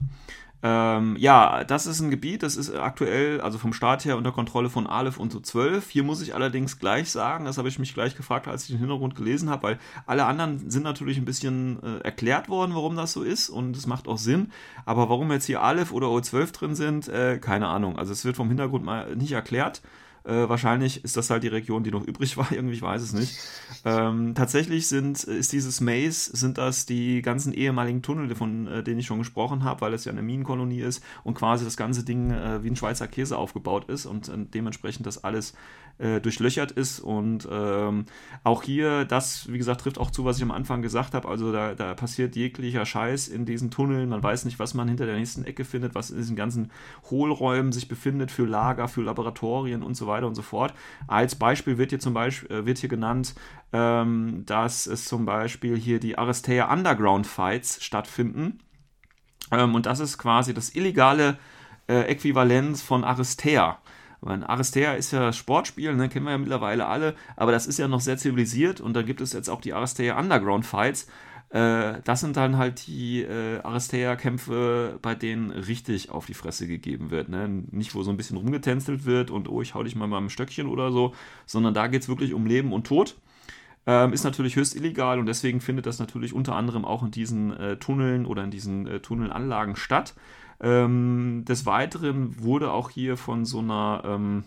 Ähm, ja, das ist ein Gebiet, das ist aktuell, also vom Start her unter Kontrolle von Aleph und so 12. Hier muss ich allerdings gleich sagen, das habe ich mich gleich gefragt, als ich den Hintergrund gelesen habe, weil alle anderen sind natürlich ein bisschen äh, erklärt worden, warum das so ist und es macht auch Sinn. Aber warum jetzt hier Aleph oder O12 drin sind, äh, keine Ahnung. Also es wird vom Hintergrund mal nicht erklärt. Äh, wahrscheinlich ist das halt die Region, die noch übrig war, irgendwie, ich weiß es nicht. Ähm, tatsächlich sind, ist dieses Maze, sind das die ganzen ehemaligen Tunnel, von äh, denen ich schon gesprochen habe, weil es ja eine Minenkolonie ist und quasi das ganze Ding äh, wie ein Schweizer Käse aufgebaut ist und äh, dementsprechend das alles äh, durchlöchert ist. Und ähm, auch hier, das, wie gesagt, trifft auch zu, was ich am Anfang gesagt habe. Also da, da passiert jeglicher Scheiß in diesen Tunneln. Man weiß nicht, was man hinter der nächsten Ecke findet, was in diesen ganzen Hohlräumen sich befindet für Lager, für Laboratorien und so weiter weiter und so fort. Als Beispiel wird hier zum Beispiel äh, wird hier genannt, ähm, dass es zum Beispiel hier die Aristea Underground Fights stattfinden. Ähm, und das ist quasi das illegale äh, Äquivalent von Aristea. Weil Aristea ist ja das Sportspiel, ne, kennen wir ja mittlerweile alle, aber das ist ja noch sehr zivilisiert und da gibt es jetzt auch die Aristea Underground Fights. Äh, das sind dann halt die äh, Aristea-Kämpfe, bei denen richtig auf die Fresse gegeben wird. Ne? Nicht, wo so ein bisschen rumgetänzelt wird und oh, ich hau dich mal mit einem Stöckchen oder so, sondern da geht es wirklich um Leben und Tod. Ähm, ist natürlich höchst illegal und deswegen findet das natürlich unter anderem auch in diesen äh, Tunneln oder in diesen äh, Tunnelanlagen statt. Ähm, des Weiteren wurde auch hier von so einer, ähm,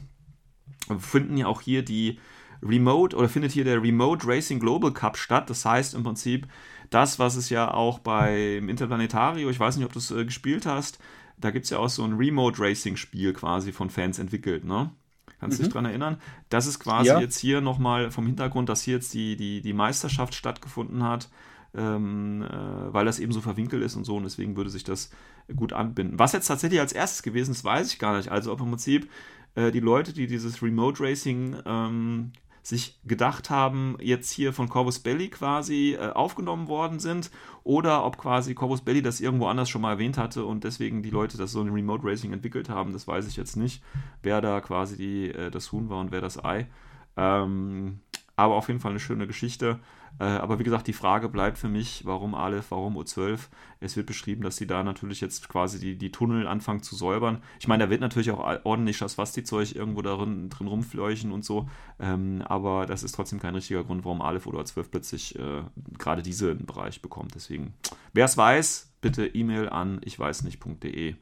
finden ja auch hier die Remote oder findet hier der Remote Racing Global Cup statt. Das heißt im Prinzip, das, was es ja auch beim Interplanetario, ich weiß nicht, ob du es äh, gespielt hast, da gibt es ja auch so ein Remote Racing-Spiel quasi von Fans entwickelt, ne? Kannst du mhm. dich dran erinnern? Das ist quasi ja. jetzt hier nochmal vom Hintergrund, dass hier jetzt die, die, die Meisterschaft stattgefunden hat, ähm, äh, weil das eben so verwinkelt ist und so und deswegen würde sich das gut anbinden. Was jetzt tatsächlich als erstes gewesen ist, weiß ich gar nicht. Also ob im Prinzip äh, die Leute, die dieses Remote Racing ähm, sich gedacht haben, jetzt hier von Corvus Belli quasi äh, aufgenommen worden sind oder ob quasi Corvus Belli das irgendwo anders schon mal erwähnt hatte und deswegen die Leute das so in Remote Racing entwickelt haben, das weiß ich jetzt nicht, wer da quasi die, äh, das Huhn war und wer das Ei. Ähm, aber auf jeden Fall eine schöne Geschichte. Äh, aber wie gesagt, die Frage bleibt für mich, warum Aleph, warum U12? Es wird beschrieben, dass sie da natürlich jetzt quasi die, die Tunnel anfangen zu säubern. Ich meine, da wird natürlich auch ordentlich das Basti-Zeug irgendwo darin, drin rumfleuchen und so. Ähm, aber das ist trotzdem kein richtiger Grund, warum Aleph oder U12 plötzlich äh, gerade diesen Bereich bekommt. Deswegen, wer es weiß, bitte E-Mail an ichweißnicht.de.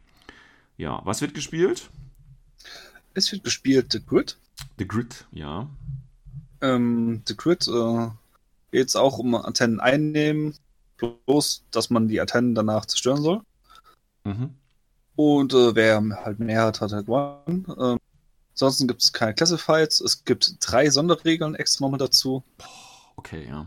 Ja, was wird gespielt? Es wird gespielt The Grid. The Grid, ja. Ähm, The Grid äh, geht es auch um Antennen einnehmen, bloß, dass man die Antennen danach zerstören soll. Mhm. Und äh, wer halt mehr hat, hat halt gewonnen. Ähm, ansonsten gibt es keine Classifieds. Es gibt drei Sonderregeln extra nochmal dazu. Okay, ja.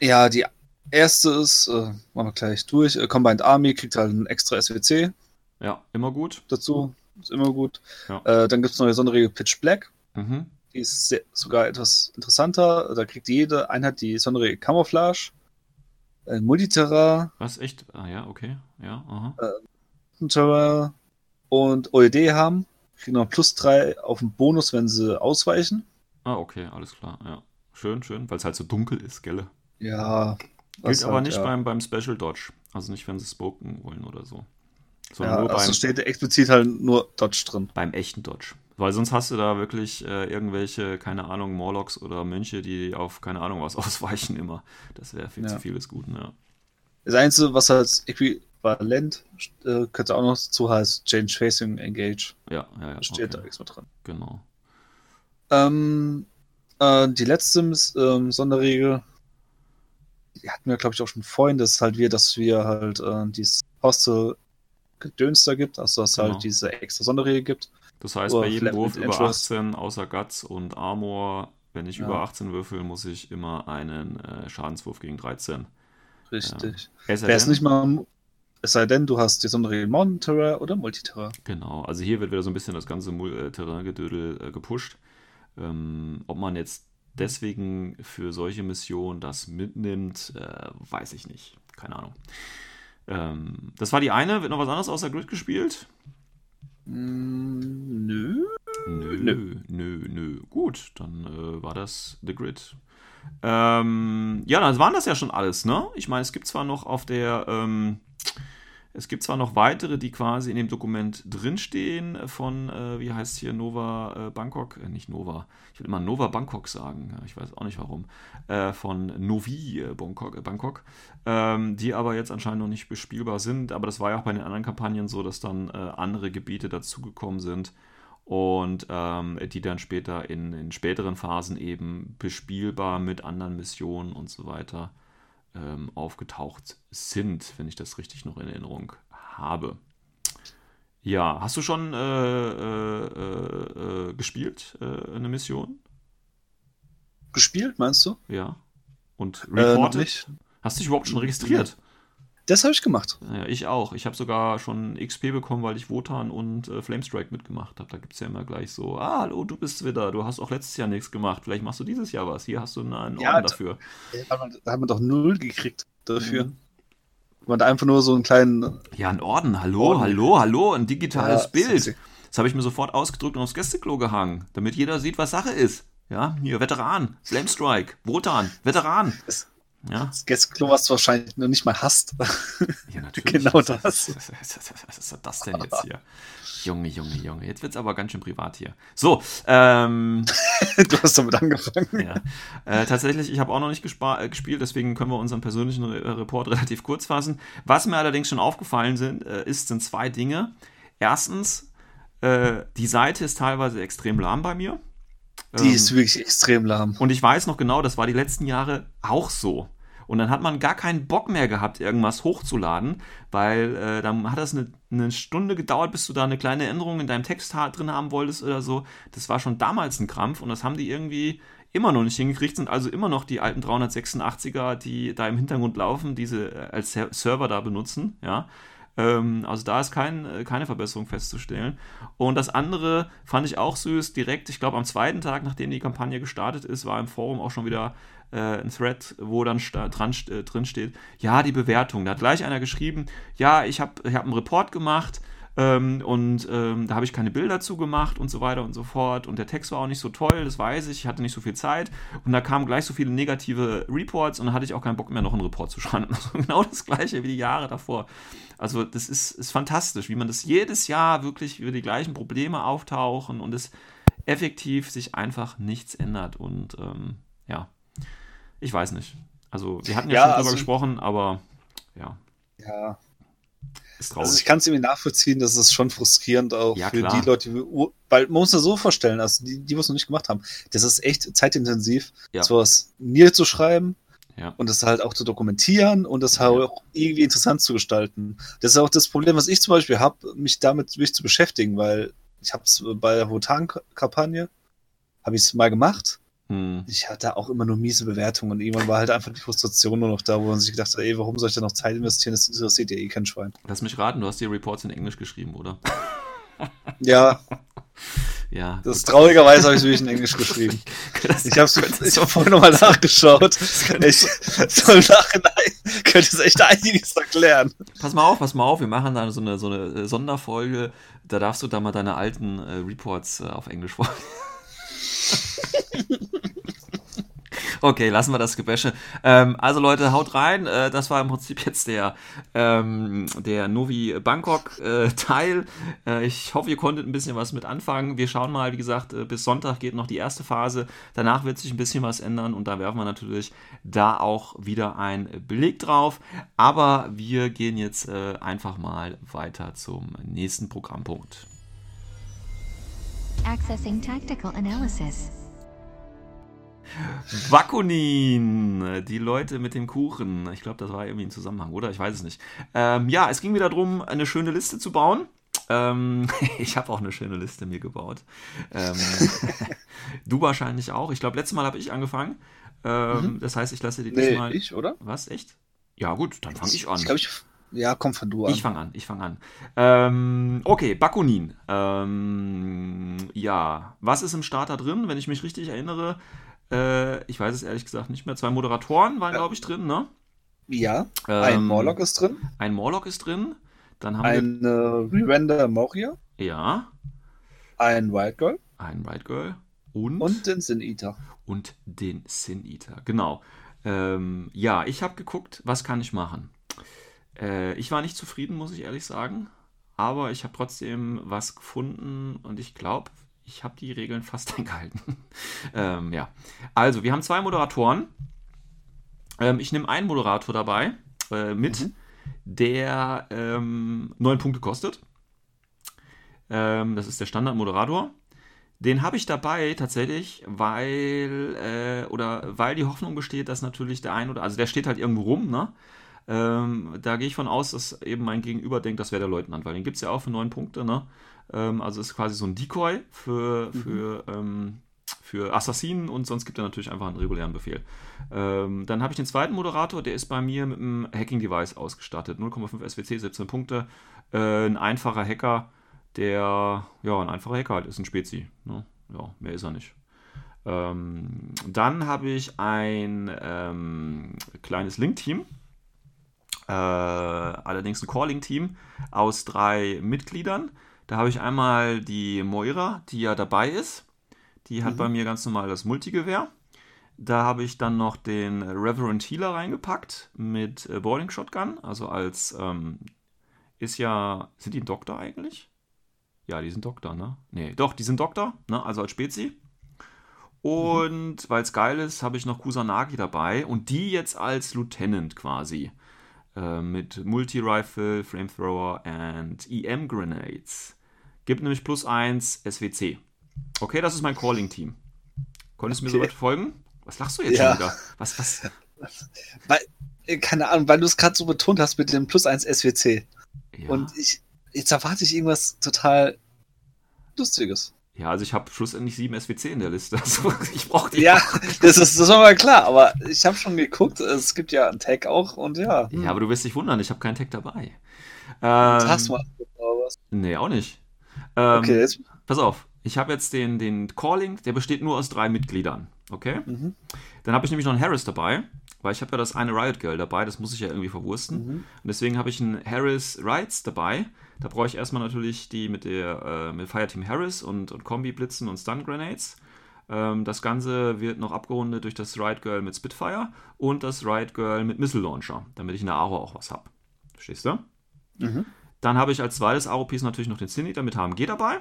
Ja, die erste ist, äh, machen wir gleich durch, äh, Combined Army kriegt halt ein extra SWC. Ja, immer gut. Dazu, ist immer gut. Ja. Äh, dann gibt es noch eine Sonderregel Pitch Black. Mhm. Die ist sehr, sogar etwas interessanter. Da kriegt jede Einheit die besondere Camouflage, äh, Multiterra. Was, echt? Ah ja, okay. Ja, aha. Äh, und OED haben. Kriegen noch plus 3 auf den Bonus, wenn sie ausweichen. Ah, okay, alles klar. Ja. Schön, schön, weil es halt so dunkel ist, gell? Ja. Gilt aber halt, nicht ja. beim, beim Special Dodge. Also nicht, wenn sie spoken wollen oder so. Sondern ja, nur also beim, steht explizit halt nur Dodge drin. Beim echten Dodge. Weil sonst hast du da wirklich äh, irgendwelche, keine Ahnung, Morlocks oder Mönche, die auf keine Ahnung was ausweichen immer. Das wäre viel ja. zu vieles Guten, ja. Das Einzige, was als Äquivalent äh, könnte auch noch zu heißt Change Facing Engage. Ja, ja, ja. Steht okay. da nichts mehr dran. Genau. Ähm, äh, die letzte ähm, Sonderregel, die hatten wir, glaube ich, auch schon vorhin, das ist halt wir, dass wir halt äh, dieses Hostel Gedöns da gibt, also dass es halt genau. halt diese extra Sonderregel gibt. Das heißt, bei jedem Wurf über 18 außer Guts und Armor, wenn ich ja. über 18 würfel, muss ich immer einen äh, Schadenswurf gegen 13. Richtig. Ja. Es nicht mal, es sei denn, du hast die Sonderregel Mountain oder Multiterra. Genau, also hier wird wieder so ein bisschen das ganze äh, Terrain-Gedödel äh, gepusht. Ähm, ob man jetzt deswegen für solche Missionen das mitnimmt, äh, weiß ich nicht. Keine Ahnung. Ähm, das war die eine. Wird noch was anderes außer Grid gespielt? Mm, nö. Nö, nö, nö, nö. Gut, dann äh, war das The Grid. Ähm, ja, dann waren das ja schon alles, ne? Ich meine, es gibt zwar noch auf der ähm, es gibt zwar noch weitere, die quasi in dem Dokument drinstehen von, äh, wie heißt hier, Nova äh, Bangkok, äh, nicht Nova, ich will immer Nova Bangkok sagen, ich weiß auch nicht warum, äh, von Novi äh, Bangkok, äh, Bangkok. Ähm, die aber jetzt anscheinend noch nicht bespielbar sind, aber das war ja auch bei den anderen Kampagnen so, dass dann andere Gebiete dazugekommen sind und ähm, die dann später in, in späteren Phasen eben bespielbar mit anderen Missionen und so weiter ähm, aufgetaucht sind, wenn ich das richtig noch in Erinnerung habe. Ja, hast du schon äh, äh, äh, äh gespielt, äh, eine Mission? Gespielt, meinst du? Ja. Und Äh, reported? nicht. Hast du dich überhaupt schon registriert? Das habe ich gemacht. Ja, ich auch. Ich habe sogar schon XP bekommen, weil ich Wotan und äh, Flamestrike mitgemacht habe. Da gibt es ja immer gleich so, ah, hallo, du bist wieder, du hast auch letztes Jahr nichts gemacht. Vielleicht machst du dieses Jahr was. Hier hast du einen einen Ja, Orden da- dafür. Da hat man, da hat man doch null gekriegt dafür. Mhm. Man einfach nur so einen kleinen. Ja, ein Orden. Hallo, Orden. hallo, hallo. Ein digitales Ja, Bild. sexy. Das habe ich mir sofort ausgedruckt und aufs Gästeklo gehangen, damit jeder sieht, was Sache ist. Ja, hier, Veteran, Flamestrike, Wotan, Veteran. Das- Ja, Das Gästeklo, was du wahrscheinlich noch nicht mal hast. ja natürlich. Genau das. Was, was, was, ist das denn jetzt hier? Junge, Junge, Junge. Jetzt wird es aber ganz schön privat hier. So, ähm, du hast damit angefangen. ja. Äh, tatsächlich, ich habe auch noch nicht äh, gespielt, deswegen können wir unseren persönlichen Re äh, Report relativ kurz fassen. Was mir allerdings schon aufgefallen sind, äh, ist, sind zwei Dinge. Erstens, äh, die Seite ist teilweise extrem lahm bei mir. Die Ähm, ist wirklich extrem lahm. und ich weiß noch genau, das war die letzten Jahre auch so. Und dann hat man gar keinen Bock mehr gehabt, irgendwas hochzuladen, weil äh, dann hat das eine, eine Stunde gedauert, bis du da eine kleine Änderung in deinem Text ha- drin haben wolltest oder so. Das war schon damals ein Krampf und das haben die irgendwie immer noch nicht hingekriegt, sind also immer noch die alten 386er, die da im Hintergrund laufen, diese äh, als Ser- Server da benutzen, ja. Ähm, also da ist kein, äh, keine Verbesserung festzustellen. Und das andere fand ich auch süß. Direkt, ich glaube, am zweiten Tag, nachdem die Kampagne gestartet ist, war im Forum auch schon wieder äh, ein Thread, wo dann dran, äh, drin steht, ja, die Bewertung. Da hat gleich einer geschrieben, ja, ich habe ich hab einen Report gemacht ähm, und ähm, da habe ich keine Bilder zu gemacht und so weiter und so fort. Und der Text war auch nicht so toll, das weiß ich. Ich hatte nicht so viel Zeit. Und da kamen gleich so viele negative Reports und dann hatte ich auch keinen Bock mehr, noch einen Report zu schreiben. Also genau das gleiche wie die Jahre davor. Also das ist, ist fantastisch, wie man das jedes Jahr wirklich über die gleichen Probleme auftauchen und es effektiv sich einfach nichts ändert. Und ähm, ja, ich weiß nicht. Also wir hatten ja, Ja, schon drüber also- gesprochen, aber ja, Ja. Ist traurig. Also ich kann es irgendwie nachvollziehen, das ist schon frustrierend auch Ja, für klar. die Leute, die, weil man muss das so vorstellen, also die, die es noch nicht gemacht haben, das ist echt zeitintensiv, Ja. sowas niederzuschreiben Ja. und das halt auch zu dokumentieren und das halt auch irgendwie interessant zu gestalten. Das ist auch das Problem, was ich zum Beispiel habe, mich damit wirklich zu beschäftigen, weil ich habe es bei der Wotan-Kampagne, habe ich es mal gemacht. Hm. Ich hatte auch immer nur miese Bewertungen und irgendwann war halt einfach die Frustration nur noch da, wo man sich gedacht hat, ey, warum soll ich da noch Zeit investieren? Das interessiert ja eh kein Schwein. Lass mich raten, du hast die Reports in Englisch geschrieben, oder? Ja, Ja. Das traurigerweise habe ich es wirklich in Englisch geschrieben. Das Ich habe ich hab vorhin nochmal nachgeschaut. Ich, so im Nachhinein könnte es echt einiges erklären. Pass mal auf, pass mal auf, wir machen da so eine, so eine äh, Sonderfolge. Da darfst du da mal deine alten äh, Reports äh, auf Englisch vor. Okay, lassen wir das Gebäsche. Ähm, also Leute, haut rein. Äh, das war im Prinzip jetzt der, ähm, der Novi Bangkok äh. Äh, ich hoffe, ihr konntet ein bisschen was mit anfangen. Wir schauen mal, wie gesagt, äh, bis Sonntag geht noch die erste Phase. Danach wird sich ein bisschen was ändern und da werfen wir natürlich da auch wieder einen Blick drauf. Aber wir gehen jetzt äh, einfach mal weiter zum nächsten Programmpunkt. Accessing tactical analysis. Bakunin, die Leute mit dem Kuchen. Ich glaube, das war irgendwie ein Zusammenhang, oder? Ich weiß es nicht. Ähm, ja, es ging wieder darum, eine schöne Liste zu bauen. Ähm, ich habe auch eine schöne Liste mir gebaut. Ähm, du wahrscheinlich auch. Ich glaube, letztes Mal habe ich angefangen. Ähm, Das heißt, ich lasse dir Nee, diesmal. ich, oder? Was? Echt? Ja, gut, dann fange ich an. Ich glaube, ich. Ja, komm, fang du an. Ich fange an, ich fange an. Ähm, okay, Bakunin. Ähm, ja, was ist im Starter drin, wenn ich mich richtig erinnere? Äh, ich weiß es ehrlich gesagt nicht mehr. Zwei Moderatoren waren, Ja. glaube ich, drin, ne? ja, ein Ähm, Morlock ist drin. Ein Morlock ist drin. Dann haben Ein äh, Re-Render Moria. wir, ja, Ein Wild Girl. ein Right Girl und, Und den Sin Eater. und den Sin Eater. Genau. Ähm, ja, ich habe geguckt, was kann ich machen. Äh, ich war nicht zufrieden, muss ich ehrlich sagen. Aber ich habe trotzdem was gefunden und ich glaube, ich habe die Regeln fast eingehalten. ähm, ja. Also, wir haben zwei Moderatoren. Ähm, ich nehme einen Moderator dabei äh, mit, Mhm. der ähm, neun Punkte kostet. Ähm, das ist der Standardmoderator. Den habe ich dabei tatsächlich, weil äh, oder weil die Hoffnung besteht, dass natürlich der ein oder also der steht halt irgendwo rum, ne? Ähm, da gehe ich von aus, dass eben mein Gegenüber denkt, das wäre der Leutnant, weil den gibt es ja auch für neun Punkte, ne? Ähm, also ist quasi so ein Decoy für, Mhm. für, ähm, für Assassinen und sonst gibt er natürlich einfach einen regulären Befehl. Ähm, dann habe ich den zweiten Moderator, der ist bei mir mit einem Hacking-Device ausgestattet. 0,5 SWC, 17 Punkte. Äh, ein einfacher Hacker, der, ja, ein einfacher Hacker halt ist, ein Spezi. Ne? Ja, mehr ist er nicht. Ähm, dann habe ich ein ähm, kleines Link-Team. Äh, allerdings ein Calling-Team aus drei Mitgliedern. Da habe ich einmal die Moira, die ja dabei ist. Die hat Mhm. bei mir ganz normal das Multigewehr. Da habe ich dann noch den Reverend Healer reingepackt mit äh, Boarding Shotgun. Also als ähm, ist ja. Sind die ein Doktor eigentlich? Ja, die sind Doktor, ne? Nee, doch, die sind Doktor, ne? Also als Spezi. Und weil es geil ist, habe ich noch Kusanagi dabei und die jetzt als Lieutenant quasi. Äh, mit Multi-Rifle, Flamethrower und EM-Grenades. Gibt nämlich plus 1 SWC. Okay, das ist mein Calling-Team. Konntest du mir soweit folgen? Was lachst du jetzt Ja. schon wieder? Was, was? Weil, äh, keine Ahnung, weil du es gerade so betont hast mit dem Plus 1 SWC. Ja. Und ich, jetzt erwarte ich irgendwas total Lustiges. Ja, also ich habe schlussendlich 7 SWC in der Liste. Also ich brauche die. Ja, das ist, das war mal klar, aber ich habe schon geguckt, es gibt ja einen Tag auch und ja. Ja, aber du wirst dich wundern, ich habe keinen Tag dabei. Ähm, hast du mal. aber was. Nee, auch nicht. Ähm, Okay, jetzt. Pass auf, ich habe jetzt den, den Calling, der besteht nur aus drei Mitgliedern. Okay? Mhm. Dann habe ich nämlich noch einen Harris dabei, weil ich habe ja das eine Riot Girl dabei, das muss ich ja irgendwie verwursten. Mhm. Und deswegen habe ich einen Harris Rights dabei. Da brauche ich erstmal natürlich die mit der äh, mit Fireteam Harris und, und Kombi-Blitzen und Stun Grenades. Ähm, das Ganze wird noch abgerundet durch das Riot Girl mit Spitfire und das Riot Girl mit Missile Launcher, damit ich in der Aro auch was habe. Verstehst du? Mhm. Dann habe ich als zweites Aro-Piece natürlich noch den Cineater mit HMG dabei.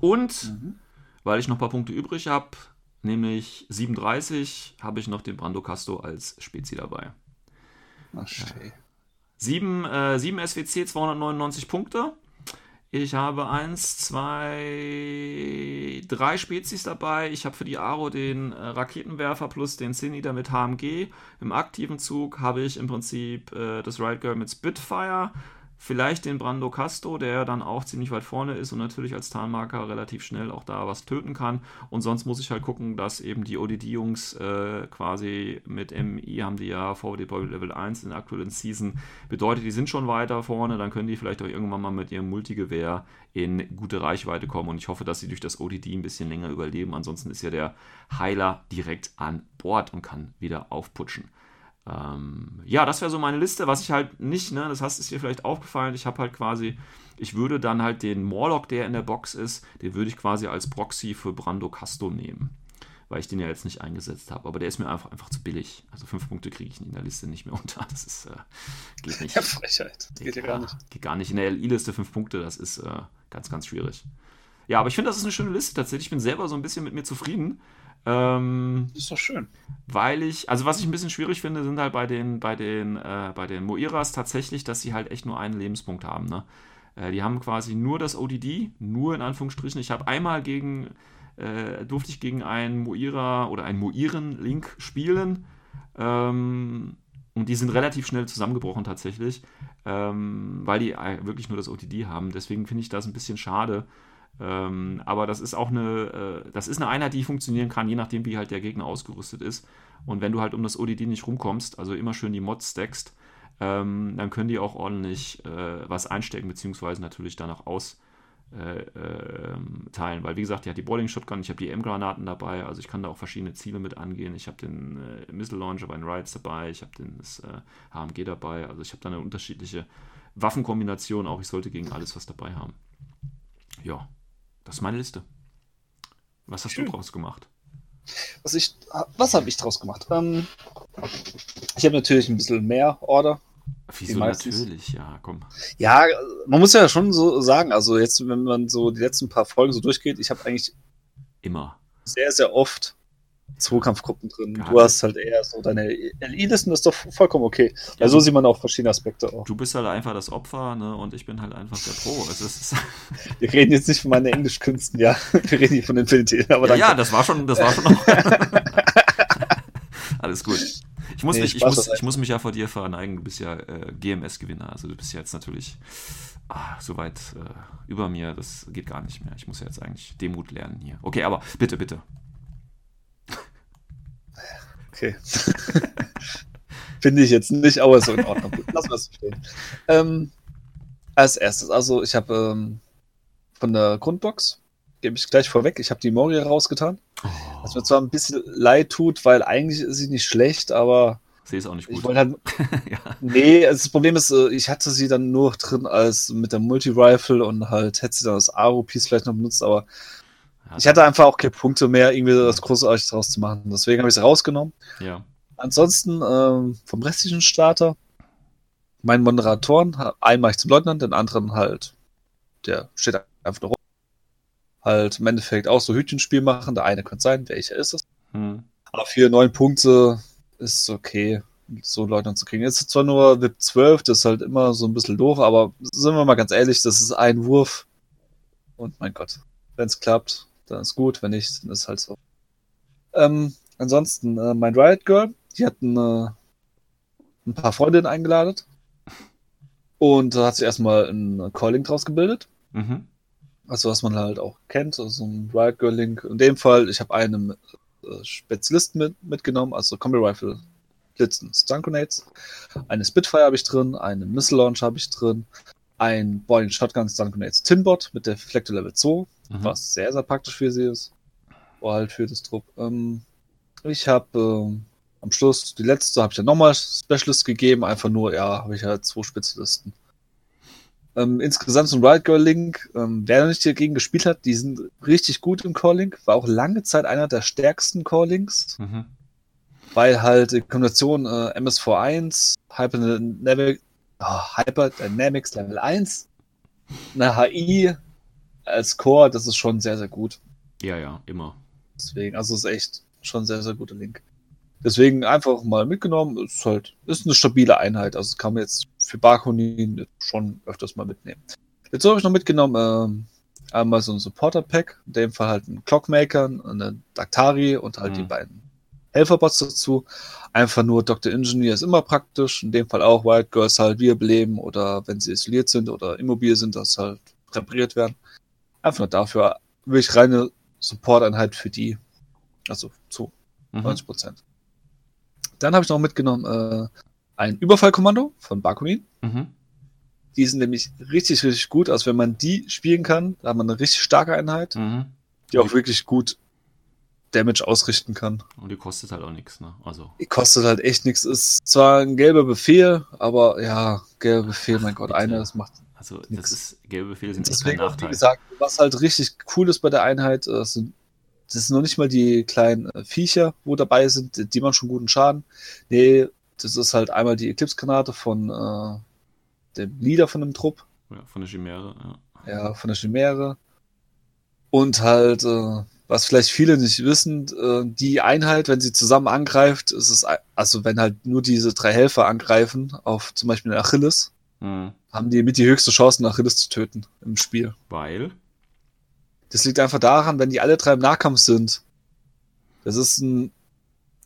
Und Mhm. weil ich noch ein paar Punkte übrig habe, nämlich 37, habe ich noch den Brando Casto als Spezi dabei. Ach, schön. 7, äh, 7 SWC, 299 Punkte. Ich habe 1, 2, 3 Spezies dabei. Ich habe für die Aro den äh, Raketenwerfer plus den Cineater mit HMG. Im aktiven Zug habe ich im Prinzip äh, das Riot Girl mit Spitfire. Vielleicht den Brando Casto, der dann auch ziemlich weit vorne ist und natürlich als Tarnmarker relativ schnell auch da was töten kann. Und sonst muss ich halt gucken, dass eben die ODD-Jungs äh, quasi mit MI haben die ja Forward Deploy Level 1 in der aktuellen Season. Bedeutet, die sind schon weiter vorne, dann können die vielleicht auch irgendwann mal mit ihrem Multigewehr in gute Reichweite kommen. Und ich hoffe, dass sie durch das ODD ein bisschen länger überleben. Ansonsten ist ja der Heiler direkt an Bord und kann wieder aufputschen. Ähm, ja, das wäre so meine Liste. Was ich halt nicht, ne, das hast ist dir vielleicht aufgefallen, ich habe halt quasi, ich würde dann halt den Morlock, der in der Box ist, den würde ich quasi als Proxy für Brando Casto nehmen. Weil ich den ja jetzt nicht eingesetzt habe. Aber der ist mir einfach, einfach zu billig. Also fünf Punkte kriege ich in der Liste nicht mehr unter. Das ist, äh, geht nicht. Ja, Frechheit. Das geht ja gar nicht. Geht gar nicht. In der LI-Liste fünf Punkte, das ist äh, ganz, ganz schwierig. Ja, aber ich finde, das ist eine schöne Liste tatsächlich. Ich bin selber so ein bisschen mit mir zufrieden. Ähm, Das ist doch schön. weil ich, also was ich ein bisschen schwierig finde, sind halt bei den, bei den, äh, bei den Moiras tatsächlich, dass sie halt echt nur einen Lebenspunkt haben. Ne? Äh, die haben quasi nur das ODD, nur in Anführungsstrichen. Ich habe einmal gegen, äh, durfte ich gegen einen Moira oder einen Moiren-Link spielen. Ähm, und die sind relativ schnell zusammengebrochen tatsächlich, ähm, weil die wirklich nur das OTD haben. Deswegen finde ich das ein bisschen schade. Ähm, aber das ist auch eine, äh, das ist eine Einheit, die funktionieren kann, je nachdem, wie halt der Gegner ausgerüstet ist. Und wenn du halt um das ODD nicht rumkommst, also immer schön die Mods stackst, ähm, dann können die auch ordentlich äh, was einstecken, beziehungsweise natürlich dann auch aus äh, ähm. Weil, wie gesagt, die hat die Boarding Shotgun, ich habe die M-Granaten dabei, also ich kann da auch verschiedene Ziele mit angehen. Ich habe den äh, Missile Launcher bei den Rides dabei, ich habe das äh, HMG dabei, also ich habe da eine unterschiedliche Waffenkombination auch. Ich sollte gegen alles was dabei haben. Ja, das ist meine Liste. Was hast Schön. du draus gemacht? Was, ich, was habe ich draus gemacht? Ähm, ich habe natürlich ein bisschen mehr Order. Wieso natürlich? Ja, komm. Ja, man muss ja schon so sagen, also jetzt, wenn man so die letzten paar Folgen so durchgeht, ich habe eigentlich Immer. sehr, sehr oft Zweikampfgruppen drin. Ja, du hast halt eher so deine LI-Listen, das ist doch vollkommen okay. Ja, so sieht man auch verschiedene Aspekte auch. Du bist halt einfach das Opfer, ne? Und ich bin halt einfach der Pro. Es ist, Wir reden jetzt nicht von meinen Englischkünsten, ja. Wir reden hier von Infinity. Aber ja, ja, das war schon, das war schon noch. Alles gut. Ich muss, Nee, mich, ich, muss, ich muss mich ja vor dir verneigen. Du bist ja äh, GMS-Gewinner. Also du bist ja jetzt natürlich ah, so weit äh, über mir. Das geht gar nicht mehr. Ich muss ja jetzt eigentlich Demut lernen hier. Okay, aber bitte, bitte. Okay. Finde ich jetzt nicht, aber so in Ordnung. Gut, Lassen wir es so stehen. Ähm, als erstes, also ich habe ähm, von der Grundbox, gebe ich gleich vorweg, ich habe die Moria rausgetan. Was mir zwar ein bisschen leid tut, weil eigentlich ist sie nicht schlecht, aber Sehe es auch nicht ich gut. wollte halt. ja. Nee, also das Problem ist, äh, ich hatte sie dann nur drin als mit der Multi-Rifle und halt hätte sie dann als Aro-Piece vielleicht noch benutzt, aber Ja, ich hatte einfach auch keine Punkte mehr, irgendwie das Großartig draus zu machen. Deswegen habe ich sie rausgenommen. ja. Ansonsten ähm, vom restlichen Starter, meinen Moderatoren, einen mache ich zum Leutnant, den anderen halt, der steht einfach nur rum. Halt im Endeffekt auch so Hütchenspiel machen. Der eine könnte sein, welcher ist es. Hm. Aber für neun Punkte ist okay, so Leutnant zu kriegen. Jetzt ist zwar nur VIP 12, das ist halt immer so ein bisschen doof, aber sind wir mal ganz ehrlich, das ist ein Wurf. Und mein Gott, wenn es klappt, dann ist gut, wenn nicht, dann ist halt so. Ähm, ansonsten, äh, mein Riot Girl, die hatten äh, ein paar Freundinnen eingeladen. Und da hat sich erstmal ein Calling draus gebildet. Mhm. Also was man halt auch kennt, also so ein Riot Girl Link. In dem Fall, ich habe einen äh, Spezialisten mit, mitgenommen, also Combi Rifle, Blitzen, Stun Grenades. Eine Spitfire habe ich drin, einen Missile Launch habe ich drin, ein Boeing Shotgun Stun Grenades Tinbot mit der Deflector Level 2, Mhm. was sehr, sehr praktisch für sie ist. Oder halt für das Trupp. Ähm, ich habe ähm, am Schluss, die letzte, habe ich dann nochmal Specialist gegeben, einfach nur, ja, habe ich halt zwei Spezialisten. Ähm, insgesamt so ein Riot Girl Link, ähm, wer noch nicht dagegen gespielt hat, die sind richtig gut im Calling, war auch lange Zeit einer der stärksten Callings, Mhm. weil halt die Kombination äh, MSV1, Hyperdynamic, oh, Hyperdynamics Level 1, eine HI als Core, das ist schon sehr, sehr gut. Ja, ja, immer. Deswegen, also ist echt schon sehr, sehr guter Link. Deswegen einfach mal mitgenommen, ist halt, ist eine stabile Einheit, also kann man jetzt für Barkonin schon öfters mal mitnehmen. Jetzt habe ich noch mitgenommen, ähm, einmal so ein Supporter-Pack, in dem Fall halt ein Clockmaker, eine Daktari und halt Mhm. die beiden Helferbots dazu. Einfach nur Dr. Engineer ist immer praktisch, in dem Fall auch White Girls halt wiederbeleben oder wenn sie isoliert sind oder immobil sind, dass halt repariert werden. Einfach nur dafür wirklich reine Support-Einheit für die. Also zu Mhm. 90 Prozent. Dann habe ich noch mitgenommen äh, ein Überfallkommando von Bakunin. Mhm. Die sind nämlich richtig, richtig gut. Also wenn man die spielen kann, da hat man eine richtig starke Einheit, Mhm. die auch wirklich gut Damage ausrichten kann. Und die kostet halt auch nichts, ne? Also. Die kostet halt echt nichts. Ist zwar ein gelber Befehl, aber ja, gelber Befehl, mein Gott, bitte. einer, das macht Also, das Nix. ist, gelbe Befehle sind echt kein Deswegen, auch, wie Nachteil. gesagt, was halt richtig cool ist bei der Einheit, äh, sind, das sind noch nicht mal die kleinen äh, Viecher, wo dabei sind, die, machen schon guten Schaden. Nee, das ist halt einmal die Eclipse-Granate von äh, dem Leader von dem Trupp, Ja, von der Chimäre, ja. ja, von der Chimäre. Und halt, äh, was vielleicht viele nicht wissen, äh, die Einheit, wenn sie zusammen angreift, ist es, also wenn halt nur diese drei Helfer angreifen, auf zum Beispiel den Achilles, Mhm. haben die mit die höchste Chance, einen Achilles zu töten im Spiel. Weil. Das liegt einfach daran, wenn die alle drei im Nahkampf sind. Das ist ein,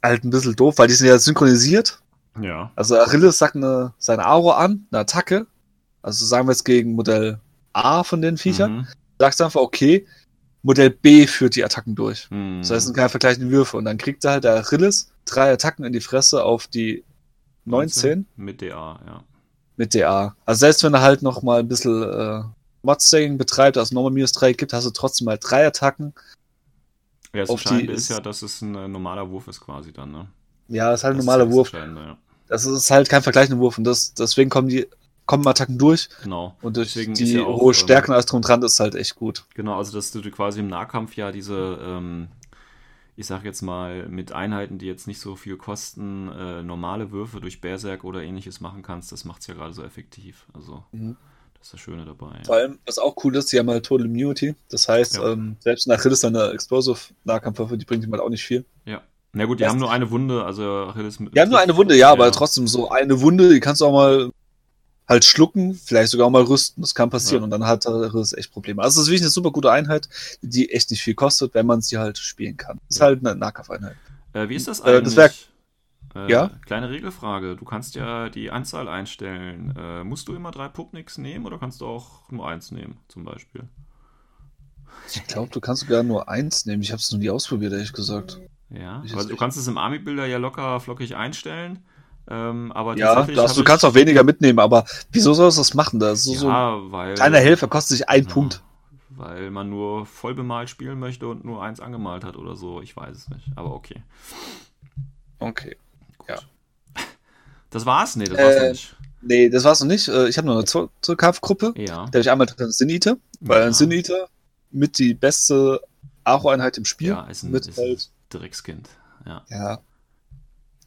halt ein bisschen doof, weil die sind ja synchronisiert. Ja. Also Achilles sagt eine, seine Aro an, eine Attacke. Also sagen wir jetzt gegen Modell A von den Viechern. Mhm. Sagst du einfach, okay, Modell B führt die Attacken durch. Mhm. Das heißt, es sind keine vergleichenden Würfe. Und dann kriegt er halt der Achilles drei Attacken in die Fresse auf die 19 Mit DA, ja. Mit DA. Also selbst wenn er halt noch mal ein bisschen äh, Mod-Stacking betreibt, also nochmal minus 3 gibt, hast du trotzdem halt drei Attacken. Ja, das Entscheidende ist ja, dass es ein äh, normaler Wurf ist quasi dann, ne? Ja, ist halt ein normaler Wurf. Ja. Das ist halt kein vergleichender Wurf und das, deswegen kommen die kommen Attacken durch Genau. und durch Deswegen die ja auch, hohe ähm, Stärke und alles drum dran ist halt echt gut. Genau, also dass du quasi im Nahkampf ja diese, ähm, ich sag jetzt mal, mit Einheiten, die jetzt nicht so viel kosten, äh, normale Würfe durch Berserk oder ähnliches machen kannst, das macht es ja gerade so effektiv. Also Mhm. ist das Schöne dabei. Vor allem, was auch cool ist, die haben halt Total Immunity. Das heißt, Ja. ähm, selbst nach Achilles eine Explosive Nahkampfwaffe, die bringt ihm halt auch nicht viel. Ja. Na gut, die Das- haben nur eine Wunde, also Achilles. Die haben nur eine Wunde, ja, aber trotzdem so eine Wunde, die kannst du auch mal halt schlucken, vielleicht sogar auch mal rüsten. Das kann passieren Ja. und dann hat Achilles echt Probleme. Also, es ist wirklich eine super gute Einheit, die echt nicht viel kostet, wenn man sie halt spielen kann. Ist Ja. halt eine Nahkampfeinheit. Äh, wie ist das Äh, eigentlich? das wär- äh, Ja? Kleine Regelfrage. Du kannst ja die Anzahl einstellen. Äh, musst du immer drei Pupniks nehmen oder kannst du auch nur eins nehmen, zum Beispiel? Ich glaube, du kannst sogar nur eins nehmen. Ich habe es noch nie ausprobiert, ehrlich gesagt. Ja, Ich aber jetzt du kannst es im Army-Builder ja locker flockig einstellen. Ähm, aber Ja, das, du kannst auch weniger mitnehmen, aber wieso sollst du das machen? Das ist so, so ja, weil. ein kleiner Helfer kostet sich ein Ja, Punkt. Weil man nur voll bemalt spielen möchte und nur eins angemalt hat oder so. Ich weiß es nicht. Aber okay. Okay. Gut. Ja. Das war's? Nee, das war's Äh, noch nicht. Nee, das war's noch nicht. Äh, Ich habe noch eine Zur- zur Kampfgruppe. Ja. Da habe ich einmal Eater, weil Ja. Eater mit die beste Aro-Einheit im Spiel. Ja, ist ein, mit ist halt, ein Dreckskind. Ja. ja.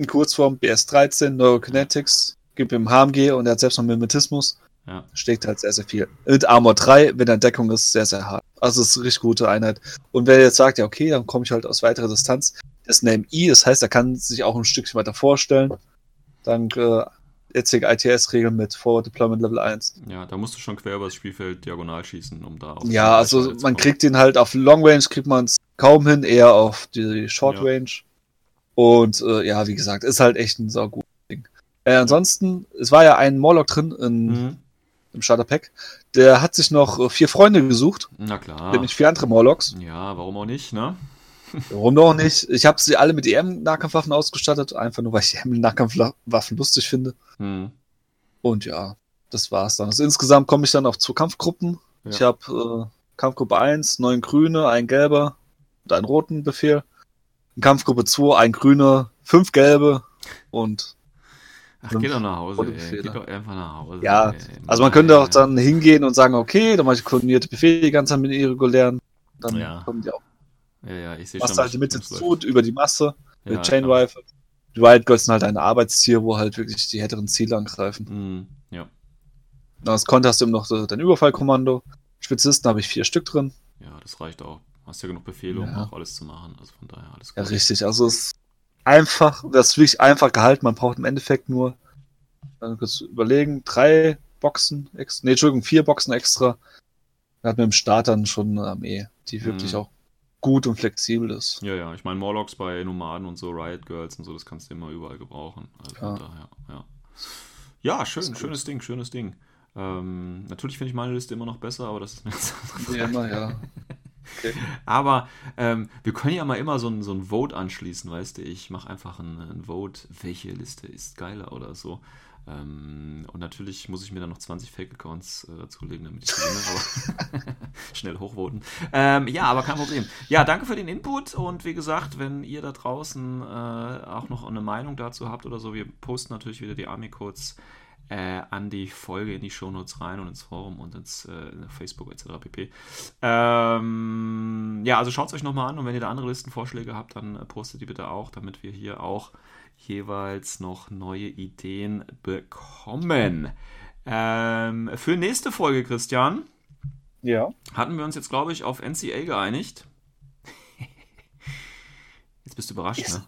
In Kurzform BS13, Neurokinetics, gibt ihm HMG und er hat selbst noch Mimetismus. Ja. Steckt halt sehr, sehr viel. Und Armor 3, wenn er Deckung ist, sehr, sehr hart. Also es ist eine richtig gute Einheit. Und wer jetzt sagt, ja, okay, dann komme ich halt aus weiterer Distanz, das Name I, das heißt, er kann sich auch ein Stückchen weiter vorstellen. Dank äh, jetziger ITS-Regeln mit Forward Deployment Level 1. ja, da musst du schon quer über das Spielfeld diagonal schießen, um da auf Ja, also man kommen. kriegt ihn halt auf Long Range, kriegt man es kaum hin, eher auf die Short Ja. Und äh, ja, wie gesagt, ist halt echt ein saugutes Ding. Äh, ansonsten, es war ja ein Morlock drin in, Mhm. im Starter Pack. Der hat sich noch äh, vier Freunde gesucht, Na klar. nämlich vier andere Morlocks. Ja, warum auch nicht, ne? Warum doch nicht? Ich habe sie alle mit EM-Nahkampfwaffen ausgestattet, einfach nur, weil ich EM-Nahkampfwaffen lustig finde. Hm. Und ja, das war's dann. Also insgesamt komme ich dann auf zwei Kampfgruppen. Ja. Ich habe äh, Kampfgruppe 1, neun grüne, ein gelber und einen roten Befehl. In Kampfgruppe 2, ein grüner, fünf gelbe und Ach, Fünf geh doch nach Hause, ey. Befehle. Geh doch einfach nach Hause. Ja, ey. also man könnte auch dann hingehen und sagen, okay, dann mache ich koordinierte Befehle die ganze Zeit mit irregulären. Dann Ja. kommen die auch. Ja, ja, ich sehe Machst schon. halt die Mitte zu über die Masse Ja, mit Chain. Rifle. Die Wild Girls sind halt ein Arbeitstier, wo halt wirklich die härteren Ziele angreifen. Hm, ja. Dann als Konter hast du eben noch so dein Überfallkommando. Spezialisten habe ich vier Stück drin. ja, das reicht auch. Hast ja genug Befehle, um Ja. auch alles zu machen. Also von daher alles Ja, gut. richtig. Also es ist einfach, das ist wirklich einfach gehalten. Man braucht im Endeffekt nur, dann kurz überlegen, drei Boxen extra, nee, Entschuldigung, vier Boxen extra. Da hat man im Start dann schon eine Armee, die wirklich Mhm. auch gut und flexibel ist. Ja, ja, ich meine, Morlocks bei Nomaden und so, Riot Girls und so, das kannst du immer überall gebrauchen. Also Ja. daher, ja. Ja, schön, schönes Ding, schönes Ding. Ähm, natürlich finde ich meine Liste immer noch besser, aber das ist eine ganz andere Frage. immer, ja. Okay. Aber ähm, wir können ja mal immer so ein, so ein Vote anschließen, weißt du? Ich mache einfach ein, ein Vote, welche Liste ist geiler oder so. Ähm, und natürlich muss ich mir dann noch 20 Fake-Accounts äh, dazulegen, damit ich gewinne, aber schnell hochvoten. Ähm, ja, aber kein Problem. Ja, danke für den Input und wie gesagt, wenn ihr da draußen äh, auch noch eine Meinung dazu habt oder so, wir posten natürlich wieder die Army-Codes äh, an die Folge in die Shownotes rein und ins Forum und ins äh, Facebook etc. pp. Ähm, ja, also schaut es euch nochmal an und wenn ihr da andere Listenvorschläge habt, dann äh, postet die bitte auch, damit wir hier auch jeweils noch neue Ideen bekommen. Ähm, für nächste Folge, Christian, Ja. hatten wir uns jetzt, glaube ich, auf NCA geeinigt. Jetzt bist du überrascht, Yes. ne?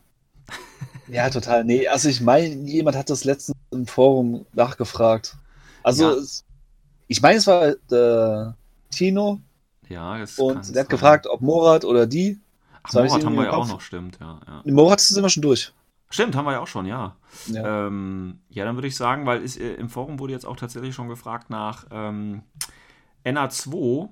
Ja, total. Nee, also ich meine, jemand hat das letztens im Forum nachgefragt. Also, Ja. ich meine, es war der Tino Ja, das und der hat gefragt, ob Morat oder die. Ach, Morat haben wir ja auch noch, stimmt, ja. ja. Morat ist immer schon durch. Stimmt, haben wir ja auch schon, ja. Ja. Ähm, ja, dann würde ich sagen, weil es, äh, im Forum wurde jetzt auch tatsächlich schon gefragt nach ähm, NA2,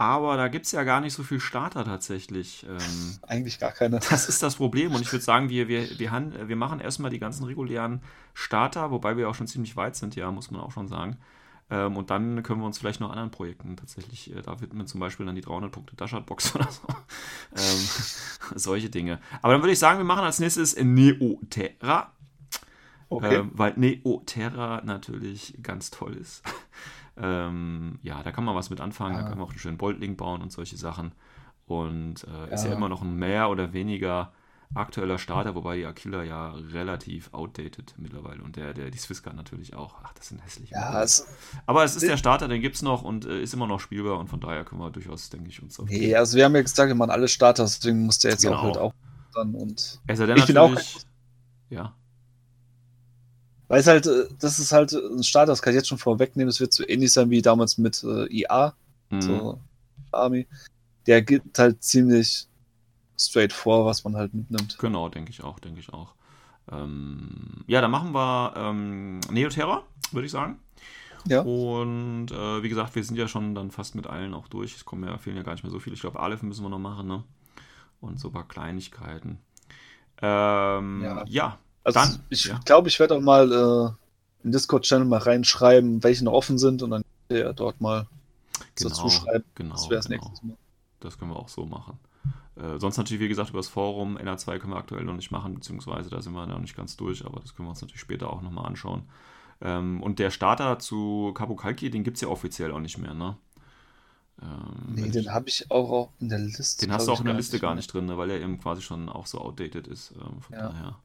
aber da gibt es ja gar nicht so viel Starter tatsächlich. Ähm, Eigentlich gar keine. das ist das Problem und ich würde sagen, wir, wir, wir, han- wir machen erstmal die ganzen regulären Starter, wobei wir auch schon ziemlich weit sind, ja, muss man auch schon sagen. Ähm, und dann können wir uns vielleicht noch anderen Projekten tatsächlich, äh, da widmen, zum Beispiel dann die 300 Punkte Dashard-Box oder so. ähm, solche Dinge. Aber dann würde ich sagen, wir machen als nächstes Neoterra. Okay. Ähm, weil Neoterra natürlich ganz toll ist. Ähm, ja, da kann man was mit anfangen, da Ja. kann man auch einen schönen Boltling bauen und solche Sachen. Und äh, ist ja Ja. immer noch ein mehr oder weniger aktueller Starter, wobei die Aquila ja relativ outdated mittlerweile und der, der die Swisscard natürlich auch. Ach, das sind hässliche. Ja, es, Aber es ist der Starter, den gibt es noch und äh, ist immer noch spielbar und von daher können wir durchaus, denke ich, uns auf nee, also wir haben ja gesagt, wir machen alle Starter, deswegen muss der jetzt Genau. auch halt auch dann und denn Ich bin auch- natürlich. Ja, weil es halt, äh, das ist halt ein Starter, das kann ich jetzt schon vorwegnehmen, es wird so ähnlich sein wie damals mit äh, IA, mhm. so Army. Der gibt halt ziemlich straight vor, was man halt mitnimmt. Genau, denke ich auch, denke ich auch. Ähm, ja, dann machen wir ähm, Neoterra, würde ich sagen. Ja. Und äh, wie gesagt, wir sind ja schon dann fast mit allen auch durch. Es kommen ja, fehlen ja gar nicht mehr so viele. Ich glaube, Aleph müssen wir noch machen, ne? Und so ein paar Kleinigkeiten. Ähm, Ja. ja. Also Dann, ich ja. glaube, ich werde auch mal äh, im Discord-Channel mal reinschreiben, welche noch offen sind und dann der dort mal genau, dazu schreiben. genau, das wäre das genau. nächste Mal. Das können wir auch so machen. Äh, sonst natürlich, wie gesagt, über das Forum NA2 können wir aktuell noch nicht machen, beziehungsweise da sind wir noch nicht ganz durch, aber das können wir uns natürlich später auch nochmal anschauen. Ähm, und der Starter zu Kabukalki, den gibt es ja offiziell auch nicht mehr, ne? Ähm, Nee, den habe ich auch, in der Liste. den hast du auch in der Liste gar nicht drin, ne, weil er eben quasi schon auch so outdated ist. Ähm, von Ja. daher.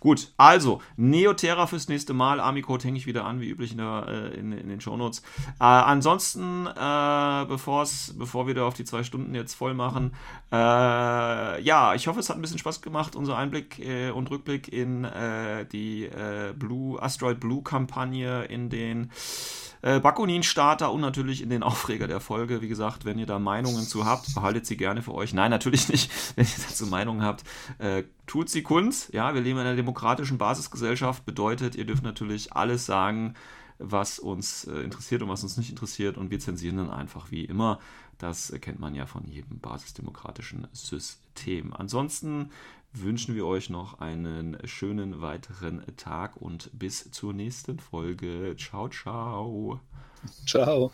Gut, also Neoterra fürs nächste Mal. Army-Code hänge ich wieder an, wie üblich in, der, äh, in, in den Shownotes. Äh, ansonsten, äh, bevor wir da auf die zwei Stunden jetzt voll machen, äh, ja, ich hoffe, es hat ein bisschen Spaß gemacht, unser Einblick äh, und Rückblick in äh, die Blue, Asteroid Blue-Kampagne, in den äh, Bakunin-Starter und natürlich in den Aufreger der Folge. Wie gesagt, wenn ihr da Meinungen zu habt, behaltet sie gerne für euch. Nein, natürlich nicht. Wenn ihr dazu Meinungen habt, äh, tut sie Kunst. Ja, wir leben in einer demokratischen Basisgesellschaft. Bedeutet, ihr dürft natürlich alles sagen, was uns äh, interessiert und was uns nicht interessiert. Und wir zensieren dann einfach wie immer. Das kennt man ja von jedem basisdemokratischen System. Ansonsten wünschen wir euch noch einen schönen weiteren Tag und bis zur nächsten Folge. Ciao, ciao. Ciao.